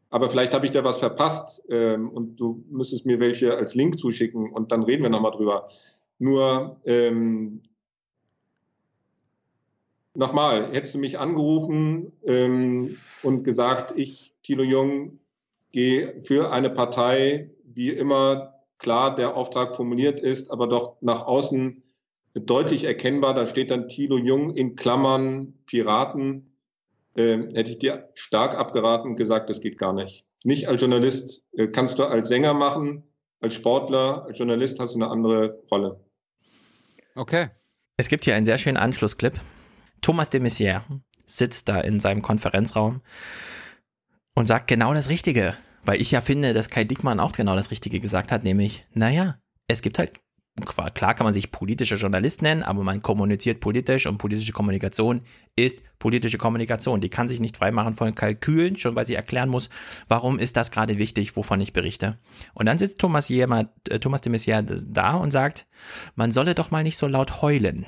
[SPEAKER 4] Aber vielleicht habe ich da was verpasst ähm, und du müsstest mir welche als Link zuschicken und dann reden wir nochmal drüber. Nur ähm, nochmal, hättest du mich angerufen ähm, und gesagt, ich, Thilo Jung, gehe für eine Partei, die immer klar der Auftrag formuliert ist, aber doch nach außen deutlich erkennbar, da steht dann Thilo Jung in Klammern Piraten, ähm, hätte ich dir stark abgeraten und gesagt, das geht gar nicht. Nicht als Journalist, äh, kannst du als Sänger machen, als Sportler, als Journalist hast du eine andere Rolle.
[SPEAKER 11] Okay.
[SPEAKER 2] Es gibt hier einen sehr schönen Anschlussclip. Thomas de Maizière sitzt da in seinem Konferenzraum und sagt genau das Richtige. Weil ich ja finde, dass Kai Dickmann auch genau das Richtige gesagt hat, nämlich, naja, es gibt halt, klar kann man sich politischer Journalist nennen, aber man kommuniziert politisch und politische Kommunikation ist politische Kommunikation. Die kann sich nicht freimachen von Kalkülen, schon weil sie erklären muss, warum ist das gerade wichtig, wovon ich berichte. Und dann sitzt Thomas, Jema, äh, Thomas de Maizière da und sagt, man solle doch mal nicht so laut heulen.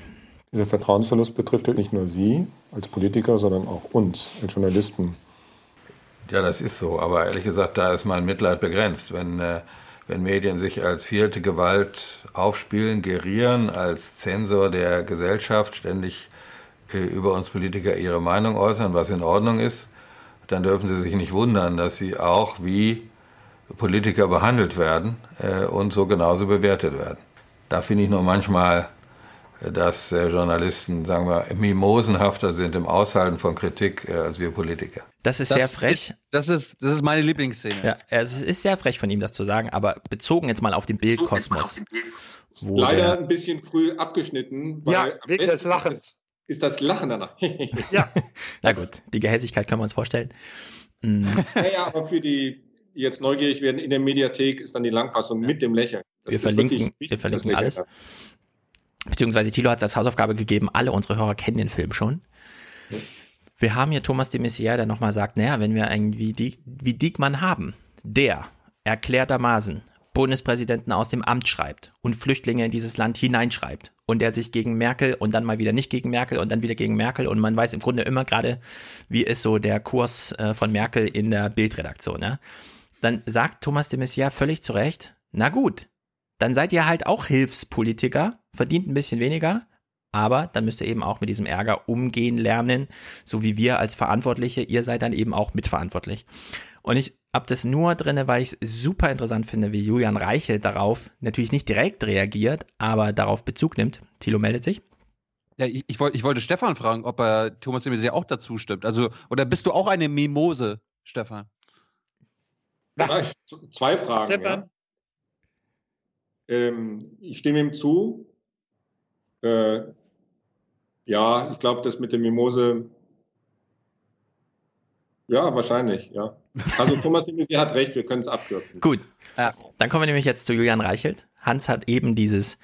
[SPEAKER 14] Dieser Vertrauensverlust betrifft ja nicht nur Sie als Politiker, sondern auch uns als Journalisten.
[SPEAKER 15] Ja, das ist so. Aber ehrlich gesagt, da ist mein Mitleid begrenzt. Wenn, äh, wenn Medien sich als vierte Gewalt aufspielen, gerieren, als Zensor der Gesellschaft ständig äh, über uns Politiker ihre Meinung äußern, was in Ordnung ist, dann dürfen sie sich nicht wundern, dass sie auch wie Politiker behandelt werden äh, und so genauso bewertet werden. Da finde ich nur manchmal, dass äh, Journalisten, sagen wir, mimosenhafter sind im Aushalten von Kritik äh, als wir Politiker.
[SPEAKER 2] Das ist
[SPEAKER 11] Das
[SPEAKER 2] sehr frech.
[SPEAKER 11] Ist, das, ist, das ist meine Lieblingsszene.
[SPEAKER 2] Ja, also es ist sehr frech von ihm, das zu sagen, aber bezogen jetzt mal auf den Bildkosmos.
[SPEAKER 4] Leider
[SPEAKER 2] der,
[SPEAKER 4] ein bisschen früh abgeschnitten. Weil
[SPEAKER 5] Ja, wegen des Lachens.
[SPEAKER 4] Ist, das Lachen danach.
[SPEAKER 5] Ja,
[SPEAKER 2] na gut, die Gehässigkeit können wir uns vorstellen. Mm,
[SPEAKER 4] naja, aber für die, die jetzt neugierig werden, in der Mediathek ist dann die Langfassung mit dem Lächeln. Das
[SPEAKER 2] wir verlinken, wir verlinken alles. Beziehungsweise Thilo hat es als Hausaufgabe gegeben, alle unsere Hörer kennen den Film schon. Wir haben hier Thomas de Maizière, der nochmal sagt, naja, wenn wir irgendwie die, wie Diekmann haben, der erklärtermaßen Bundespräsidenten aus dem Amt schreibt und Flüchtlinge in dieses Land hineinschreibt und der sich gegen Merkel und dann mal wieder nicht gegen Merkel und dann wieder gegen Merkel und man weiß im Grunde immer gerade, wie ist so der Kurs äh, von Merkel in der Bildredaktion, ja? dann sagt Thomas de Maizière völlig zu Recht, na gut, dann seid ihr halt auch Hilfspolitiker, verdient ein bisschen weniger, aber dann müsst ihr eben auch mit diesem Ärger umgehen lernen, so wie wir als Verantwortliche, ihr seid dann eben auch mitverantwortlich. Und ich habe das nur drinne, weil ich es super interessant finde, wie Julian Reichel darauf natürlich nicht direkt reagiert, aber darauf Bezug nimmt. Thilo meldet sich.
[SPEAKER 11] Ja, ich, ich, wollte, ich wollte Stefan fragen, ob er Thomas de Maizière auch dazu stimmt. Also, oder bist du auch eine Mimose, Stefan?
[SPEAKER 4] Ja, ich, zwei Fragen.
[SPEAKER 5] Stefan?
[SPEAKER 4] Ja. Ähm, ich stimme ihm zu. Äh, ja, ich glaube, das mit der Mimose. Ja, wahrscheinlich, ja. Also Thomas Maizière hat recht, wir können es abkürzen.
[SPEAKER 2] Gut, dann kommen wir nämlich jetzt zu Julian Reichelt. Hans hat eben dieses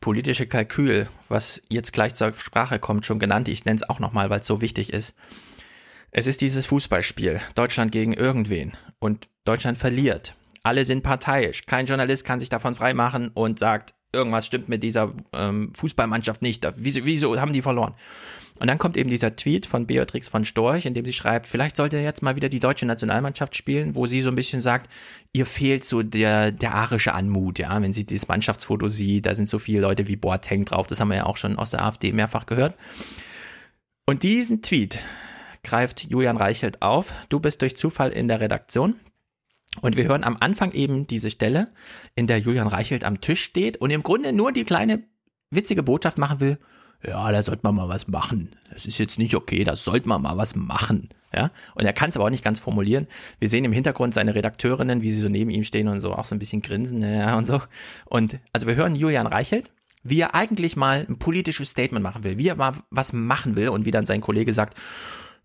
[SPEAKER 2] politische Kalkül, was jetzt gleich zur Sprache kommt, schon genannt. Ich nenne es auch nochmal, weil es so wichtig ist. Es ist dieses Fußballspiel, Deutschland gegen irgendwen. Und Deutschland verliert. Alle sind parteiisch. Kein Journalist kann sich davon freimachen und sagt, irgendwas stimmt mit dieser ähm, Fußballmannschaft nicht. Wieso, wieso haben die verloren? Und dann kommt eben dieser Tweet von Beatrix von Storch, in dem sie schreibt, vielleicht sollte jetzt mal wieder die deutsche Nationalmannschaft spielen, wo sie so ein bisschen sagt, ihr fehlt so der, der arische Anmut, ja, wenn sie dieses Mannschaftsfoto sieht, da sind so viele Leute wie Boateng drauf, das haben wir ja auch schon aus der AfD mehrfach gehört. Und diesen Tweet greift Julian Reichelt auf. Du bist durch Zufall in der Redaktion. Und wir hören am Anfang eben diese Stelle, in der Julian Reichelt am Tisch steht und im Grunde nur die kleine witzige Botschaft machen will, ja, da sollte man mal was machen. Das ist jetzt nicht okay, da sollte man mal was machen. Ja, und er kann es aber auch nicht ganz formulieren. Wir sehen im Hintergrund seine Redakteurinnen, wie sie so neben ihm stehen und so auch so ein bisschen grinsen, ja, und so. Und also wir hören Julian Reichelt, wie er eigentlich mal ein politisches Statement machen will, wie er mal was machen will und wie dann sein Kollege sagt,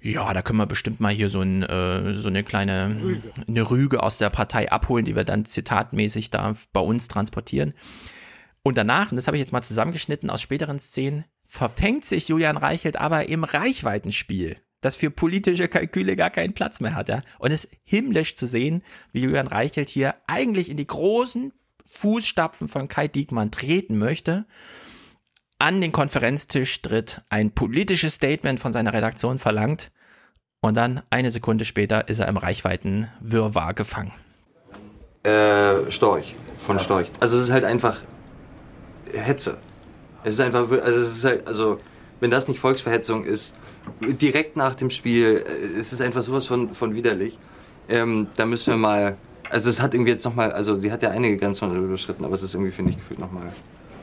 [SPEAKER 2] ja, da können wir bestimmt mal hier so, ein, äh, so eine kleine Rüge. eine Rüge aus der Partei abholen, die wir dann zitatmäßig da bei uns transportieren. Und danach, und das habe ich jetzt mal zusammengeschnitten aus späteren Szenen, verfängt sich Julian Reichelt aber im Reichweitenspiel, das für politische Kalküle gar keinen Platz mehr hat. Ja? Und es ist himmlisch zu sehen, wie Julian Reichelt hier eigentlich in die großen Fußstapfen von Kai Diekmann treten möchte, an den Konferenztisch tritt, ein politisches Statement von seiner Redaktion verlangt und dann eine Sekunde später ist er im Reichweitenwirrwarr gefangen.
[SPEAKER 16] Äh, Storch, von Storch. Also es ist halt einfach Hetze. Es ist einfach, also es ist halt, also wenn das nicht Volksverhetzung ist, direkt nach dem Spiel, äh, es ist einfach sowas von, von widerlich. Ähm, da müssen wir mal, also es hat irgendwie jetzt nochmal, also sie hat ja einige Grenzen überschritten, aber es ist irgendwie, finde ich, gefühlt nochmal.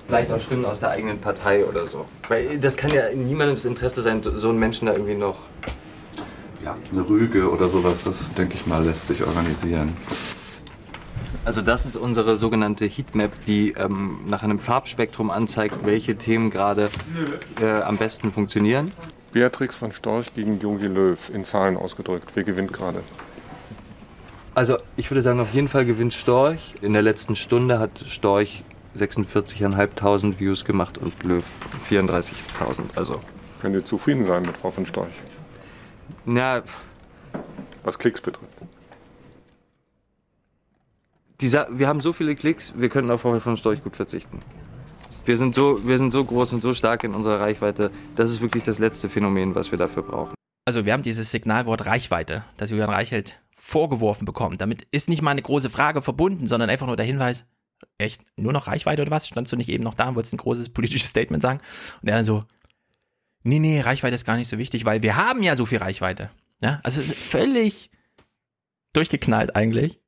[SPEAKER 16] Vielleicht auch Stimmen aus der eigenen Partei oder so. Weil das kann ja in niemandems Interesse sein, so einen Menschen da irgendwie noch.
[SPEAKER 17] Ja, eine Rüge oder sowas, das denke ich mal, lässt sich organisieren.
[SPEAKER 16] Also das ist unsere sogenannte Heatmap, die ähm, nach einem Farbspektrum anzeigt, welche Themen gerade äh, am besten funktionieren.
[SPEAKER 14] Beatrix von Storch gegen Jogi Löw in Zahlen ausgedrückt. Wer gewinnt gerade?
[SPEAKER 16] Also ich würde sagen, auf jeden Fall gewinnt Storch. In der letzten Stunde hat Storch 46.500 Views gemacht und Löw 34.000. Also.
[SPEAKER 14] Können Sie zufrieden sein mit Frau von Storch?
[SPEAKER 16] Na.
[SPEAKER 14] Was Klicks betrifft.
[SPEAKER 16] Dieser, wir haben so viele Klicks, wir könnten auf Frau von Storch gut verzichten. Wir sind, so, wir sind so groß und so stark in unserer Reichweite. Das ist wirklich das letzte Phänomen, was wir dafür brauchen.
[SPEAKER 2] Also wir haben dieses Signalwort Reichweite, das Julian Reichelt vorgeworfen bekommt. Damit ist nicht mal eine große Frage verbunden, sondern einfach nur der Hinweis, echt, nur noch Reichweite oder was? Standst du nicht eben noch da und wolltest ein großes politisches Statement sagen? Und er dann so, nee, nee, Reichweite ist gar nicht so wichtig, weil wir haben ja so viel Reichweite. Ja, also es ist völlig durchgeknallt eigentlich.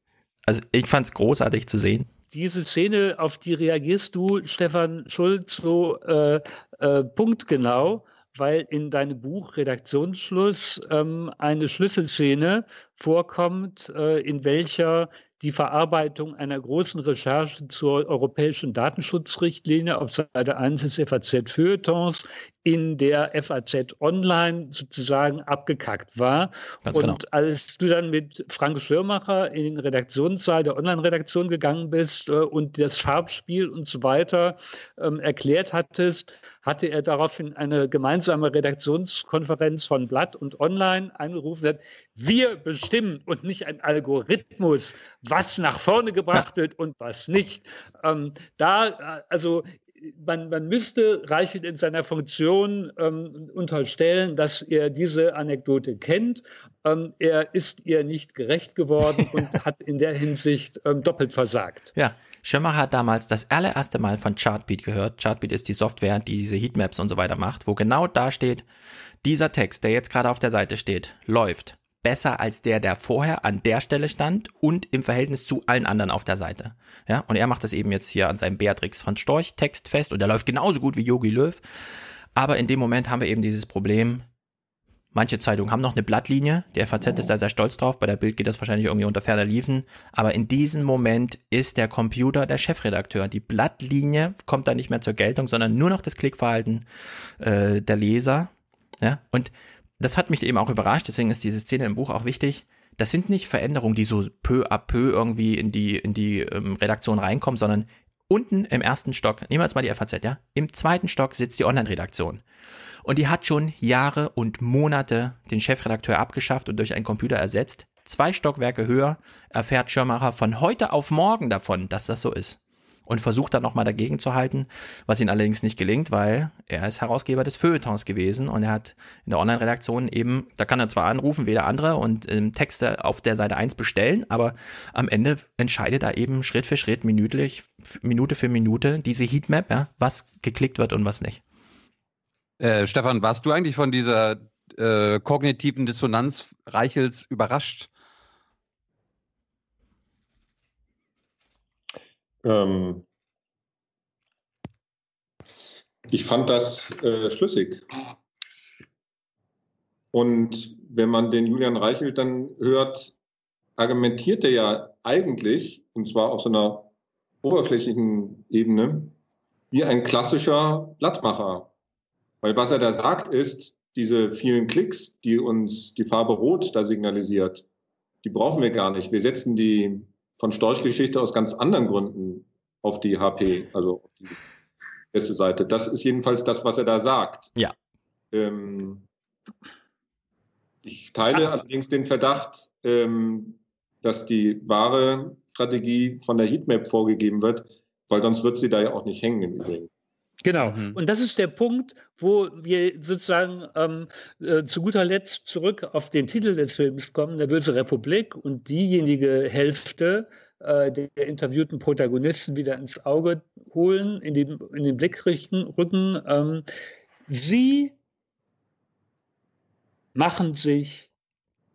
[SPEAKER 2] Also ich fand es großartig zu sehen.
[SPEAKER 5] Diese Szene, auf die reagierst du, Stefan Schulz, so äh, äh, punktgenau, weil in deinem Buch Redaktionsschluss ähm, eine Schlüsselszene vorkommt, äh, in welcher die Verarbeitung einer großen Recherche zur europäischen Datenschutzrichtlinie auf Seite 1 des FAZ-Feuilletons in der FAZ Online sozusagen abgekackt war.
[SPEAKER 2] Ganz
[SPEAKER 5] und
[SPEAKER 2] genau.
[SPEAKER 5] als du dann mit Frank Schirmacher in den Redaktionssaal der Online-Redaktion gegangen bist äh, und das Farbspiel und so weiter ähm, erklärt hattest, hatte er daraufhin eine gemeinsame Redaktionskonferenz von Blatt und Online angerufen. Hat, Wir bestimmen und nicht ein Algorithmus, was nach vorne gebracht wird und was nicht. Ähm, da, äh, also man, man müsste Reichelt in seiner Funktion ähm, unterstellen, dass er diese Anekdote kennt. Ähm, er ist ihr nicht gerecht geworden und hat in der Hinsicht ähm, doppelt versagt.
[SPEAKER 2] Ja, Schirmer hat damals das allererste Mal von Chartbeat gehört. Chartbeat ist die Software, die diese Heatmaps und so weiter macht, wo genau da steht, dieser Text, der jetzt gerade auf der Seite steht, läuft besser als der, der vorher an der Stelle stand und im Verhältnis zu allen anderen auf der Seite. Ja, und er macht das eben jetzt hier an seinem Beatrix von Storch Text fest und der läuft genauso gut wie Yogi Löw. Aber in dem Moment haben wir eben dieses Problem. Manche Zeitungen haben noch eine Blattlinie. Die FAZ ist da sehr stolz drauf. Bei der Bild geht das wahrscheinlich irgendwie unter ferner Liefen. Aber in diesem Moment ist der Computer der Chefredakteur. Die Blattlinie kommt da nicht mehr zur Geltung, sondern nur noch das Klickverhalten äh, der Leser. Ja, und das hat mich eben auch überrascht, deswegen ist diese Szene im Buch auch wichtig. Das sind nicht Veränderungen, die so peu à peu irgendwie in die, in die ähm, Redaktion reinkommen, sondern unten im ersten Stock, nehmen wir jetzt mal die FAZ, ja, im zweiten Stock sitzt die Online-Redaktion. Und die hat schon Jahre und Monate den Chefredakteur abgeschafft und durch einen Computer ersetzt. Zwei Stockwerke höher erfährt Schirmacher von heute auf morgen davon, dass das so ist und versucht dann nochmal dagegen zu halten, was ihm allerdings nicht gelingt, weil er ist Herausgeber des Feuilletons gewesen und er hat in der Online-Redaktion eben, da kann er zwar anrufen, wie der andere und ähm, Texte auf der Seite 1 bestellen, aber am Ende entscheidet er eben Schritt für Schritt, minütlich, Minute für Minute diese Heatmap, ja, was geklickt wird und was nicht.
[SPEAKER 11] Äh, Stefan, warst du eigentlich von dieser äh, kognitiven Dissonanz Reichels überrascht?
[SPEAKER 4] Ähm, ich fand das äh, schlüssig. Und wenn man den Julian Reichelt dann hört, argumentiert er ja eigentlich, und zwar auf so einer oberflächlichen Ebene, wie ein klassischer Blattmacher. Weil was er da sagt, ist, diese vielen Klicks, die uns die Farbe Rot da signalisiert, die brauchen wir gar nicht. Wir setzen die von Storchgeschichte aus ganz anderen Gründen auf die HP, also auf die erste Seite. Das ist jedenfalls das, was er da sagt.
[SPEAKER 2] Ja.
[SPEAKER 4] Ähm, ich teile allerdings den Verdacht, ähm, dass die wahre Strategie von der Heatmap vorgegeben wird, weil sonst wird sie da ja auch nicht hängen im Übrigen.
[SPEAKER 5] Genau. Mhm. Und das ist der Punkt, wo wir sozusagen ähm, äh, zu guter Letzt zurück auf den Titel des Films kommen, der böse Republik und diejenige Hälfte äh, der interviewten Protagonisten wieder ins Auge holen, in den, in den Blick richten, rücken. Ähm, sie machen sich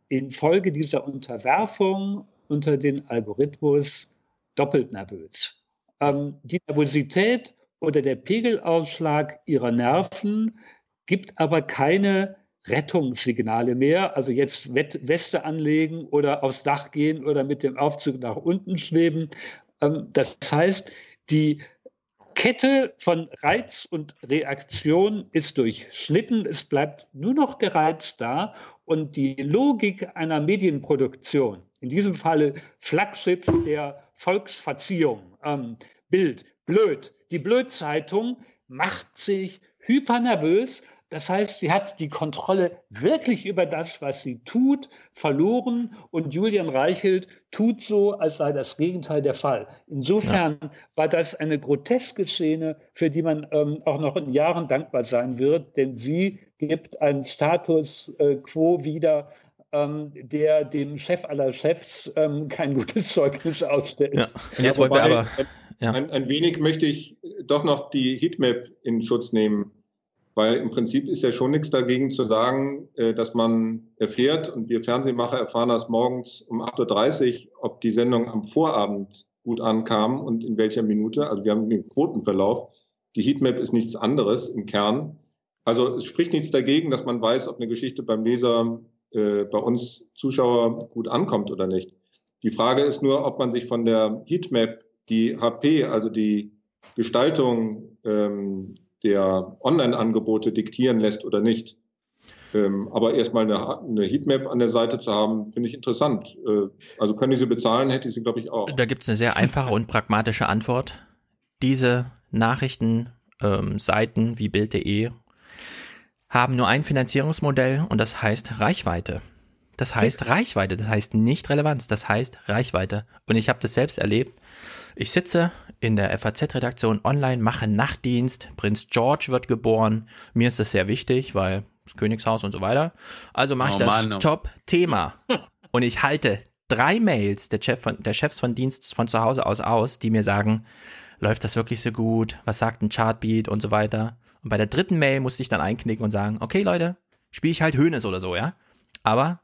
[SPEAKER 5] infolge dieser Unterwerfung unter den Algorithmus doppelt nervös. Ähm, die Nervosität oder der Pegelausschlag ihrer Nerven gibt aber keine Rettungssignale mehr, also jetzt Weste anlegen oder aufs Dach gehen oder mit dem Aufzug nach unten schweben. Ähm, das heißt, die Kette von Reiz und Reaktion ist durchschnitten. Es bleibt nur noch der Reiz da und die Logik einer Medienproduktion, in diesem Falle Flaggschiff der Volksverziehung, ähm, Bild, blöd. Die Blödzeitung macht sich hypernervös. Das heißt, sie hat die Kontrolle wirklich über das, was sie tut, verloren. Und Julian Reichelt tut so, als sei das Gegenteil der Fall. Insofern ja. war das eine groteske Szene, für die man ähm, auch noch in Jahren dankbar sein wird, denn sie gibt einen Status äh, quo wieder, ähm, der dem Chef aller Chefs ähm, kein gutes Zeugnis ausstellt. Ja.
[SPEAKER 2] Und jetzt ja, wollten wir aber
[SPEAKER 4] ja. Ein, ein wenig möchte ich doch noch die Heatmap in Schutz nehmen, weil im Prinzip ist ja schon nichts dagegen zu sagen, äh, dass man erfährt, und wir Fernsehmacher erfahren das morgens um 8.30 Uhr, ob die Sendung am Vorabend gut ankam und in welcher Minute. Also wir haben den Quotenverlauf. Die Heatmap ist nichts anderes im Kern. Also es spricht nichts dagegen, dass man weiß, ob eine Geschichte beim Leser, äh, bei uns Zuschauer gut ankommt oder nicht. Die Frage ist nur, ob man sich von der Heatmap die HP, also die Gestaltung ähm, der Online-Angebote diktieren lässt oder nicht. Ähm, aber erstmal eine, eine Heatmap an der Seite zu haben, finde ich interessant. Äh, also können ich sie bezahlen, hätte ich sie, glaube ich, auch.
[SPEAKER 2] Da gibt es eine sehr einfache und pragmatische Antwort. Diese Nachrichtenseiten ähm, wie Bild.de haben nur ein Finanzierungsmodell und das heißt Reichweite. Das heißt Reichweite, das heißt nicht Relevanz, das heißt Reichweite. Und ich habe das selbst erlebt. Ich sitze in der FAZ-Redaktion online, mache Nachtdienst, Prinz George wird geboren. Mir ist das sehr wichtig, weil das Königshaus und so weiter. Also mache ich
[SPEAKER 1] Oh
[SPEAKER 2] das
[SPEAKER 1] Mann, oh.
[SPEAKER 2] Top-Thema. Und ich halte drei Mails der, Chef von, der Chefs von Dienst von zu Hause aus aus, die mir sagen, läuft das wirklich so gut? Was sagt ein Chartbeat und so weiter? Und bei der dritten Mail musste ich dann einknicken und sagen, okay Leute, spiele ich halt Hönes oder so, ja? Aber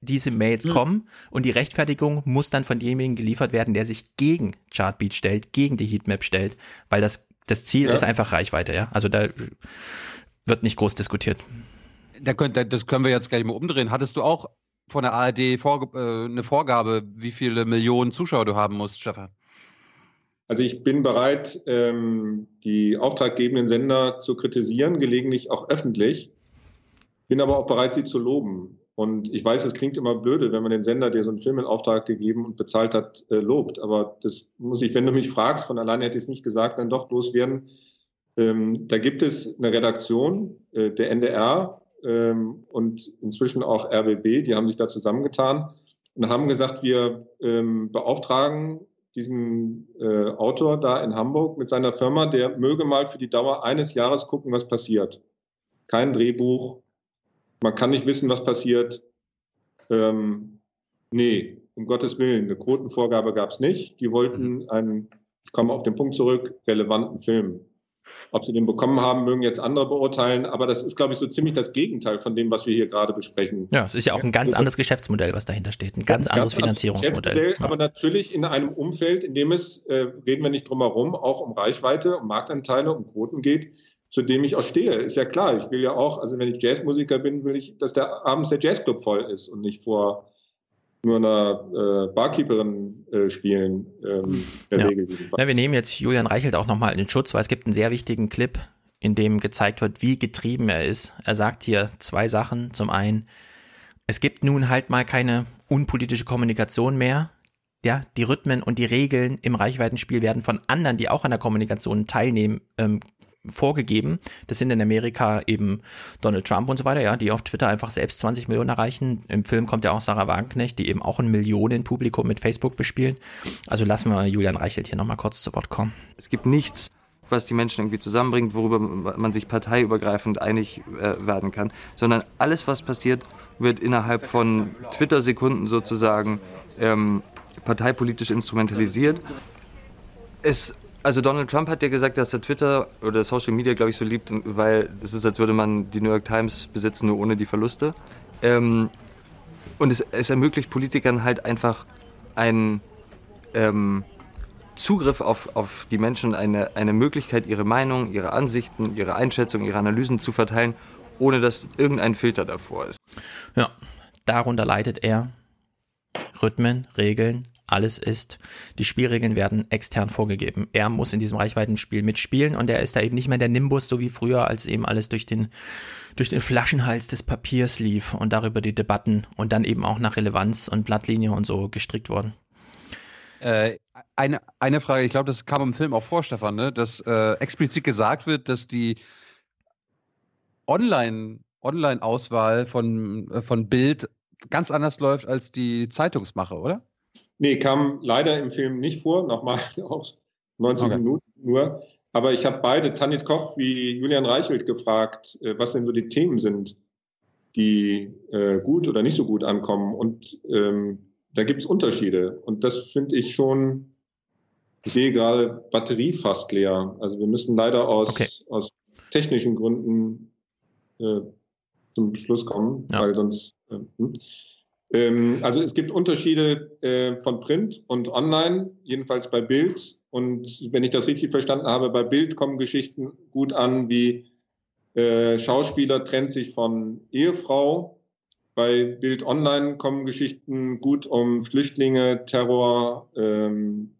[SPEAKER 2] diese Mails kommen und die Rechtfertigung muss dann von demjenigen geliefert werden, der sich gegen Chartbeat stellt, gegen die Heatmap stellt, weil das, das Ziel
[SPEAKER 1] Ja.
[SPEAKER 2] ist einfach Reichweite, ja? Also da wird nicht groß diskutiert.
[SPEAKER 1] Da könnt, da- das können wir jetzt gleich mal umdrehen. Hattest du auch von der ARD vorge äh, eine Vorgabe, wie viele Millionen Zuschauer du haben musst, Stefan?
[SPEAKER 4] Also ich bin bereit, ähm, die auftraggebenden Sender zu kritisieren, gelegentlich auch öffentlich, bin aber auch bereit, sie zu loben. Und ich weiß, es klingt immer blöde, wenn man den Sender, der so einen Film in Auftrag gegeben und bezahlt hat, äh, lobt. Aber das muss ich, wenn du mich fragst, von alleine hätte ich es nicht gesagt, dann doch loswerden. Ähm, da gibt es eine Redaktion, äh, der NDR ähm, und inzwischen auch RBB, die haben sich da zusammengetan und haben gesagt, wir ähm, beauftragen diesen äh, Autor da in Hamburg mit seiner Firma, der möge mal für die Dauer eines Jahres gucken, was passiert. Kein Drehbuch, man kann nicht wissen, was passiert. Ähm, nee, um Gottes Willen, eine Quotenvorgabe gab es nicht. Die wollten einen, ich komme auf den Punkt zurück, relevanten Film. Ob sie den bekommen haben, mögen jetzt andere beurteilen, aber das ist, glaube ich, so ziemlich das Gegenteil von dem, was wir hier gerade besprechen.
[SPEAKER 2] Ja, es ist ja auch ein ganz anderes Geschäftsmodell, was dahinter steht. Ein ganz anderes Finanzierungsmodell.
[SPEAKER 4] Geschäftsmodell, Aber natürlich in einem Umfeld, in dem es, äh, reden wir nicht drum herum, auch um Reichweite, um Marktanteile, um Quoten geht, zu dem ich auch stehe. Ist ja klar. Ich will ja auch, also wenn ich Jazzmusiker bin, will ich, dass der abends der Jazzclub voll ist und nicht vor nur einer äh, Barkeeperin äh, spielen. Ähm,
[SPEAKER 2] Ja.
[SPEAKER 4] Regel.
[SPEAKER 2] Na, wir nehmen jetzt Julian Reichelt auch nochmal in den Schutz, weil es gibt einen sehr wichtigen Clip, in dem gezeigt wird, wie getrieben er ist. Er sagt hier zwei Sachen. Zum einen, es gibt nun halt mal keine unpolitische Kommunikation mehr. Ja, die Rhythmen und die Regeln im Reichweitenspiel werden von anderen, die auch an der Kommunikation teilnehmen, ähm, vorgegeben. Das sind in Amerika eben Donald Trump und so weiter, ja, die auf Twitter einfach selbst 20 Millionen erreichen. Im Film kommt ja auch Sarah Wagenknecht, die eben auch ein Millionenpublikum mit Facebook bespielen. Also lassen wir Julian Reichelt hier nochmal kurz zu Wort kommen.
[SPEAKER 16] Es gibt nichts, was die Menschen irgendwie zusammenbringt, worüber man sich parteiübergreifend einig äh, werden kann, sondern alles, was passiert, wird innerhalb von Twitter-Sekunden sozusagen ähm, parteipolitisch instrumentalisiert. Es, also Donald Trump hat ja gesagt, dass er Twitter oder Social Media, glaube ich, so liebt, weil das ist, als würde man die New York Times besitzen, nur ohne die Verluste. Ähm, und es, es ermöglicht Politikern halt einfach einen ähm, Zugriff auf, auf die Menschen, eine, eine Möglichkeit, ihre Meinung, ihre Ansichten, ihre Einschätzung, ihre Analysen zu verteilen, ohne dass irgendein Filter davor ist.
[SPEAKER 2] Ja, darunter leidet er. Rhythmen, Regeln, alles ist, die Spielregeln werden extern vorgegeben. Er muss in diesem Reichweitenspiel mitspielen und er ist da eben nicht mehr der Nimbus, so wie früher, als eben alles durch den, durch den Flaschenhals des Papiers lief und darüber die Debatten und dann eben auch nach Relevanz und Blattlinie und so gestrickt wurden.
[SPEAKER 1] Äh, eine, eine Frage, ich glaube, das kam im Film auch vor, Stefan, ne? dass äh, explizit gesagt wird, dass die Online- Online-Auswahl von, äh, von Bild ganz anders läuft als die Zeitungsmache, oder?
[SPEAKER 4] Nee, kam leider im Film nicht vor, nochmal auf 90
[SPEAKER 1] Okay.
[SPEAKER 4] Minuten nur. Aber ich habe beide, Tanit Koch wie Julian Reichelt, gefragt, äh, was denn so die Themen sind, die äh, gut oder nicht so gut ankommen. Und ähm, da gibt es Unterschiede. Und das finde ich schon, ich sehe gerade Batterie fast leer. Also wir müssen leider aus, aus technischen Gründen äh, zum Schluss kommen, weil sonst. Äh, hm. Ähm, also es gibt Unterschiede äh, von Print und Online, jedenfalls bei Bild. Und wenn ich das richtig verstanden habe, bei Bild kommen Geschichten gut an, wie äh, Schauspieler trennt sich von Ehefrau. Bei Bild Online kommen Geschichten gut um Flüchtlinge, Terror, ähm,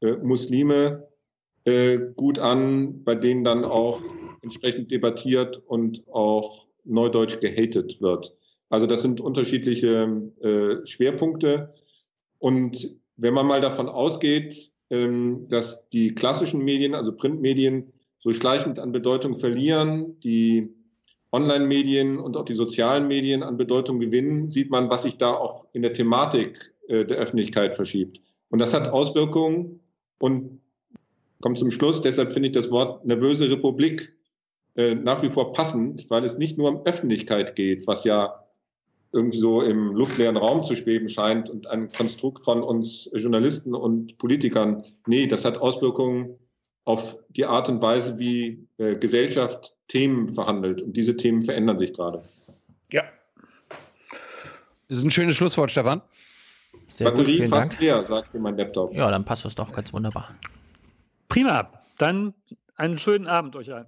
[SPEAKER 4] äh, Muslime äh, gut an, bei denen dann auch entsprechend debattiert und auch neudeutsch gehatet wird. Also das sind unterschiedliche äh, Schwerpunkte. Und wenn man mal davon ausgeht, ähm, dass die klassischen Medien, also Printmedien, so schleichend an Bedeutung verlieren, die Online-Medien und auch die sozialen Medien an Bedeutung gewinnen, sieht man, was sich da auch in der Thematik äh, der Öffentlichkeit verschiebt. Und das hat Auswirkungen und kommt zum Schluss. Deshalb finde ich das Wort nervöse Republik äh, nach wie vor passend, weil es nicht nur um Öffentlichkeit geht, was ja irgendwie so im luftleeren Raum zu schweben scheint und ein Konstrukt von uns Journalisten und Politikern. Nee, das hat Auswirkungen auf die Art und Weise, wie äh, Gesellschaft Themen verhandelt. Und diese Themen verändern sich gerade.
[SPEAKER 5] Ja.
[SPEAKER 1] Das ist ein schönes Schlusswort, Stefan.
[SPEAKER 2] Sehr
[SPEAKER 4] Batterie
[SPEAKER 2] gut, vielen
[SPEAKER 4] fast
[SPEAKER 2] Dank.
[SPEAKER 4] leer, sagt mir mein Laptop.
[SPEAKER 2] Ja, dann passt das doch ganz wunderbar.
[SPEAKER 5] Prima. Dann einen schönen Abend euch allen.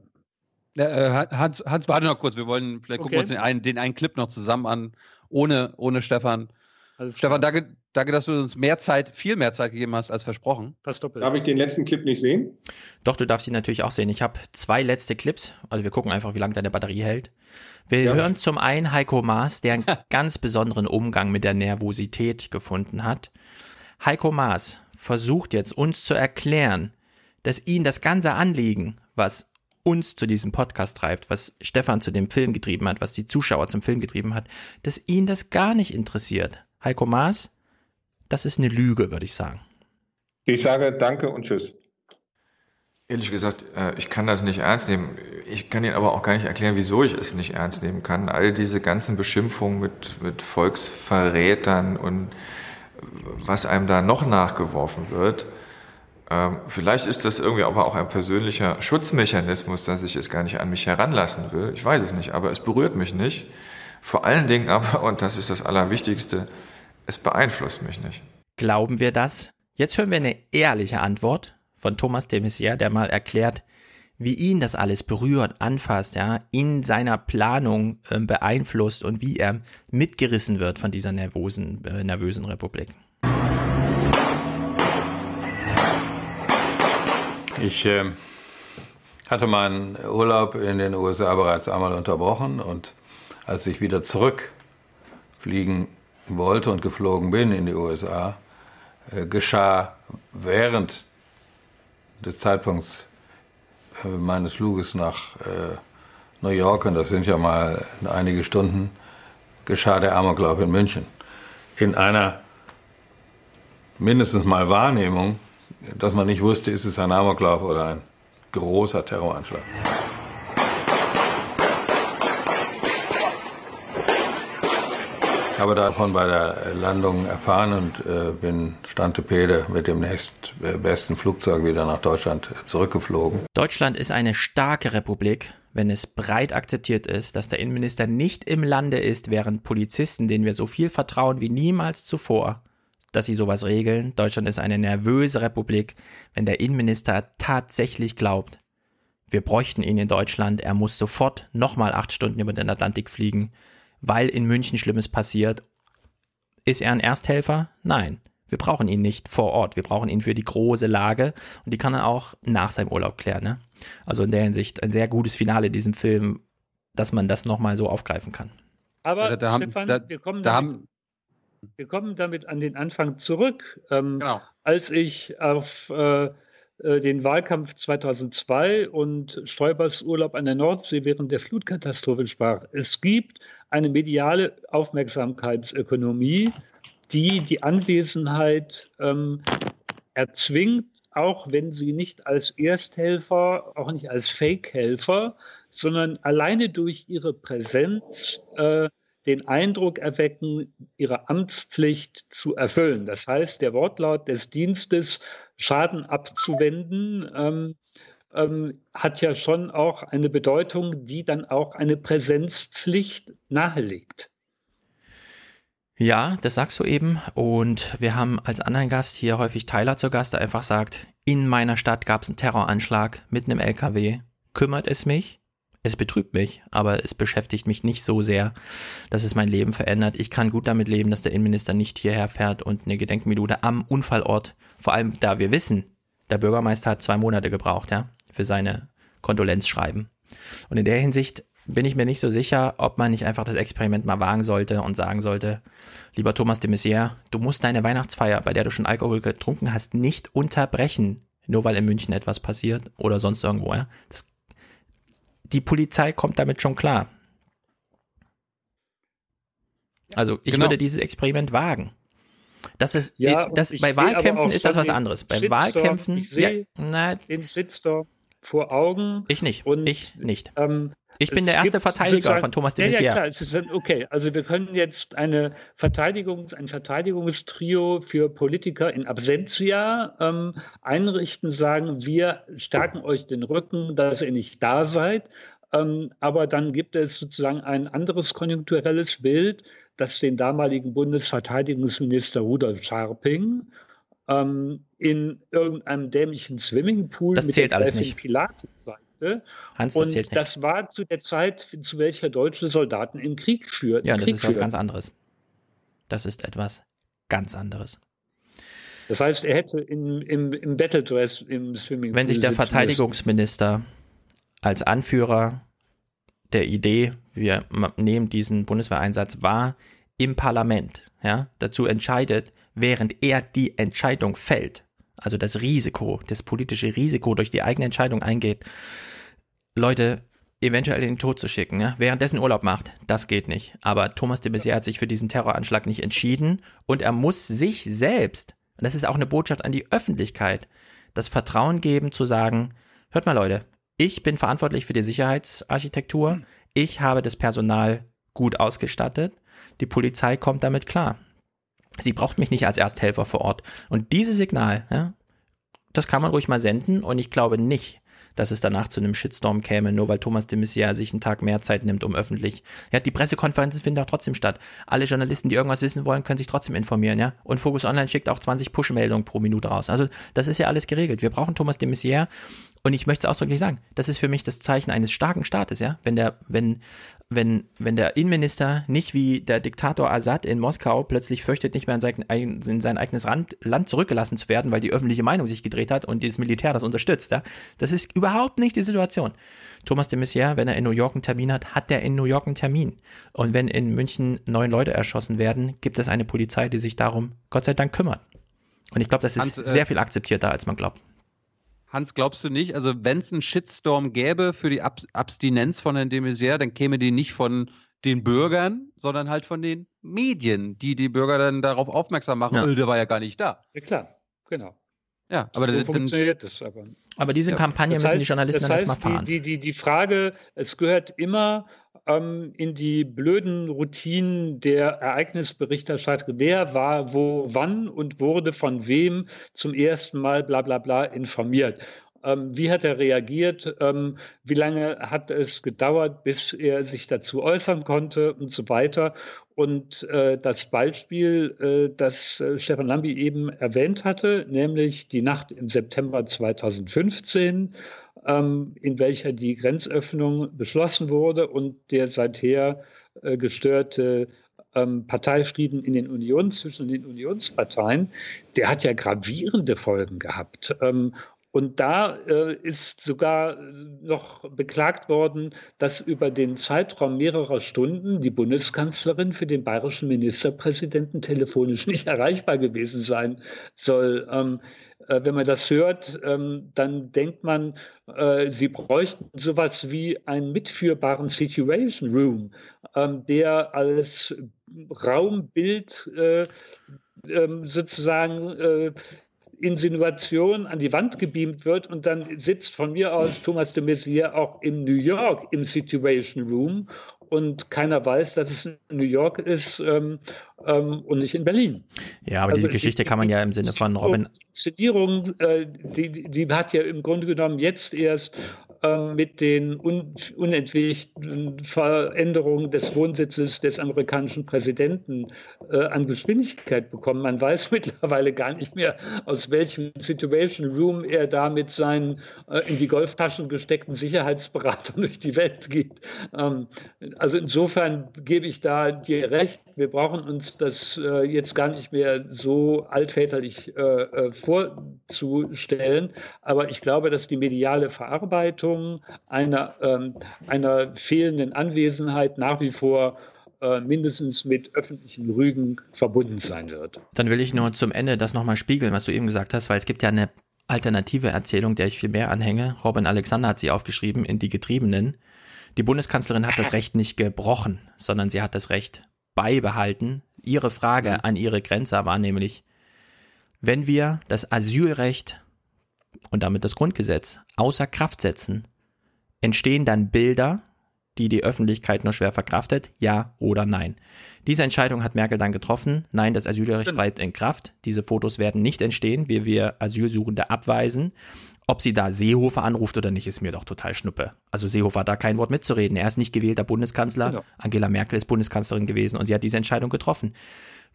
[SPEAKER 1] Äh, Hans, Hans, warte noch kurz. Wir wollen, vielleicht gucken wir
[SPEAKER 5] Okay.
[SPEAKER 1] uns den einen, den einen Clip noch zusammen an, ohne, ohne Stefan. Stefan, danke, danke, dass du uns mehr Zeit, viel mehr Zeit gegeben hast als versprochen.
[SPEAKER 5] Das doppelt.
[SPEAKER 4] Darf ich den letzten Clip nicht sehen?
[SPEAKER 2] Doch, du darfst ihn natürlich auch sehen. Ich habe zwei letzte Clips. Also wir gucken einfach, wie lange deine Batterie hält. Wir
[SPEAKER 4] Ja.
[SPEAKER 2] hören zum einen Heiko Maas, der einen ganz besonderen Umgang mit der Nervosität gefunden hat. Heiko Maas versucht jetzt uns zu erklären, dass ihn das ganze Anliegen, was uns zu diesem Podcast treibt, was Stefan zu dem Film getrieben hat, was die Zuschauer zum Film getrieben hat, dass ihn das gar nicht interessiert. Heiko Maas, das ist eine Lüge, würde ich sagen.
[SPEAKER 4] Ich sage Danke und Tschüss.
[SPEAKER 17] Ehrlich gesagt, äh, ich kann das nicht ernst nehmen. Ich kann Ihnen aber auch gar nicht erklären, wieso ich es nicht ernst nehmen kann. All diese ganzen Beschimpfungen mit, mit Volksverrätern und was einem da noch nachgeworfen wird. Ähm, Vielleicht ist das irgendwie aber auch ein persönlicher Schutzmechanismus, dass ich es gar nicht an mich heranlassen will. Ich weiß es nicht, aber es berührt mich nicht. Vor allen Dingen aber, und das ist das Allerwichtigste, es beeinflusst mich nicht.
[SPEAKER 2] Glauben wir das? Jetzt hören wir eine ehrliche Antwort von Thomas de Maizière, der mal erklärt, wie ihn das alles berührt, anfasst, ja, in seiner Planung äh, beeinflusst und wie er mitgerissen wird von dieser nervosen, äh, nervösen Republik.
[SPEAKER 15] Ich äh, hatte meinen Urlaub in den USA bereits einmal unterbrochen und als ich wieder zurückfliegen wollte und geflogen bin in die USA, äh, geschah während des Zeitpunkts äh, meines Fluges nach äh, New York, und das sind ja mal einige Stunden, geschah der Amoklauf in München. In einer mindestens mal Wahrnehmung, dass man nicht wusste, ist es ein Amoklauf oder ein großer Terroranschlag. Ich habe davon bei der Landung erfahren und äh, bin Stantepede mit dem nächstbesten Flugzeug wieder nach Deutschland zurückgeflogen.
[SPEAKER 2] Deutschland ist eine starke Republik, wenn es breit akzeptiert ist, dass der Innenminister nicht im Lande ist, während Polizisten, denen wir so viel vertrauen wie niemals zuvor, dass sie sowas regeln. Deutschland ist eine nervöse Republik, wenn der Innenminister tatsächlich glaubt, wir bräuchten ihn in Deutschland, er muss sofort nochmal acht Stunden über den Atlantik fliegen, weil in München Schlimmes passiert. Ist er ein Ersthelfer? Nein. Wir brauchen ihn nicht vor Ort. Wir brauchen ihn für die große Lage und die kann er auch nach seinem Urlaub klären. Ne? Also in der Hinsicht ein sehr gutes Finale diesem Film, dass man das nochmal so aufgreifen kann.
[SPEAKER 5] Aber
[SPEAKER 1] Da- da haben-
[SPEAKER 5] Stefan,
[SPEAKER 1] da-
[SPEAKER 5] wir, kommen
[SPEAKER 1] da haben-
[SPEAKER 5] wir kommen damit an den Anfang zurück. Ähm,
[SPEAKER 1] Genau.
[SPEAKER 5] Als ich auf äh, äh, den Wahlkampf 2002 und Stoibers Urlaub an der Nordsee während der Flutkatastrophe sprach. Es gibt eine mediale Aufmerksamkeitsökonomie, die die Anwesenheit ähm, erzwingt, auch wenn sie nicht als Ersthelfer, auch nicht als Fake-Helfer, sondern alleine durch ihre Präsenz äh, den Eindruck erwecken, ihre Amtspflicht zu erfüllen. Das heißt, der Wortlaut des Dienstes, Schaden abzuwenden, ähm, ähm, hat ja schon auch eine Bedeutung, die dann auch eine Präsenzpflicht nahelegt.
[SPEAKER 2] Ja, das sagst du eben. Und wir haben als anderen Gast hier häufig Tyler zu Gast, der einfach sagt, in meiner Stadt gab es einen Terroranschlag mit einem LKW. Kümmert es mich? Es betrübt mich, aber es beschäftigt mich nicht so sehr, dass es mein Leben verändert. Ich kann gut damit leben, dass der Innenminister nicht hierher fährt und eine Gedenkminute am Unfallort, vor allem da wir wissen, der Bürgermeister hat zwei Monate gebraucht, ja, für seine Kondolenzschreiben. Und in der Hinsicht bin ich mir nicht so sicher, ob man nicht einfach das Experiment mal wagen sollte und sagen sollte, lieber Thomas de Maizière, du musst deine Weihnachtsfeier, bei der du schon Alkohol getrunken hast, nicht unterbrechen, nur weil in München etwas passiert oder sonst irgendwo. Ja? Das, die Polizei kommt damit schon klar. Also ich
[SPEAKER 5] genau.
[SPEAKER 2] würde dieses Experiment wagen. Das ist,
[SPEAKER 5] ja, äh, das,
[SPEAKER 2] bei Wahlkämpfen ist das was anderes. Bei Wahlkämpfen,
[SPEAKER 5] ich sehe ja,
[SPEAKER 2] na,
[SPEAKER 5] den Shitstorm vor Augen.
[SPEAKER 2] Ich nicht.
[SPEAKER 5] Und,
[SPEAKER 2] ich nicht.
[SPEAKER 5] Ähm,
[SPEAKER 2] ich bin
[SPEAKER 5] es
[SPEAKER 2] der erste Verteidiger von Thomas de
[SPEAKER 5] ja, ja,
[SPEAKER 2] Maizière.
[SPEAKER 5] klar, ist, okay, also wir können jetzt eine Verteidigungs-, ein Verteidigungstrio für Politiker in Absentia ähm, einrichten, sagen, wir stärken euch den Rücken, dass ihr nicht da seid. Ähm, aber dann gibt es sozusagen ein anderes konjunkturelles Bild, das den damaligen Bundesverteidigungsminister Rudolf Scharping ähm, in irgendeinem dämlichen Swimmingpool
[SPEAKER 2] Das
[SPEAKER 5] mit
[SPEAKER 2] zählt alles nicht.
[SPEAKER 5] Pilatus zeigte.
[SPEAKER 2] Hans, das
[SPEAKER 5] und das war zu der Zeit, zu welcher deutsche Soldaten im Krieg führten.
[SPEAKER 2] Ja, das
[SPEAKER 5] Krieg
[SPEAKER 2] ist was
[SPEAKER 5] führten.
[SPEAKER 2] ganz anderes. Das ist etwas ganz anderes.
[SPEAKER 5] Das heißt, er hätte in, im, im Battledress im Swimmingpool
[SPEAKER 2] Wenn sich der
[SPEAKER 5] sitzen müssen.
[SPEAKER 2] Verteidigungsminister als Anführer der Idee, wir nehmen diesen Bundeswehreinsatz wahr, im Parlament ja, dazu entscheidet, während er die Entscheidung fällt, also das Risiko, das politische Risiko durch die eigene Entscheidung eingeht, Leute eventuell in den Tod zu schicken, ja, währenddessen Urlaub macht, das geht nicht. Aber Thomas de Maizière hat sich für diesen Terroranschlag nicht entschieden und er muss sich selbst, und das ist auch eine Botschaft an die Öffentlichkeit, das Vertrauen geben zu sagen, hört mal Leute, ich bin verantwortlich für die Sicherheitsarchitektur, ich habe das Personal gut ausgestattet, die Polizei kommt damit klar. Sie braucht mich nicht als Ersthelfer vor Ort. Und dieses Signal, ja, das kann man ruhig mal senden und ich glaube nicht, dass es danach zu einem Shitstorm käme, nur weil Thomas de Maizière sich einen Tag mehr Zeit nimmt, um öffentlich. Ja, die Pressekonferenzen finden auch trotzdem statt. Alle Journalisten, die irgendwas wissen wollen, können sich trotzdem informieren, ja. Und Focus Online schickt auch 20 Push-Meldungen pro Minute raus. Also, das ist ja alles geregelt. Wir brauchen Thomas de Maizière und ich möchte es ausdrücklich sagen, das ist für mich das Zeichen eines starken Staates, ja. Wenn der, wenn, wenn, wenn der Innenminister nicht wie der Diktator Assad in Moskau plötzlich fürchtet, nicht mehr in sein, in sein eigenes Land, Land zurückgelassen zu werden, weil die öffentliche Meinung sich gedreht hat und das Militär das unterstützt, ja. Das ist überhaupt nicht die Situation. Thomas de Maizière, wenn er in New York einen Termin hat, hat er in New York einen Termin. Und wenn in München neun Leute erschossen werden, gibt es eine Polizei, die sich darum Gott sei Dank kümmert. Und ich glaube, das ist
[SPEAKER 11] Hans, äh,
[SPEAKER 2] sehr viel akzeptierter, als man glaubt.
[SPEAKER 11] Hans, glaubst du nicht, also wenn es einen Shitstorm gäbe für die Ab Abstinenz von Herrn de Maizière, dann käme die nicht von den Bürgern, sondern halt von den Medien, die die Bürger dann darauf aufmerksam machen,
[SPEAKER 2] Ja.
[SPEAKER 11] "Oh, der war ja gar nicht da.
[SPEAKER 5] Ja, klar, genau.
[SPEAKER 11] Ja, aber
[SPEAKER 5] so
[SPEAKER 11] dann-
[SPEAKER 5] funktioniert das aber.
[SPEAKER 2] Aber diese Kampagne
[SPEAKER 5] Das
[SPEAKER 2] müssen die
[SPEAKER 5] heißt-
[SPEAKER 2] Journalisten
[SPEAKER 5] das
[SPEAKER 2] dann
[SPEAKER 5] heißt,
[SPEAKER 2] erstmal fahren.
[SPEAKER 5] Die, die, die Frage, es gehört immer ähm, in die blöden Routinen der Ereignisberichterstattung. Wer war wo, wann und wurde von wem zum ersten Mal bla bla bla informiert. Ähm, wie hat er reagiert? Ähm, wie lange hat es gedauert, bis er sich dazu äußern konnte und so weiter? Und äh, das Beispiel, äh, das äh, Stefan Lambi eben erwähnt hatte, nämlich die Nacht im September 2015, ähm, in welcher die Grenzöffnung beschlossen wurde und der seither äh, gestörte ähm, Parteifrieden in den Union zwischen den Unionsparteien, der hat ja gravierende Folgen gehabt. Ähm, und da äh, ist sogar noch beklagt worden, dass über den Zeitraum mehrerer Stunden die Bundeskanzlerin für den bayerischen Ministerpräsidenten telefonisch nicht erreichbar gewesen sein soll. Äh, wenn man das hört, ähm, dann denkt man, äh, sie bräuchten sowas wie einen mitführbaren Situation Room, ähm, der als Raumbild äh, ähm, sozusagen Insinuation an die Wand gebeamt wird und dann sitzt von mir aus Thomas de Maizière auch in New York im Situation Room und keiner weiß, dass es in New York ist ähm, ähm, und nicht in Berlin.
[SPEAKER 2] Ja, aber
[SPEAKER 5] Also
[SPEAKER 2] diese
[SPEAKER 5] die-
[SPEAKER 2] Geschichte kann man ja im Sinne von Robin
[SPEAKER 5] Die Inszenierung, äh, die, die die hat ja im Grunde genommen jetzt erst mit den un, unentwegten Veränderungen des Wohnsitzes des amerikanischen Präsidenten äh, an Geschwindigkeit bekommen. Man weiß mittlerweile gar nicht mehr, aus welchem Situation Room er da mit seinen äh, in die Golftaschen gesteckten Sicherheitsberatern durch die Welt geht. Ähm, also insofern gebe ich da dir recht. Wir brauchen uns das äh, jetzt gar nicht mehr so altväterlich äh, äh, vorzustellen. Aber ich glaube, dass die mediale Verarbeitung einer, ähm, einer fehlenden Anwesenheit nach wie vor äh, mindestens mit öffentlichen Rügen verbunden sein wird.
[SPEAKER 2] Dann will ich nur zum Ende das nochmal spiegeln, was du eben gesagt hast, weil es gibt ja eine alternative Erzählung, der ich viel mehr anhänge. Robin Alexander hat sie aufgeschrieben in Die Getriebenen. Die Bundeskanzlerin hat das Recht nicht gebrochen, sondern sie hat das Recht beibehalten. Ihre Frage an Ihre Grenzer war nämlich, wenn wir das Asylrecht und damit das Grundgesetz außer Kraft setzen, entstehen dann Bilder, die die Öffentlichkeit nur schwer verkraftet? Ja oder nein? Diese Entscheidung hat Merkel dann getroffen. Nein, das Asylrecht bleibt in Kraft. Diese Fotos werden nicht entstehen, wie wir Asylsuchende abweisen. Ob sie da Seehofer anruft oder nicht, ist mir doch total schnuppe. Also Seehofer hat da kein Wort mitzureden. Er ist nicht gewählter Bundeskanzler.
[SPEAKER 5] Genau.
[SPEAKER 2] Angela Merkel ist Bundeskanzlerin gewesen und sie hat diese Entscheidung getroffen.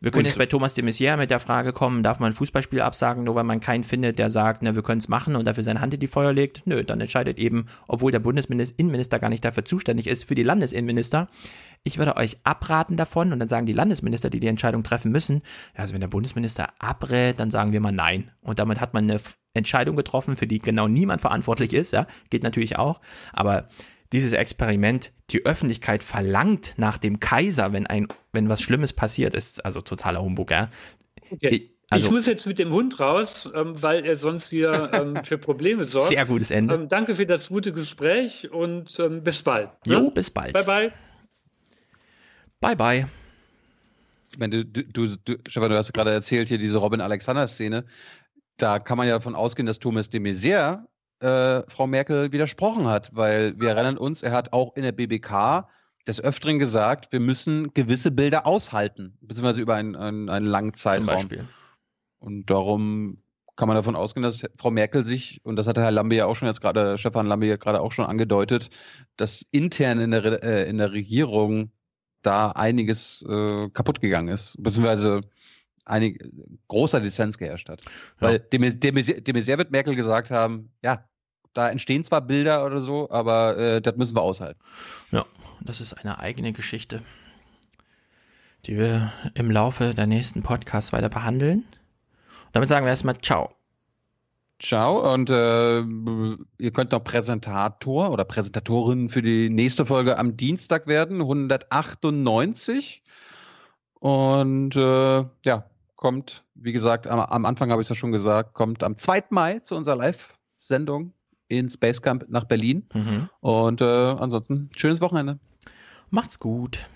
[SPEAKER 2] Wir können jetzt bei Thomas de Maizière mit der Frage kommen, darf man ein Fußballspiel absagen, nur weil man keinen findet, der sagt, na, wir können es machen und dafür seine Hand in die Feuer legt? Nö, dann entscheidet eben, obwohl der Bundesinnenminister gar nicht dafür zuständig ist, für die Landesinnenminister. Ich würde euch abraten davon und dann sagen die Landesminister, die die Entscheidung treffen müssen, ja, also wenn der Bundesminister abrät, dann sagen wir mal nein. Und damit hat man eine Entscheidung getroffen, für die genau niemand verantwortlich ist, ja, geht natürlich auch. Aber dieses Experiment, die Öffentlichkeit verlangt nach dem Kaiser, wenn ein, wenn was Schlimmes passiert, ist also totaler Humbug, ja.
[SPEAKER 5] Okay.
[SPEAKER 2] also-
[SPEAKER 5] ich muss jetzt mit dem Hund raus, ähm, weil er sonst hier ähm, für Probleme sorgt.
[SPEAKER 2] Sehr gutes Ende.
[SPEAKER 5] Ähm, danke für das gute Gespräch und ähm, bis bald. ne?
[SPEAKER 2] Jo, bis bald.
[SPEAKER 5] Bye, bye.
[SPEAKER 2] Bye, bye.
[SPEAKER 1] Ich meine, du, du, du, Stefan, du hast gerade erzählt, hier diese Robin-Alexander-Szene. Da kann man ja davon ausgehen, dass Thomas de Maizière äh, Frau Merkel widersprochen hat, weil wir erinnern uns, er hat auch in der BBK des Öfteren gesagt, wir müssen gewisse Bilder aushalten, beziehungsweise über einen, einen, einen langen Zeitraum.
[SPEAKER 2] Beispiel.
[SPEAKER 1] Und darum kann man davon ausgehen, dass Frau Merkel sich, und das hat der Herr Lambe ja auch schon jetzt gerade, Stefan Lambe ja gerade auch schon angedeutet, dass intern in der, äh, in der Regierung da einiges äh, kaputt gegangen ist, beziehungsweise einig, großer Dissens geherrscht hat. Weil dem, dem, dem Maizière wird Merkel gesagt haben, ja, da entstehen zwar Bilder oder so, aber äh, das müssen wir aushalten.
[SPEAKER 2] Ja, das ist eine eigene Geschichte, die wir im Laufe der nächsten Podcasts weiter behandeln. Und damit sagen wir erstmal Ciao.
[SPEAKER 1] Ciao und äh, ihr könnt noch Präsentator oder Präsentatorin für die nächste Folge am Dienstag werden, 198. Und äh, ja, kommt, wie gesagt, am, am Anfang habe ich es ja schon gesagt, kommt am 2. Mai zu unserer Live-Sendung in Space Camp nach Berlin.
[SPEAKER 2] Mhm.
[SPEAKER 1] Und äh, ansonsten schönes Wochenende.
[SPEAKER 2] Macht's gut.